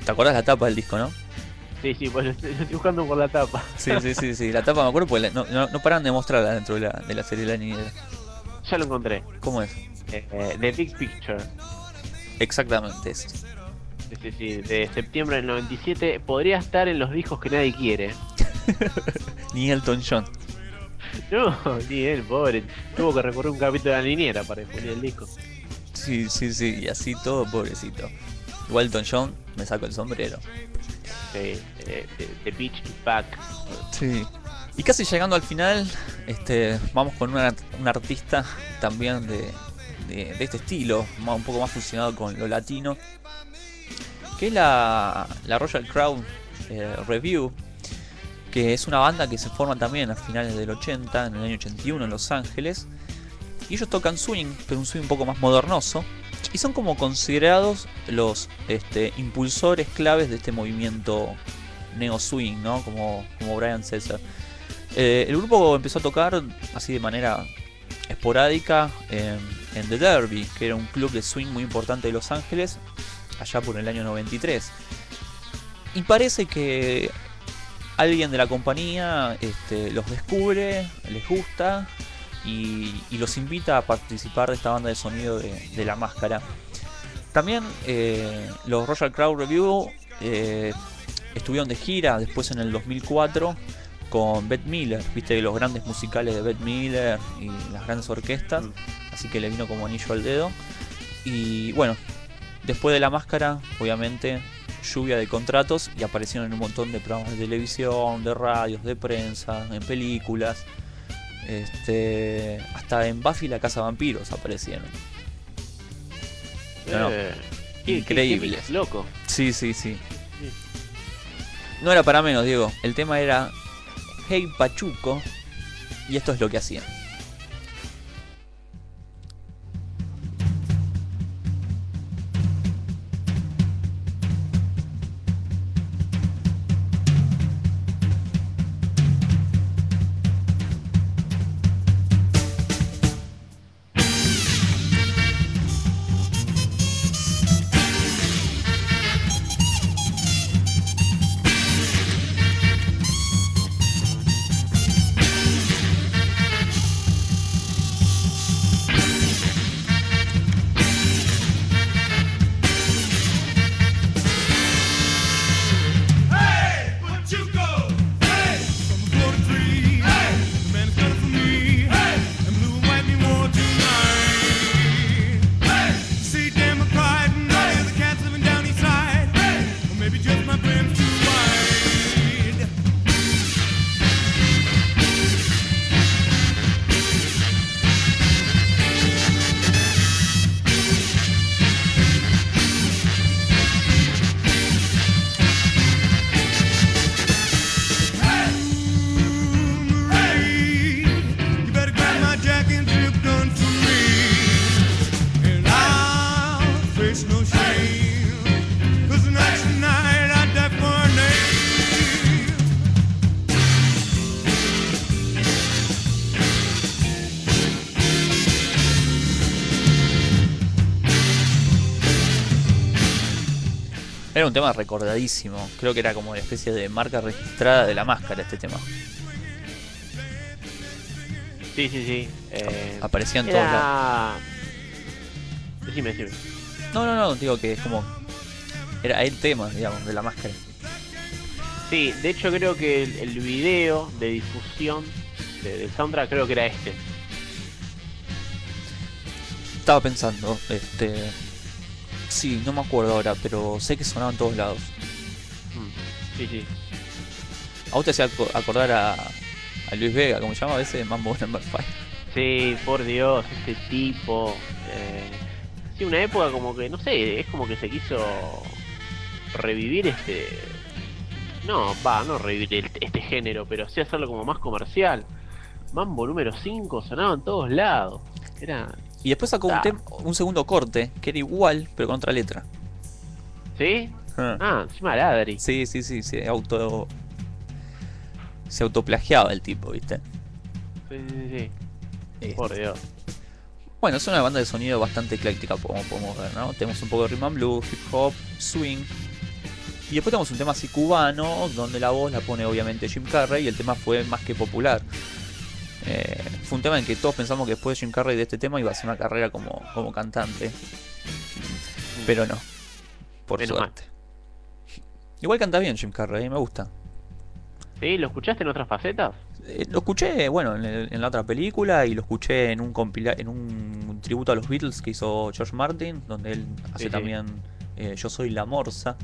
¿Te acordás la tapa del disco, no? Sí, sí, pues lo estoy, lo estoy buscando por la tapa. Sí, sí, sí, sí. La tapa me acuerdo porque la- no, no, no paran de mostrarla dentro de la, de la serie de la niñera. Ya lo encontré. ¿Cómo es? Eh, eh, The Big Picture. Exactamente eso. Sí, sí, sí, de septiembre del 97. Podría estar en los discos que nadie quiere. Ni Elton John. No, ni él, pobre. Tuvo que recorrer un capítulo de la liniera para difundir el disco. Sí, sí, sí. Y así todo, pobrecito. Igual Elton John, me saco el sombrero. Sí, eh, The, The Beach is Back. Sí. Y casi llegando al final, este, vamos con una- un artista también de, de- de este estilo, un poco más fusionado con lo latino, que es la, la Royal Crown eh, Review, que es una banda que se forma también a finales del 80, en el año 81 en Los Ángeles, y ellos tocan swing, pero un swing un poco más modernoso, y son como considerados los este, impulsores claves de este movimiento neo swing, ¿no? Como, Brian César. Eh, el grupo empezó a tocar así de manera esporádica en, en The Derby, que era un club de swing muy importante de Los Ángeles, allá por el año 93. Y parece que alguien de la compañía este, los descubre, les gusta y, y los invita a participar de esta banda de sonido de, de La Máscara. También eh, los Royal Crowd Review eh, estuvieron de gira después en el 2004 con Bette Miller, viste los grandes musicales de Bette Miller y las grandes orquestas, así que le vino como anillo al dedo. Y bueno, después de la máscara, obviamente, lluvia de contratos y aparecieron en un montón de programas de televisión, de radios, de prensa, en películas. Este, hasta en Buffy la Casa Vampiros aparecieron. No. Eh, qué loco. Sí, sí, sí. No era para menos, Diego. El tema era Hey Pachuco. Y esto es lo que hacían. Un tema recordadísimo. Creo que era como una especie de marca registrada de la máscara este tema. Sí, sí, sí. Eh, Aparecía en todos lados. decime. No, no, no, digo que es como. Era el tema, digamos, de la máscara. Sí, de hecho creo que el, el video de difusión de- del soundtrack creo que era este. Estaba pensando, este. Sí, no me acuerdo ahora, pero sé que sonaba en todos lados. Mm, Sí, sí. A vos te hacía aco- acordar a, a Luis Vega, como se llama ese Mambo Number 5. Sí, por Dios, ese tipo. Eh, sí, una época como que, no sé, es como que se quiso revivir este. No, va, no revivir el- este género, pero sí hacerlo como más comercial. Mambo número 5 sonaba en todos lados. Era. Y después sacó un, Ah. tem- un segundo corte que era igual, pero con otra letra. ¿Sí? Ah. Ah, encima ladri. Sí, sí, sí, se auto. Se autoplagiaba el tipo, ¿viste? Sí, sí, sí. Este. Por Dios. Bueno, es una banda de sonido bastante ecléctica, como podemos ver, ¿no? Tenemos un poco de rhythm and blues, hip hop, swing. Y después tenemos un tema así cubano, donde la voz la pone obviamente Jim Carrey y el tema fue más que popular. Eh, fue un tema en que todos pensamos que después de Jim Carrey de este tema iba a hacer una carrera como, como cantante. Pero no. Por Menos mal. suerte. Igual canta bien Jim Carrey, me gusta. ¿Sí? ¿Lo escuchaste en otras facetas? Eh, lo escuché, bueno, en, el- en la otra película y lo escuché en un compila en un tributo a los Beatles que hizo George Martin, donde él hace sí. también eh, Yo soy la morsa.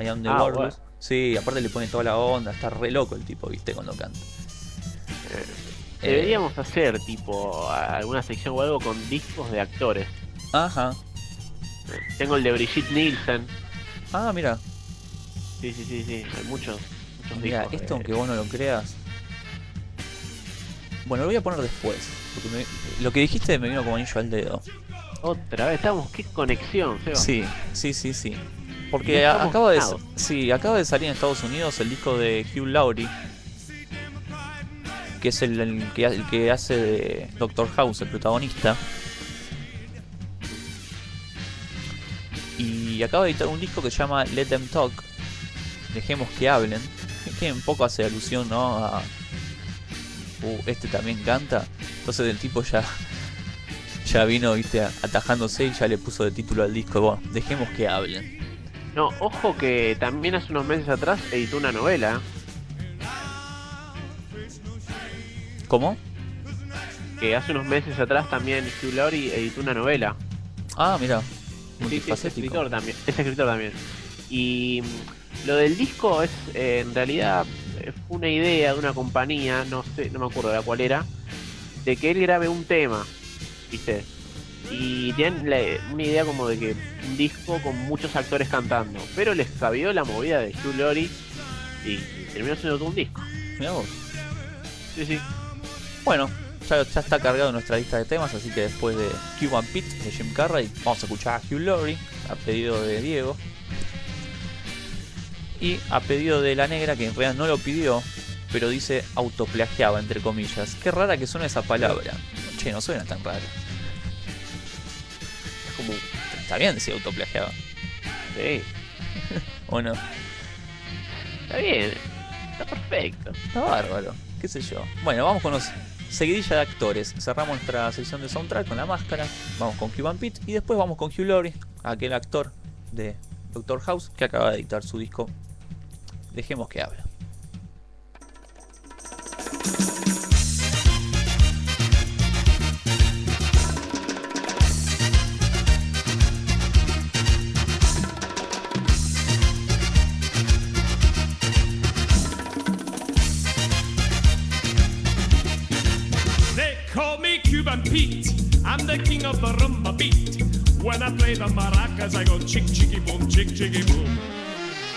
I am the Ah, bueno. Sí, aparte le pone toda la onda, está re loco el tipo, viste, cuando canta. Eh, Deberíamos hacer tipo alguna sección o algo con discos de actores. Ajá. Tengo el de Brigitte Nielsen. Ah, mira, Sí, sí, sí, sí. Hay muchos, muchos mira, discos. esto de- aunque vos no lo creas. Bueno, lo voy a poner después. Porque me- lo que dijiste me vino como anillo al dedo. Otra vez, estamos, qué conexión, Seba. Sí, sí, sí, sí. Porque acaba de, sí, acaba de salir en Estados Unidos el disco de Hugh Laurie. Que es el, que, hace de Doctor House, el protagonista. Y acaba de editar un disco que se llama Let Them Talk. Dejemos que hablen. Que un poco hace alusión, ¿no? A. Uh, este también canta. Entonces el tipo ya. Ya vino, viste, atajándose y ya le puso de título al disco. Dejemos que hablen. No, ojo que también hace unos meses atrás editó una novela. ¿Cómo? Que hace unos meses atrás también Hugh Laurie editó una novela. Ah, mira. Sí, sí, es escritor también. Es escritor también. Y mm, lo del disco es eh, en realidad eh, fue una idea de una compañía, no sé, no me acuerdo de la cuál era, de que él grabe un tema, ¿viste? Y tienen la- una idea como de que un disco con muchos actores cantando, pero les cabió la movida de Hugh Laurie y terminó siendo todo un disco. Mirá vos. Sí, sí. Bueno, ya, ya está cargado nuestra lista de temas, así que después de Cuban Pete de Jim Carrey, vamos a escuchar a Hugh Laurie, a pedido de Diego. Y a pedido de la negra, que en realidad no lo pidió, pero dice autoplagiaba, entre comillas. Qué rara que suena esa palabra. Che, no suena tan rara. Es como, Está bien decir autoplagiaba, sí, ¿o no? está bien, está perfecto. Está bárbaro, qué sé yo. Bueno, vamos con los seguidilla de actores. Cerramos nuestra sección de soundtrack con la máscara. Vamos con Cuban Pete y después vamos con Hugh Laurie, aquel actor de Doctor House que acaba de editar su disco. Dejemos que hable. Cuban Pete. I'm the king of the rumba beat. When I play the maracas, I go chick chicky boom, chick chicky boom.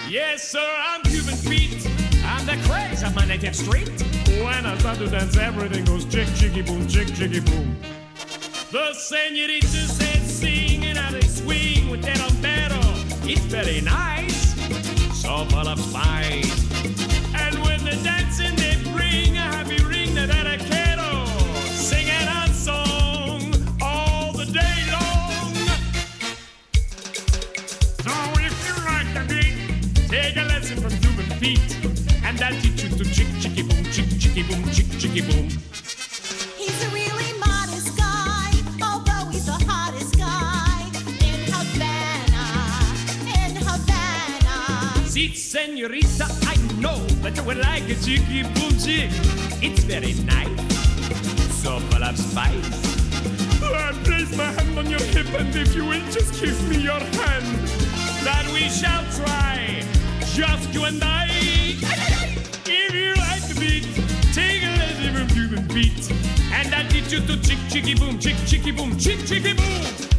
Yes, sir, I'm Cuban Pete. I'm the craze of my native street. When I start to dance, everything goes chick chicky boom, chick chicky boom. The senoritas said singing how they swing with that umbrero. It's very nice, so full of spice. And when they're dancing, they bring a happy ring that I quiero. Take a lesson from Cuban Pete. And I'll teach you to chick chicky boom, chick chicky boom, chick chicky boom. He's a really modest guy, although he's the hottest guy in Havana, in Havana. See, senorita, I know that you would like a chicky boom chick. It's very nice, so full of spice. I place my hand on your hip, and if you will just give me your hand, that we shall try, just you and I. If you like the beat, take a lesson from Cuban Pete, and I'll teach you to chick chicky boom, chick chicky boom, chick chicky boom.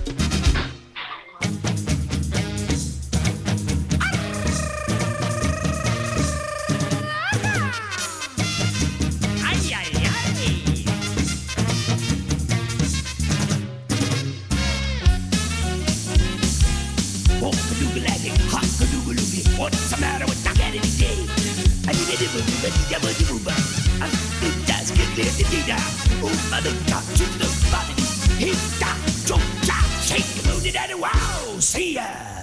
Hit that, jump, jump, shake the moon, and wow, see ya.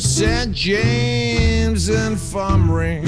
St. James and Infirmary.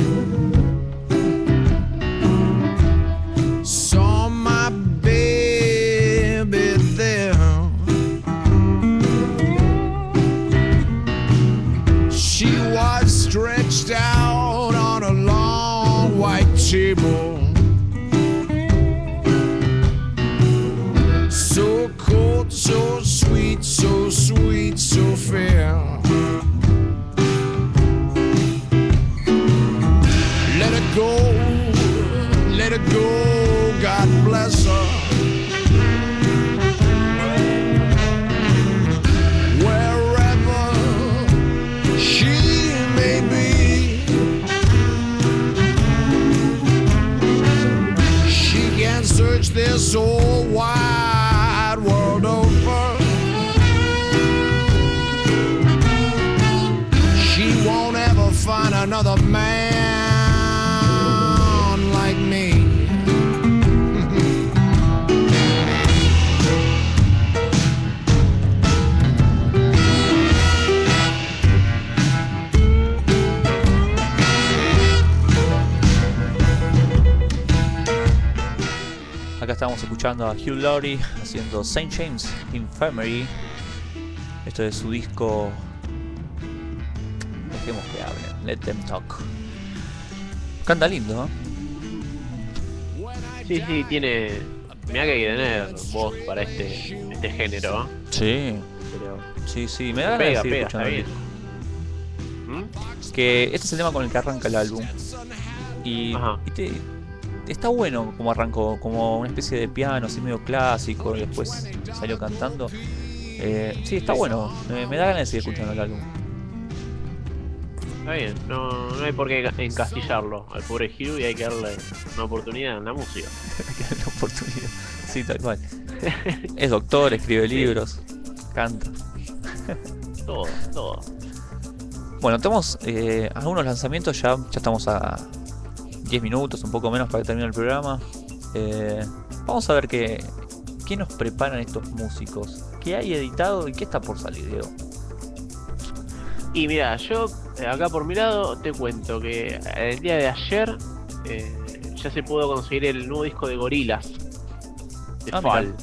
Hugh Laurie haciendo St. James Infirmary. Esto es su disco. Dejemos que hablen. Let them talk. Canta lindo, ¿no? Sí, sí, tiene. Mira que tener voz para este, este género. Sí, Pero. sí, sí. Me da ganas de Pega, seguir. ¿Mm? Que este es el tema con el que arranca el álbum. Y, Ajá. y te- está bueno como arrancó, como una especie de piano así medio clásico y después salió cantando. Eh, sí, está bueno. Me, me da ganas de seguir escuchando el álbum. Está bien, no, no hay por qué encastillarlo al pobre Hugh y hay que darle una oportunidad en la música. que darle oportunidad. Sí, tal cual. Es doctor, escribe libros, canta. Todo, todo. Bueno, tenemos eh, algunos lanzamientos, ya, ya estamos a 10 minutos, un poco menos para que termine el programa. Eh, vamos a ver qué, qué nos preparan estos músicos. ¿Qué hay editado y qué está por salir, Diego? Y mira, yo eh, acá por mi lado te cuento que el día de ayer eh, ya se pudo conseguir el nuevo disco de Gorilas de Ah, Fall.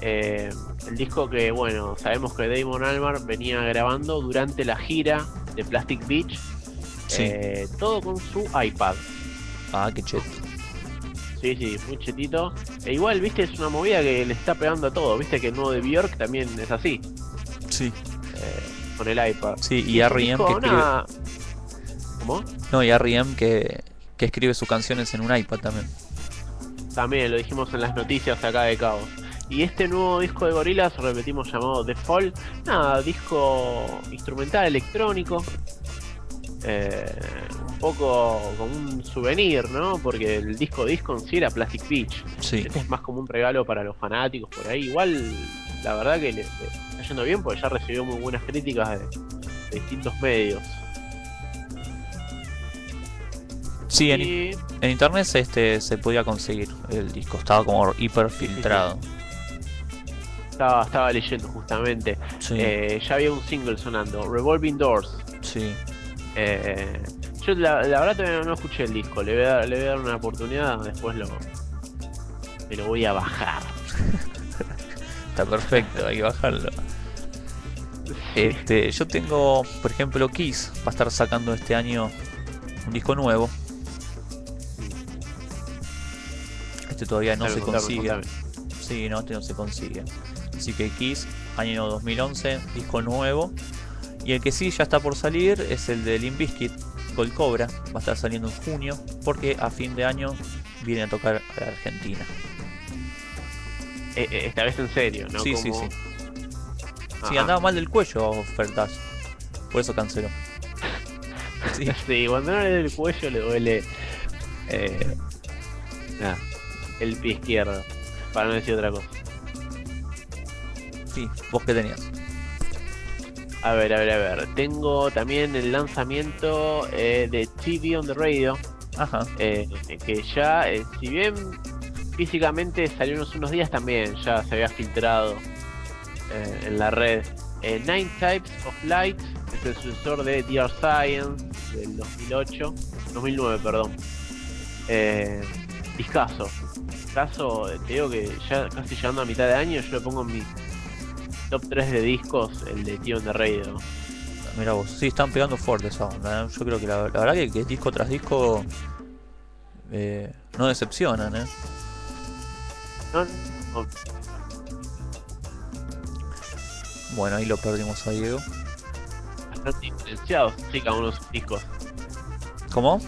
Eh, el disco que, bueno, sabemos que Damon Albarn venía grabando durante la gira de Plastic Beach. Sí. eh, todo con su iPad. Ah, qué chet. Sí, sí, muy chetito. E igual, viste, es una movida que le está pegando a todo. Viste que el nuevo de Bjork también es así, Sí. eh, con el iPad. Sí, y este R.E.M. escribe. ¿Cómo? No, y R.E.M. que, que escribe sus canciones en un iPad también. También lo dijimos en las noticias acá de Cabo. Y este nuevo disco de Gorillaz, repetimos, llamado The Fall, nada, disco instrumental electrónico. Eh, poco como un souvenir, ¿no? Porque el disco disco en sí era Plastic Beach. Sí. Este es más como un regalo para los fanáticos por ahí. Igual, la verdad que le, está yendo bien porque ya recibió muy buenas críticas de, de distintos medios. Sí, en, Y en internet este se podía conseguir el disco, estaba como hiper filtrado. estaba, estaba leyendo justamente. Sí, Eh, ya había un single sonando, Revolving Doors. sí. Eh, yo la, la verdad todavía no escuché el disco, le voy, a dar, le voy a dar una oportunidad, después lo me lo voy a bajar. Está perfecto, hay que bajarlo. Este, yo tengo, por ejemplo, Kiss va a estar sacando este año un disco nuevo. Este todavía no se contame, consigue. contame. Sí, no, este no se consigue. Así que Kiss, año 2011, disco nuevo. Y el que sí ya está por salir es el de Limp Bizkit, Gold Cobra. Va a estar saliendo en junio porque a fin de año viene a tocar a la Argentina. Eh, eh, esta vez en serio, ¿no? sí, sí, Como- sí. Ah, Sí, andaba mal del cuello, ofertas. Por eso canceló. Sí, Sí, cuando no le duele el cuello le duele eh, el pie izquierdo, para no decir otra cosa. sí. ¿Vos qué tenías? A ver, a ver, a ver. Tengo también el lanzamiento eh, de TV on the Radio, Ajá. eh, que ya, eh, si bien físicamente salió unos, unos días también, ya se había filtrado eh, en la red. Eh, Nine Types of Light es el sucesor de Dear Science del 2008, 2009, perdón. Eh. Discazo, eh, te digo que ya casi llegando a mitad de año, yo le pongo en mi top 3 de discos el de Tío de Radio. Mira vos, sí, están pegando fuerte esa onda. ¿eh? Yo creo que la, la verdad que, que disco tras disco eh, no decepcionan, ¿eh? No, no, Bueno, ahí lo perdimos a Diego. bastante diferenciados, sí, cada uno de sus discos. ¿Cómo?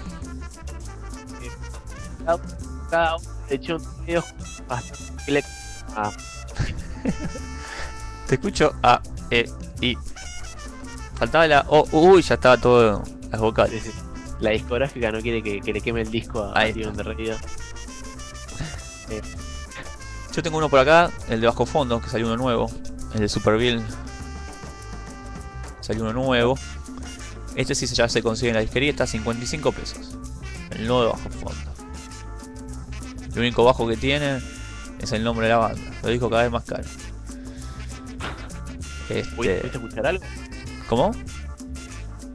Cada, cada uno de hecho bastante. Ah, Te escucho A, E, I. Faltaba la O, uy, ya estaba todo las vocales. sí, sí. La discográfica no quiere que, que le queme el disco a Ahí está. de Radio. Yo tengo uno por acá, el de bajo fondo, que salió uno nuevo. El de Superville. Salió uno nuevo. Este sí se- ya se consigue en la disquería, está a 55 pesos. El nuevo de bajo fondo. El único bajo que tiene es el nombre de la banda. Lo dijo cada vez más caro. ¿Pudiste, Este, pudiste escuchar algo? ¿Cómo?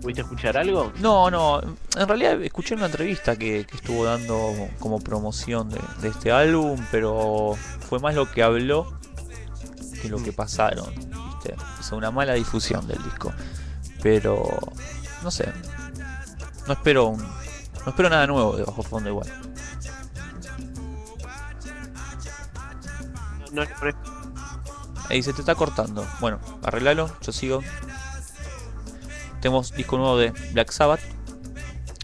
¿Pudiste escuchar algo? No, no. En realidad escuché una entrevista que, que estuvo dando como promoción de, de este álbum, pero fue más lo que habló que lo que pasaron. ¿viste? Hizo una mala difusión del disco. Pero no sé. No espero un, no espero nada nuevo de bajo fondo igual. No, no pones- Ey, se te está cortando. Bueno, arreglalo, yo sigo. Tenemos disco nuevo de Black Sabbath.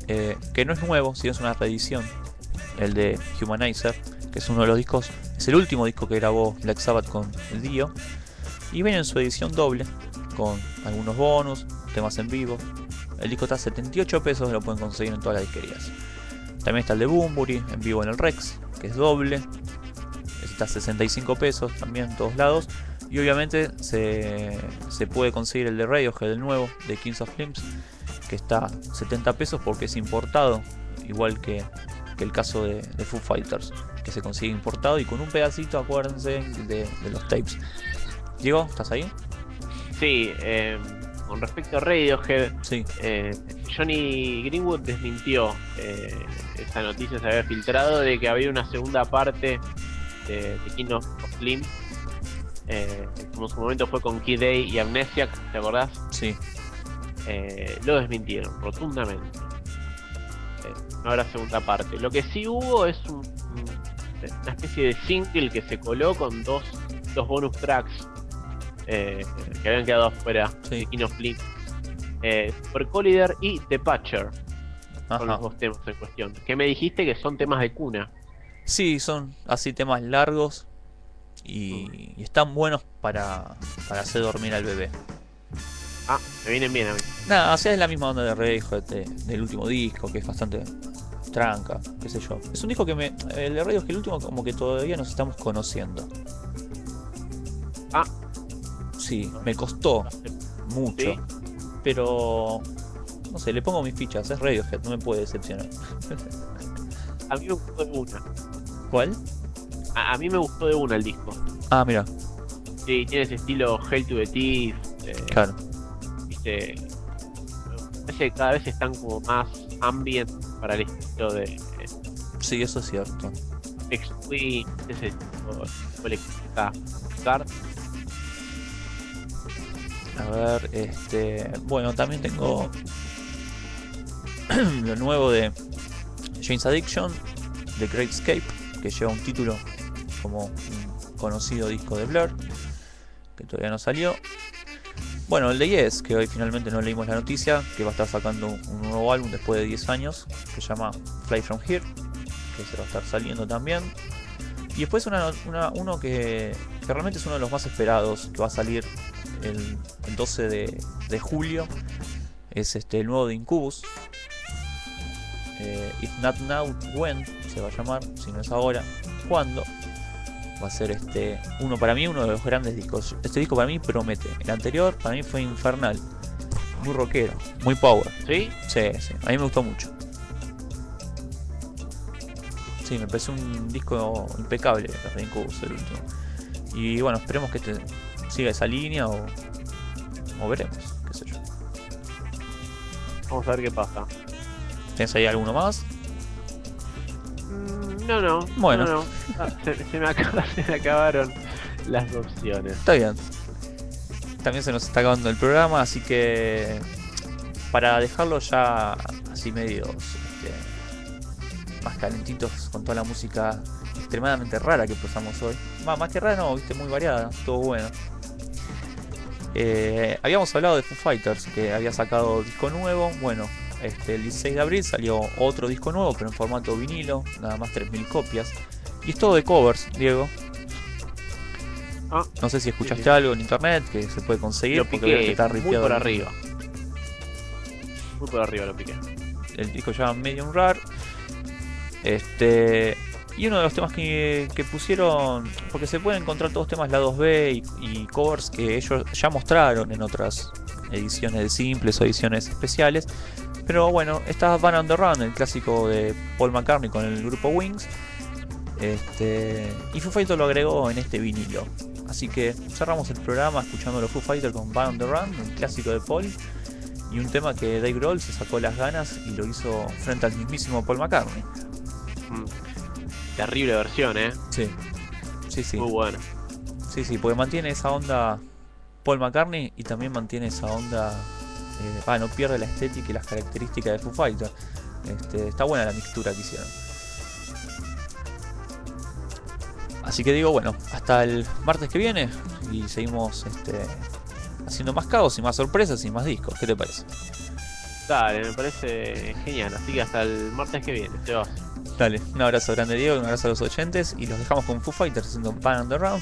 eh, que no es nuevo, sino es una reedición. El de Humanizer. Que es uno de los discos. Es el último disco que grabó Black Sabbath con Dio. Y viene en su edición doble. Con algunos bonus, temas en vivo. El disco está a 78 pesos, lo pueden conseguir en todas las disquerías. También está el de Boombury, en vivo en el Rex, que es doble. Está a 65 pesos también en todos lados. Y obviamente se, se puede conseguir el de Radiohead, el nuevo, de Kings of Limbs, que está a 70 pesos porque es importado, igual que, que el caso de, de Foo Fighters, que se consigue importado y con un pedacito, acuérdense, de, de los tapes. Diego, ¿estás ahí? Sí, eh, con respecto a Radiohead, Sí. eh, Johnny Greenwood desmintió eh, esa noticia, se había filtrado de que había una segunda parte de, de King of, of Limbs, eh, como en su momento fue con Kid Day y Amnesiac, ¿te acordás? Sí. Eh, lo desmintieron rotundamente. Eh, no habrá segunda parte. Lo que sí hubo es un- un- una especie de single que se coló con dos, dos bonus tracks eh, que habían quedado afuera Sí. Limbs. Eh, Super Collider y The Patcher son los dos temas en cuestión. Que me dijiste que son temas de cuna. Sí, son así temas largos y, y están buenos para, para hacer dormir al bebé. Ah, me vienen bien a mí. Nada, o sea, es la misma onda de Radiohead de- del último disco, que es bastante tranca, qué sé yo. Es un disco que me. El de Radiohead, el último, como que todavía nos estamos conociendo. Ah. Sí, me costó mucho. Sí. Pero. No sé, le pongo mis fichas, es Radiohead, no me puede decepcionar. A mí me gustó una. ¿Cuál? A, a mí me gustó de una el disco. Ah, mira, Sí, tiene ese estilo Hell to the Teeth. eh, claro. viste, me parece que cada vez están como más ambient para el estilo de eh, Sí, eso es cierto. Next Queen, ese tipo tipo electrónica. A ver, este. Bueno, también tengo lo nuevo de James Addiction, The Great Escape, que lleva un título como un conocido disco de Blur, que todavía no salió. Bueno, el de Yes, que hoy finalmente no leímos la noticia, que va a estar sacando un nuevo álbum después de 10 años, que se llama Fly From Here, que se va a estar saliendo también. Y después una, uno que, que realmente es uno de los más esperados, que va a salir el, el 12 de, julio, es este el nuevo de Incubus. Eh, Not Now, When se va a llamar, si no es ahora, ¿cuándo? Va a ser este uno para mí, uno de los grandes discos. Este disco para mí promete. El anterior para mí fue infernal. Muy rockero, muy power. ¿Sí? Sí, sí, a mí me gustó mucho. Sí, me pareció un disco impecable, los de Incubus, el último. Y bueno, esperemos que este siga esa línea o, o veremos, qué sé yo. Vamos a ver qué pasa. ¿Tienes ahí alguno más? No, no. Bueno. no, no. Ah, se, se me acaba- se me acabaron las opciones. Está bien. También se nos está acabando el programa, así que para dejarlo ya así medios este, más calentitos con toda la música extremadamente rara que pasamos hoy. Más, más que rara no, viste, muy variada, todo bueno. Eh, habíamos hablado de Foo Fighters, que había sacado disco nuevo. Bueno, este, el 16 de abril salió otro disco nuevo, pero en formato vinilo, nada más 3.000 copias. Y es todo de covers, Diego. Ah, No sé si escuchaste sí. algo en internet que se puede conseguir. lo porque veo que piqué está muy por arriba. Muy por arriba lo piqué. El disco se llama Medium Rare. Este. Y uno de los temas que, que pusieron. Porque se pueden encontrar todos temas la 2B y, y covers que ellos ya mostraron en otras ediciones de simples o ediciones especiales. Pero bueno, está Van on the Run, el clásico de Paul McCartney con el grupo Wings. Este, y Foo Fighters lo agregó en este vinilo. Así que cerramos el programa escuchando los Foo Fighters con Van on the Run, un clásico de Paul. Y un tema que Dave Grohl se sacó las ganas y lo hizo frente al mismísimo Paul McCartney. Mm. Terrible versión, eh. Sí, sí, sí. Muy buena. Sí, sí, porque mantiene esa onda Paul McCartney y también mantiene esa onda. Eh, ah, no pierde la estética y las características de Foo Fighters. Este, está buena la mixtura que hicieron. Así que digo, bueno, hasta el martes que viene y seguimos este, haciendo más caos y más sorpresas y más discos. ¿Qué te parece? Dale, me parece genial. Así que hasta el martes que viene, se va. Dale, un abrazo grande Diego, un abrazo a los oyentes y los dejamos con Foo Fighters haciendo Pan on